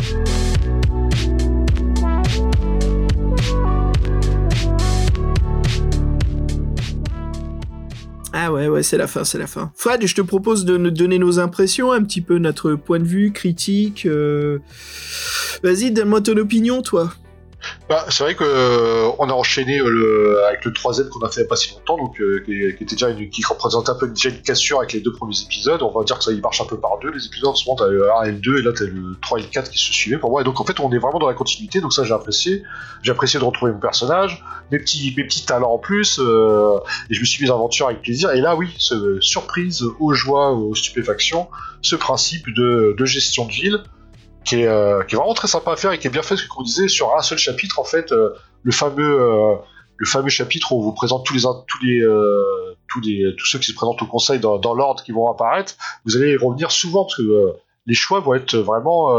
Ah ouais, ouais, c'est la fin, c'est la fin. Fred, je te propose de nous donner nos impressions, un petit peu notre point de vue, critique. euh. Vas-y, donne-moi ton opinion, toi. Bah, c'est vrai que euh, a enchaîné euh, le, avec le 3Z qu'on a fait pas si longtemps, donc euh, qui, qui était déjà une, qui représentait un peu déjà une cassure avec les deux premiers épisodes. On va dire que ça y marche un peu par deux. Les épisodes, moment, t'as le 1 et le 2, et là t'as le 3 et le 4 qui se suivaient pour moi. Et donc en fait, on est vraiment dans la continuité, donc ça j'ai apprécié. J'ai apprécié de retrouver mon personnage, mes petits, mes petits talents en plus, euh, et je me suis mis en aventure avec plaisir. Et là, oui, surprise, aux joies, aux stupéfactions, ce principe de gestion de ville qui est, euh, qui est vraiment très sympa à faire et qui est bien fait, ce qu'on disait, sur un seul chapitre, en fait, euh, le fameux euh, le fameux chapitre où on vous présente tous les tous les tous les tous ceux qui se présentent au conseil dans, l'ordre qui vont apparaître, vous allez y revenir souvent parce que les choix vont être vraiment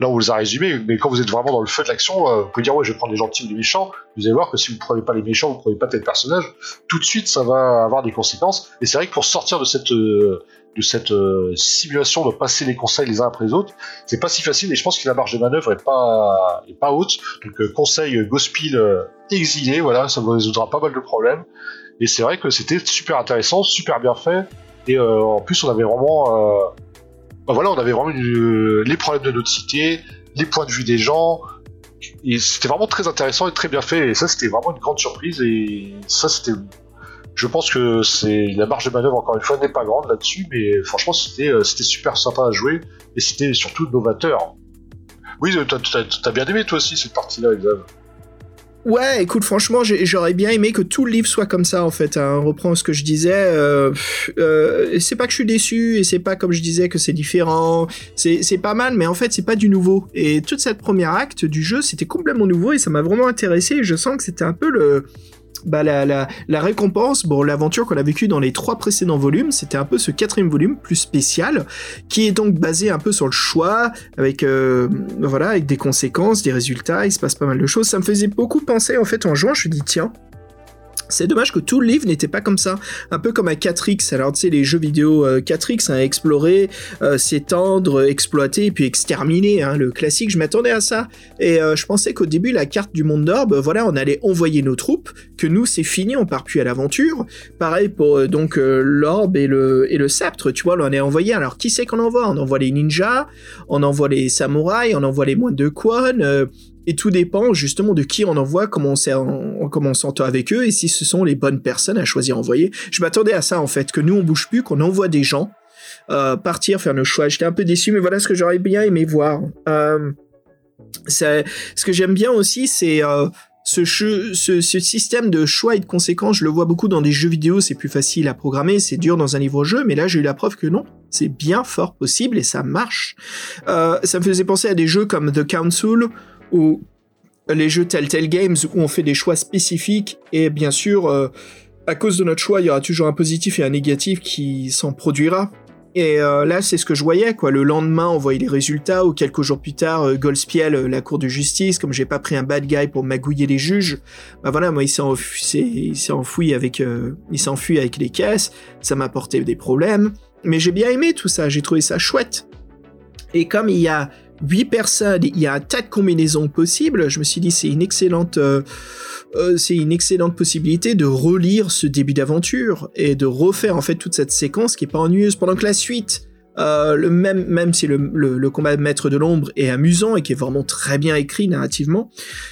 là on vous les a résumés, mais quand vous êtes vraiment dans le feu de l'action, vous pouvez dire ouais je vais prendre les gentils ou les méchants, vous allez voir que si vous prenez pas les méchants, vous prenez pas tel personnage, tout de suite ça va avoir des conséquences. Et c'est vrai que pour sortir de cette de cette euh, simulation de passer les conseils les uns après les autres, c'est pas si facile et je pense que la marge de manœuvre est pas est pas haute. Donc euh, conseil euh, Gospel exilé, voilà, ça vous résoudra pas mal de problèmes. Et c'est vrai que c'était super intéressant, super bien fait. Et en plus, on avait vraiment, bah voilà, on avait vraiment les problèmes de notre cité, les points de vue des gens. Et c'était vraiment très intéressant et très bien fait. Et ça, c'était vraiment une grande surprise. Et ça, c'était je pense que la marge de manœuvre encore une fois n'est pas grande là-dessus, mais franchement c'était euh, super sympa à jouer et c'était surtout novateur. Oui, euh, t'as- bien aimé toi aussi cette partie-là, Exav. Ouais, écoute, franchement, j'aurais bien aimé que tout le livre soit comme ça, en fait. Hein. On reprend ce que je disais. Euh, c'est pas que je suis déçu, et c'est pas comme je disais que c'est différent. C'est pas mal, mais en fait, c'est pas du nouveau. Et toute cette première acte du jeu, c'était complètement nouveau, et ça m'a vraiment intéressé. Et je sens que c'était un peu le bah, la, la, récompense, bon, l'aventure qu'on a vécue dans les trois précédents volumes, c'était un peu ce quatrième volume plus spécial, qui est donc basé un peu sur le choix, avec euh, voilà, avec des conséquences, des résultats, il se passe pas mal de choses. Ça me faisait beaucoup penser en fait en jouant, je me dis tiens. C'est dommage que tout le livre n'était pas comme ça, un peu comme à 4X. Alors tu sais, les jeux vidéo euh, 4X, hein, explorer, euh, s'étendre, exploiter, et puis exterminer, hein, le classique, je m'attendais à ça. Et euh, je pensais qu'au début, la carte du monde d'orbe, voilà, on allait envoyer nos troupes, que nous, c'est fini, on part plus à l'aventure. Pareil pour euh, donc euh, l'orbe et le, et le sceptre, tu vois, on est envoyé. Alors qui c'est qu'on envoie? On envoie les ninjas, on envoie les samouraïs, on envoie les moines de euh, et tout dépend justement de qui on envoie, comment on s'entend avec eux, et si ce sont les bonnes personnes à choisir envoyer. Je m'attendais à ça en fait, que nous on bouge plus, qu'on envoie des gens euh, partir faire nos choix. J'étais un peu déçu, mais voilà ce que j'aurais bien aimé voir. Euh, ce que j'aime bien aussi, c'est euh, ce, système de choix et de conséquences. Je le vois beaucoup dans des jeux vidéo, c'est plus facile à programmer, c'est dur dans un livre-jeu, mais là j'ai eu la preuve que non, c'est bien fort possible et ça marche. Ça me faisait penser à des jeux comme The Council ou les jeux Telltale Games où on fait des choix spécifiques et bien sûr, euh, à cause de notre choix, il y aura toujours un positif et un négatif qui s'en produira. Et euh, là, c'est ce que je voyais, quoi. Le lendemain, on voyait les résultats, ou quelques jours plus tard, euh, Goldspiel, euh, la cour de justice, comme j'ai pas pris un bad guy pour magouiller les juges, bah voilà, moi, il s'est enfoui avec, il s'est enfui avec les caisses, ça m'a apporté des problèmes, mais j'ai bien aimé tout ça, j'ai trouvé ça chouette. Et comme il y a huit personnes, il y a un tas de combinaisons possibles, je me suis dit, c'est une excellente, euh, euh, c'est une excellente possibilité de relire ce début d'aventure et de refaire en fait toute cette séquence qui est pas ennuyeuse pendant que la suite euh, le même même si le, combat maître de l'ombre est amusant et qui est vraiment très bien écrit narrativement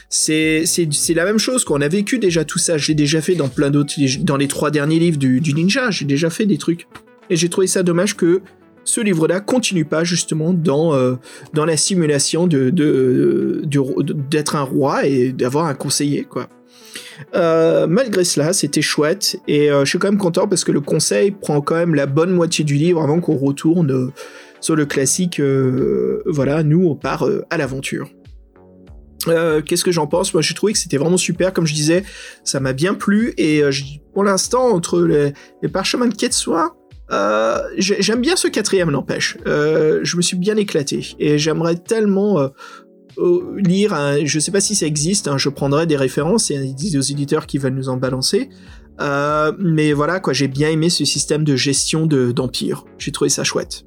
c'est la même chose qu'on a vécu déjà tout ça. J'ai déjà fait dans plein d'autres dans les trois derniers livres du ninja. J'ai déjà fait des trucs. Et j'ai trouvé ça dommage que ce livre-là continue pas justement dans euh, dans la simulation de de d'être un roi et d'avoir un conseiller quoi. Euh, malgré cela, c'était chouette et euh, je suis quand même content parce que le conseil prend quand même la bonne moitié du livre avant qu'on retourne sur le classique. voilà, nous on part à l'aventure. Qu'est-ce que j'en pense? Moi, j'ai trouvé que c'était vraiment super. Comme je disais, ça m'a bien plu et pour l'instant, entre les, parchemins de Ketsuin, euh, j'ai- j'aime bien ce quatrième, n'empêche. Euh, je me suis bien éclaté et j'aimerais tellement euh, lire. Un, je sais pas si ça existe. hein, je prendrai des références et des aux éditeurs qui veulent nous en balancer. Mais voilà, quoi, j'ai bien aimé ce système de gestion de d'empire. J'ai trouvé ça chouette.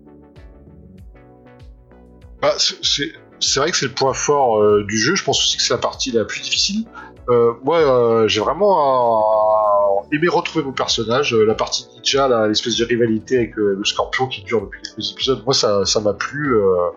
Bah, c'est- vrai que c'est le point fort du jeu. Je pense aussi que c'est la partie la plus difficile. Euh, moi, euh, j'ai vraiment euh, aimé retrouver mon personnage. Euh, la partie ninja, là, l'espèce de rivalité avec euh, le scorpion qui dure depuis quelques épisodes. Moi, ça ça m'a plu. Euh,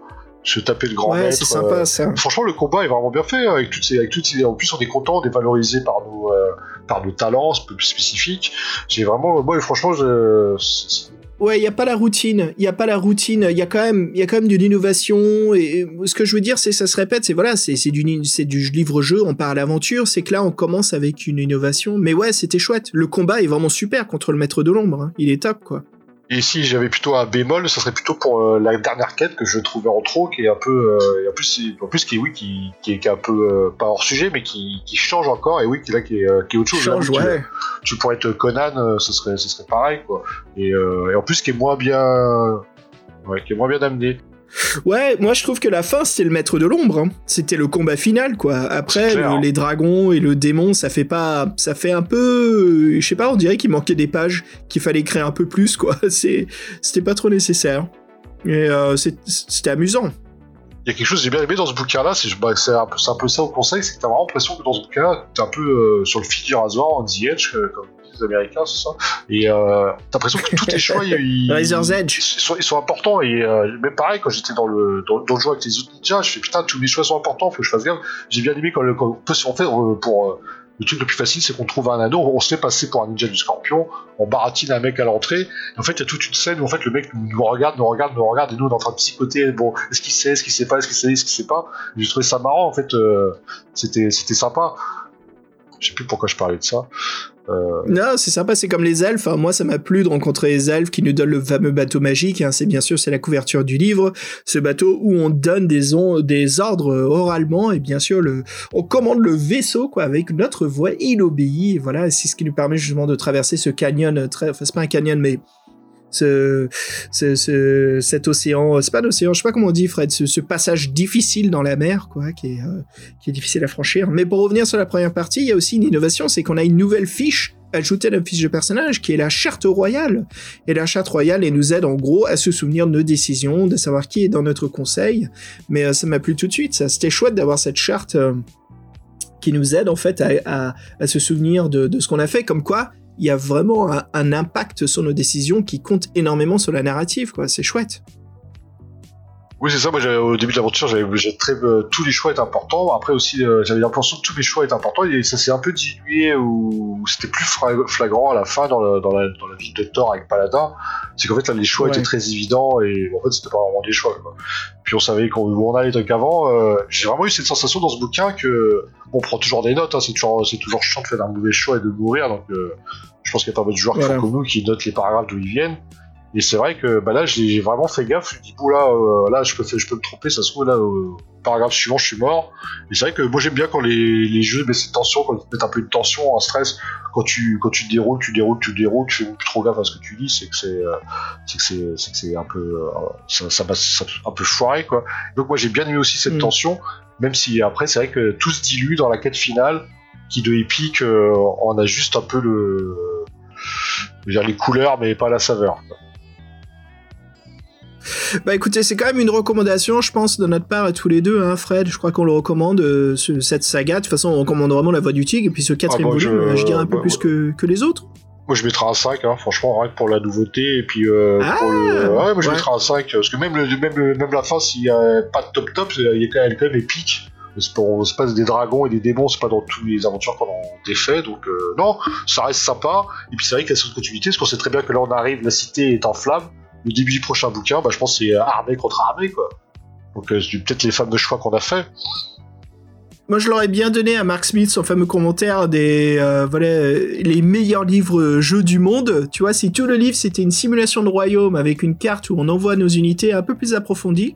se taper le grand ouais, maître. c'est sympa euh. Franchement, le combat est vraiment bien fait hein, avec toutes ces, avec toutes ces. En plus, on est content, on est valorisé par nos, euh, par nos talents spécifiques. J'ai vraiment, moi, franchement, je, c'est- Ouais, il y a pas la routine, il y a pas la routine, il y a quand même y a quand même de l'innovation et ce que je veux dire c'est ça se répète, c'est voilà, c'est c'est du c'est du livre jeu, on part à l'aventure, c'est que là on commence avec une innovation mais ouais, c'était chouette. Le combat est vraiment super contre le maître de l'ombre, hein. il est top quoi. Et si j'avais plutôt un bémol, ça serait plutôt pour euh, la dernière quête que je trouvais en trop, qui est un peu, euh, et en plus, en plus qui, oui, qui, qui, est, qui est un peu euh, pas hors sujet, mais qui, qui change encore, et oui, qui là, qui est, euh, qui est autre chose. Change Là, tu- ouais. Tu, pourrais être Conan, euh, ce serait, ce serait pareil, quoi. Et, euh, et en plus, qui est moins bien, ouais, qui est moins bien amené. Ouais, moi je trouve que la fin c'était le maître de l'ombre, hein. c'était le combat final quoi. Après le- hein. les dragons et le démon, ça fait pas ça fait un peu je sais pas, on dirait qu'il manquait des pages, qu'il fallait créer un peu plus quoi. C'est c'était pas trop nécessaire. Et euh, c'est- c'était amusant. Il y a quelque chose que j'ai bien aimé dans ce bouquin-là, c'est bah, c'est un, peu- ça au conseil, c'est que t'as vraiment l'impression que dans ce bouquin-là, t'es un peu euh, sur le fil du rasoir, on the edge, euh, comme les Américains, c'est ça. Et euh, t'as l'impression que tous tes choix, ils, Razor's Edge. ils sont, ils sont importants. Et euh, même pareil, quand j'étais dans le, dans, dans le jeu avec les autres ninjas, je fais putain, tous mes choix sont importants, faut que je fasse gaffe. J'ai bien aimé quand, le, quand on peut se- euh, pour euh, le truc le plus facile, c'est qu'on trouve un anneau, on se fait passer pour un ninja du scorpion, on baratine un mec à l'entrée, en fait, il y a toute une scène où en fait, le mec nous, nous regarde, nous regarde, nous regarde, et nous, on est en train de psychoter, bon, est-ce qu'il sait, est-ce qu'il sait pas, est-ce qu'il sait, est-ce qu'il sait pas. J'ai trouvé ça marrant, en fait, euh, c'était, c'était sympa. Je sais plus pourquoi je parlais de ça. Euh, Non, c'est sympa, c'est comme les elfes. hein. Moi, ça m'a plu de rencontrer les elfes qui nous donnent le fameux bateau magique. hein. C'est bien sûr, c'est la couverture du livre. Ce bateau où on donne des, ordres euh, oralement et bien sûr, on commande le vaisseau quoi avec notre voix. Il obéit. Voilà, c'est ce qui nous permet justement de traverser ce canyon. euh, Très, enfin, c'est pas un canyon, mais ce- cet océan, c'est pas un océan, je sais pas comment on dit, Fred, ce, passage difficile dans la mer, quoi, qui est, euh, qui est difficile à franchir. Mais pour revenir sur la première partie, il y a aussi une innovation, c'est qu'on a une nouvelle fiche ajoutée à notre fiche de personnage, qui est la charte royale. Et la charte royale, elle nous aide en gros à se souvenir de nos décisions, de savoir qui est dans notre conseil. Mais euh, ça m'a plu tout de suite, ça. C'était chouette d'avoir cette charte euh, qui nous aide en fait à, se souvenir de ce qu'on a fait, comme quoi il y a vraiment un, impact sur nos décisions qui compte énormément sur la narrative, quoi. C'est chouette. Oui, c'est ça. Moi, au début de l'aventure, j'avais très euh, tous les choix étaient importants. Après aussi, euh, j'avais l'impression que tous mes choix étaient importants et ça s'est un peu dilué ou c'était plus flagrant à la fin dans, le- dans, la, dans la ville de Thor avec Paladin. C'est qu'en fait, là, les choix Ouais. étaient très évidents et en fait, c'était pas vraiment des choix. Quoi. Puis on savait qu'on- où on allait. Donc avant, euh, j'ai vraiment eu cette sensation dans ce bouquin que bon, on prend toujours des notes. Hein, c'est toujours, c'est toujours chiant de faire un mauvais choix et de mourir. Donc, euh, je pense qu'il y a pas mal de joueurs qui font comme nous qui notent les paragraphes d'où ils viennent. Et c'est vrai que bah là, j'ai vraiment fait gaffe. Je me dis, là, euh, là, je peux, je peux me tromper. Ça se trouve, là, au paragraphe suivant, je suis mort. Et c'est vrai que moi, j'aime bien quand les, les jeux mettent cette tension, quand ils mettent un peu de tension, un stress. Quand tu, quand tu déroules, tu déroules, tu déroules, tu fais plus trop gaffe à ce que tu dis. C'est que c'est, euh, c'est que c'est, un peu, euh, ça, ça, va- ça- un peu foiré, quoi. Donc moi, j'ai bien aimé aussi cette Mm. tension, même si après, c'est vrai que tout se dilue dans la quête finale, qui de épique, euh, on a juste un peu le, je veux dire les couleurs, mais pas la saveur. quoi. Bah écoutez, c'est quand même une recommandation, je pense, de notre part à tous les deux, hein, Fred. Je crois qu'on le recommande, euh, ce- cette saga. De toute façon, on recommande vraiment La Voix du Tigre. Et puis ce quatrième bah, je- volume, euh, je, dirais un peu bah, plus que, que les autres. Moi, je mettrai un 5, hein, franchement, rien que pour la nouveauté, et puis euh, Ah, pour le... Ouais, moi, je ouais. mettrai un 5, parce que même, le, même, le- même la fin, s'il y a pas de top top, il y a quand même, elle est quand même épique. C'est pas, c'est pas des dragons et des démons, c'est pas dans toutes les aventures qu'on a défait, donc euh, non, ça reste sympa. Et puis c'est vrai qu'il y a cette continuité, parce qu'on sait très bien que là on arrive, la cité est en flammes. Le début du prochain bouquin, bah, je pense que c'est armée contre armée, quoi. Donc euh, c'est peut-être les fameux choix qu'on a fait. Moi, je l'aurais bien donné à Mark Smith son fameux commentaire des euh, voilà euh, les meilleurs livres euh, jeux du monde. Tu vois, si tout le livre c'était une simulation de royaume avec une carte où on envoie nos unités un peu plus approfondies,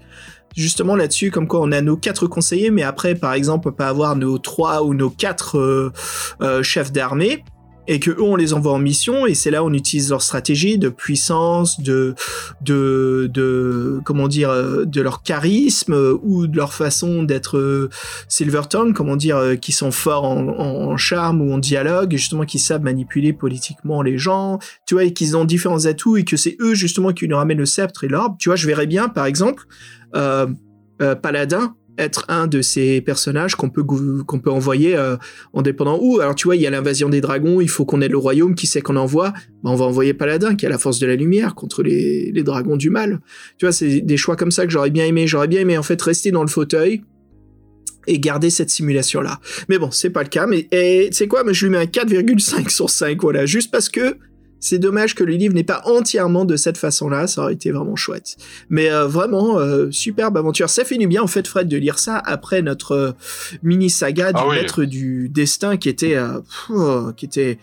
justement là-dessus, comme quoi on a nos quatre conseillers, mais après, par exemple, on peut pas avoir nos trois ou nos quatre euh, euh, chefs d'armée. Et que eux on les envoie en mission et c'est là où on utilise leur stratégie de puissance, de de de comment dire, euh, de leur charisme euh, ou de leur façon d'être euh, Silverton, comment dire, qui sont forts en, charme ou en dialogue, justement qui savent manipuler politiquement les gens, tu vois, et qu'ils ont différents atouts et que c'est eux justement qui nous ramènent le sceptre et l'orbe. Tu vois, je verrais bien par exemple Paladin être un de ces personnages qu'on peut qu'on peut envoyer euh, en dépendant où. Alors tu vois, il y a l'invasion des dragons, il faut qu'on ait le royaume, qui sait qu'on envoie? Bah, On va envoyer Paladin, qui a la force de la lumière contre les, les dragons du mal. Tu vois, c'est des choix comme ça que j'aurais bien aimé. J'aurais bien aimé en fait rester dans le fauteuil et garder cette simulation là. Mais bon, c'est pas le cas. Mais sais quoi, mais je lui mets un 4,5 sur 5, voilà, juste parce que c'est dommage que le livre n'est pas entièrement de cette façon-là, ça aurait été vraiment chouette. Mais euh, vraiment, euh, superbe aventure. Ça fait du bien, en fait, Fred, de lire ça après notre euh, mini-saga du Ah oui. maître du destin qui était... pff, oh, qui était...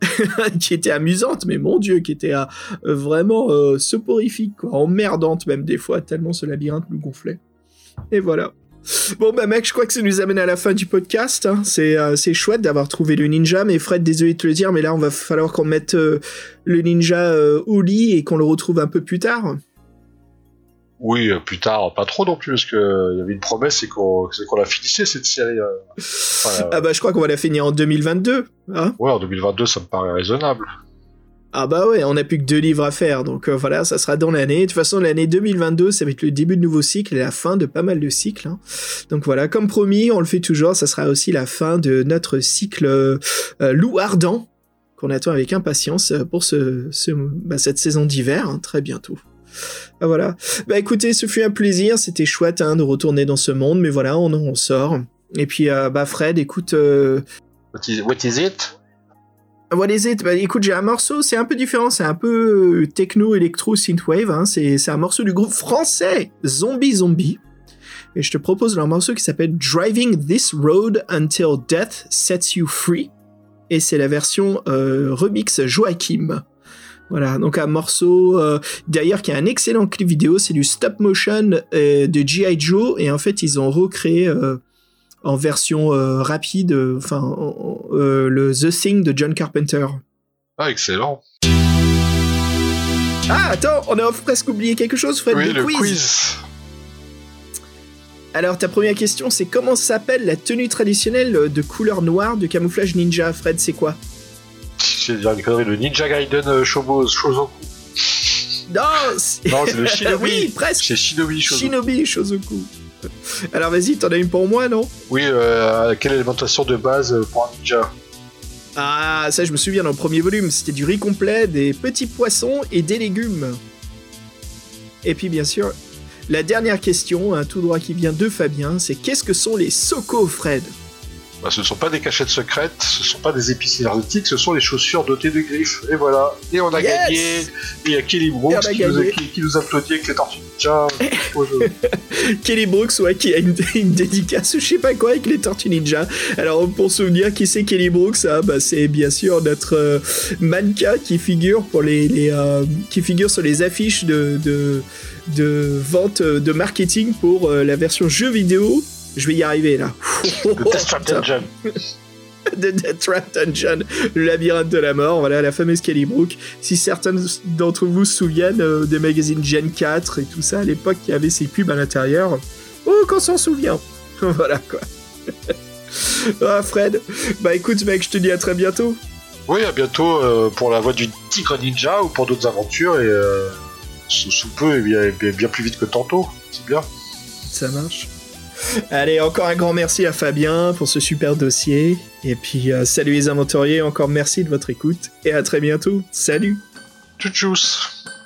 qui était amusante, mais mon dieu, qui était vraiment soporifique, quoi, emmerdante même des fois, tellement ce labyrinthe nous gonflait. Et voilà. Bon bah mec, je crois que ça nous amène à la fin du podcast. hein. C'est euh, c'est chouette d'avoir trouvé le ninja, mais Fred, désolé de te le dire, mais là on va falloir qu'on mette euh, le ninja euh, au lit et qu'on le retrouve un peu plus tard. Oui, plus tard, pas trop non plus, parce que euh, il y avait une promesse, c'est qu'on qu'on la finissait cette série. Enfin, Ah bah je crois qu'on va la finir en 2022. Hein ouais, en 2022, ça me paraît raisonnable. Ah bah ouais, on n'a plus que deux livres à faire, donc euh, voilà, ça sera dans l'année. De toute façon, l'année 2022, ça va être le début de nouveau cycle et la fin de pas mal de cycles. hein. Donc voilà, comme promis, on le fait toujours, ça sera aussi la fin de notre cycle euh, euh, Loup Ardent, qu'on attend avec impatience pour ce, bah, cette saison d'hiver, hein, très bientôt. Ah, voilà. Bah écoutez, ce fut un plaisir, c'était chouette hein, de retourner dans ce monde, mais voilà, on sort. Et puis, bah Fred, écoute... what is it? What is it Bah écoute, j'ai un morceau, c'est un peu différent, c'est un peu euh, techno, électro, synthwave, hein, c'est un morceau du groupe français Zombie Zombie. Et je te propose leur morceau qui s'appelle Driving This Road Until Death Sets You Free. Et c'est la version euh, remix Joachim. Voilà, donc un morceau euh, d'ailleurs qui a un excellent clip vidéo, c'est du stop motion de G.I. Joe et en fait ils ont recréé en version euh, rapide, euh, enfin en- en- euh, le The Thing de John Carpenter. Ah, excellent. Ah attends, on a presque oublié quelque chose, Fred, oui, le quiz. quiz. Alors ta première question, c'est comment s'appelle la tenue traditionnelle de couleur noire de camouflage ninja, Fred, c'est quoi? J'ai dire une connerie, le Ninja Gaiden Shobo- Shozoku. Non, c'est... Non, c'est le Shinobi. oui, presque. C'est Shinobi Shozoku. Shinobi Shozoku. Alors vas-y, t'en as une pour moi, non? Oui, euh, quelle alimentation de base pour un ninja? Ah, ça je me souviens dans le premier volume, c'était du riz complet, des petits poissons et des légumes. Et puis bien sûr, la dernière question, un tout droit qui vient de Fabien, c'est qu'est-ce que sont les Soko, Fred? Bah, Ce ne sont pas des cachettes secrètes, ce ne sont pas des épices énergétiques, ce sont les chaussures dotées de griffes. Et voilà. Et on a Yes gagné. Et il y a Kelly Brooks a qui nous, a- qui- qui nous applaudit avec les tortues ninja. Kelly Brooks, ouais, qui a une, une dédicace, je sais pas quoi, avec les Tortues Ninja. Alors, pour souvenir qui c'est Kelly Brooks, hein, bah, c'est bien sûr notre euh, mannequin qui figure pour les, les euh, qui figure sur les affiches de, de, de vente euh, de marketing pour euh, la version jeu vidéo. Je vais y arriver là. Le Death Trap. Dungeon. de Death Trap Dungeon, le labyrinthe de la mort, voilà la fameuse Kelly Brook. Si certains d'entre vous se souviennent euh, des magazines Gen 4 et tout ça à l'époque qui avait ces pubs à l'intérieur, oh qu'on s'en souvient. voilà quoi. ah Fred, bah écoute mec, je te dis à très bientôt. Oui, à bientôt euh, pour la voix du Tigre Ninja ou pour d'autres aventures. Et euh, sous, sous peu, et bien, bien, bien plus vite que tantôt. C'est bien. Ça marche. Allez, encore un grand merci à Fabien pour ce super dossier. Et puis, euh, salut les aventuriers, encore merci de votre écoute. Et à très bientôt. Salut Tchou-tchous.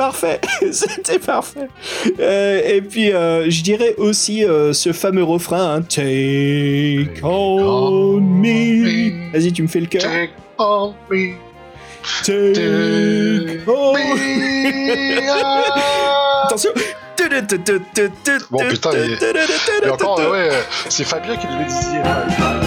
Parfait, c'était parfait. Euh, et puis, euh, je dirais aussi euh, ce fameux refrain, hein, Take on me. Vas-y, tu me fais le cœur. Take on me. Take on me. Attention. Bon putain, il Et encore, ouais, c'est Fabien qui le disait.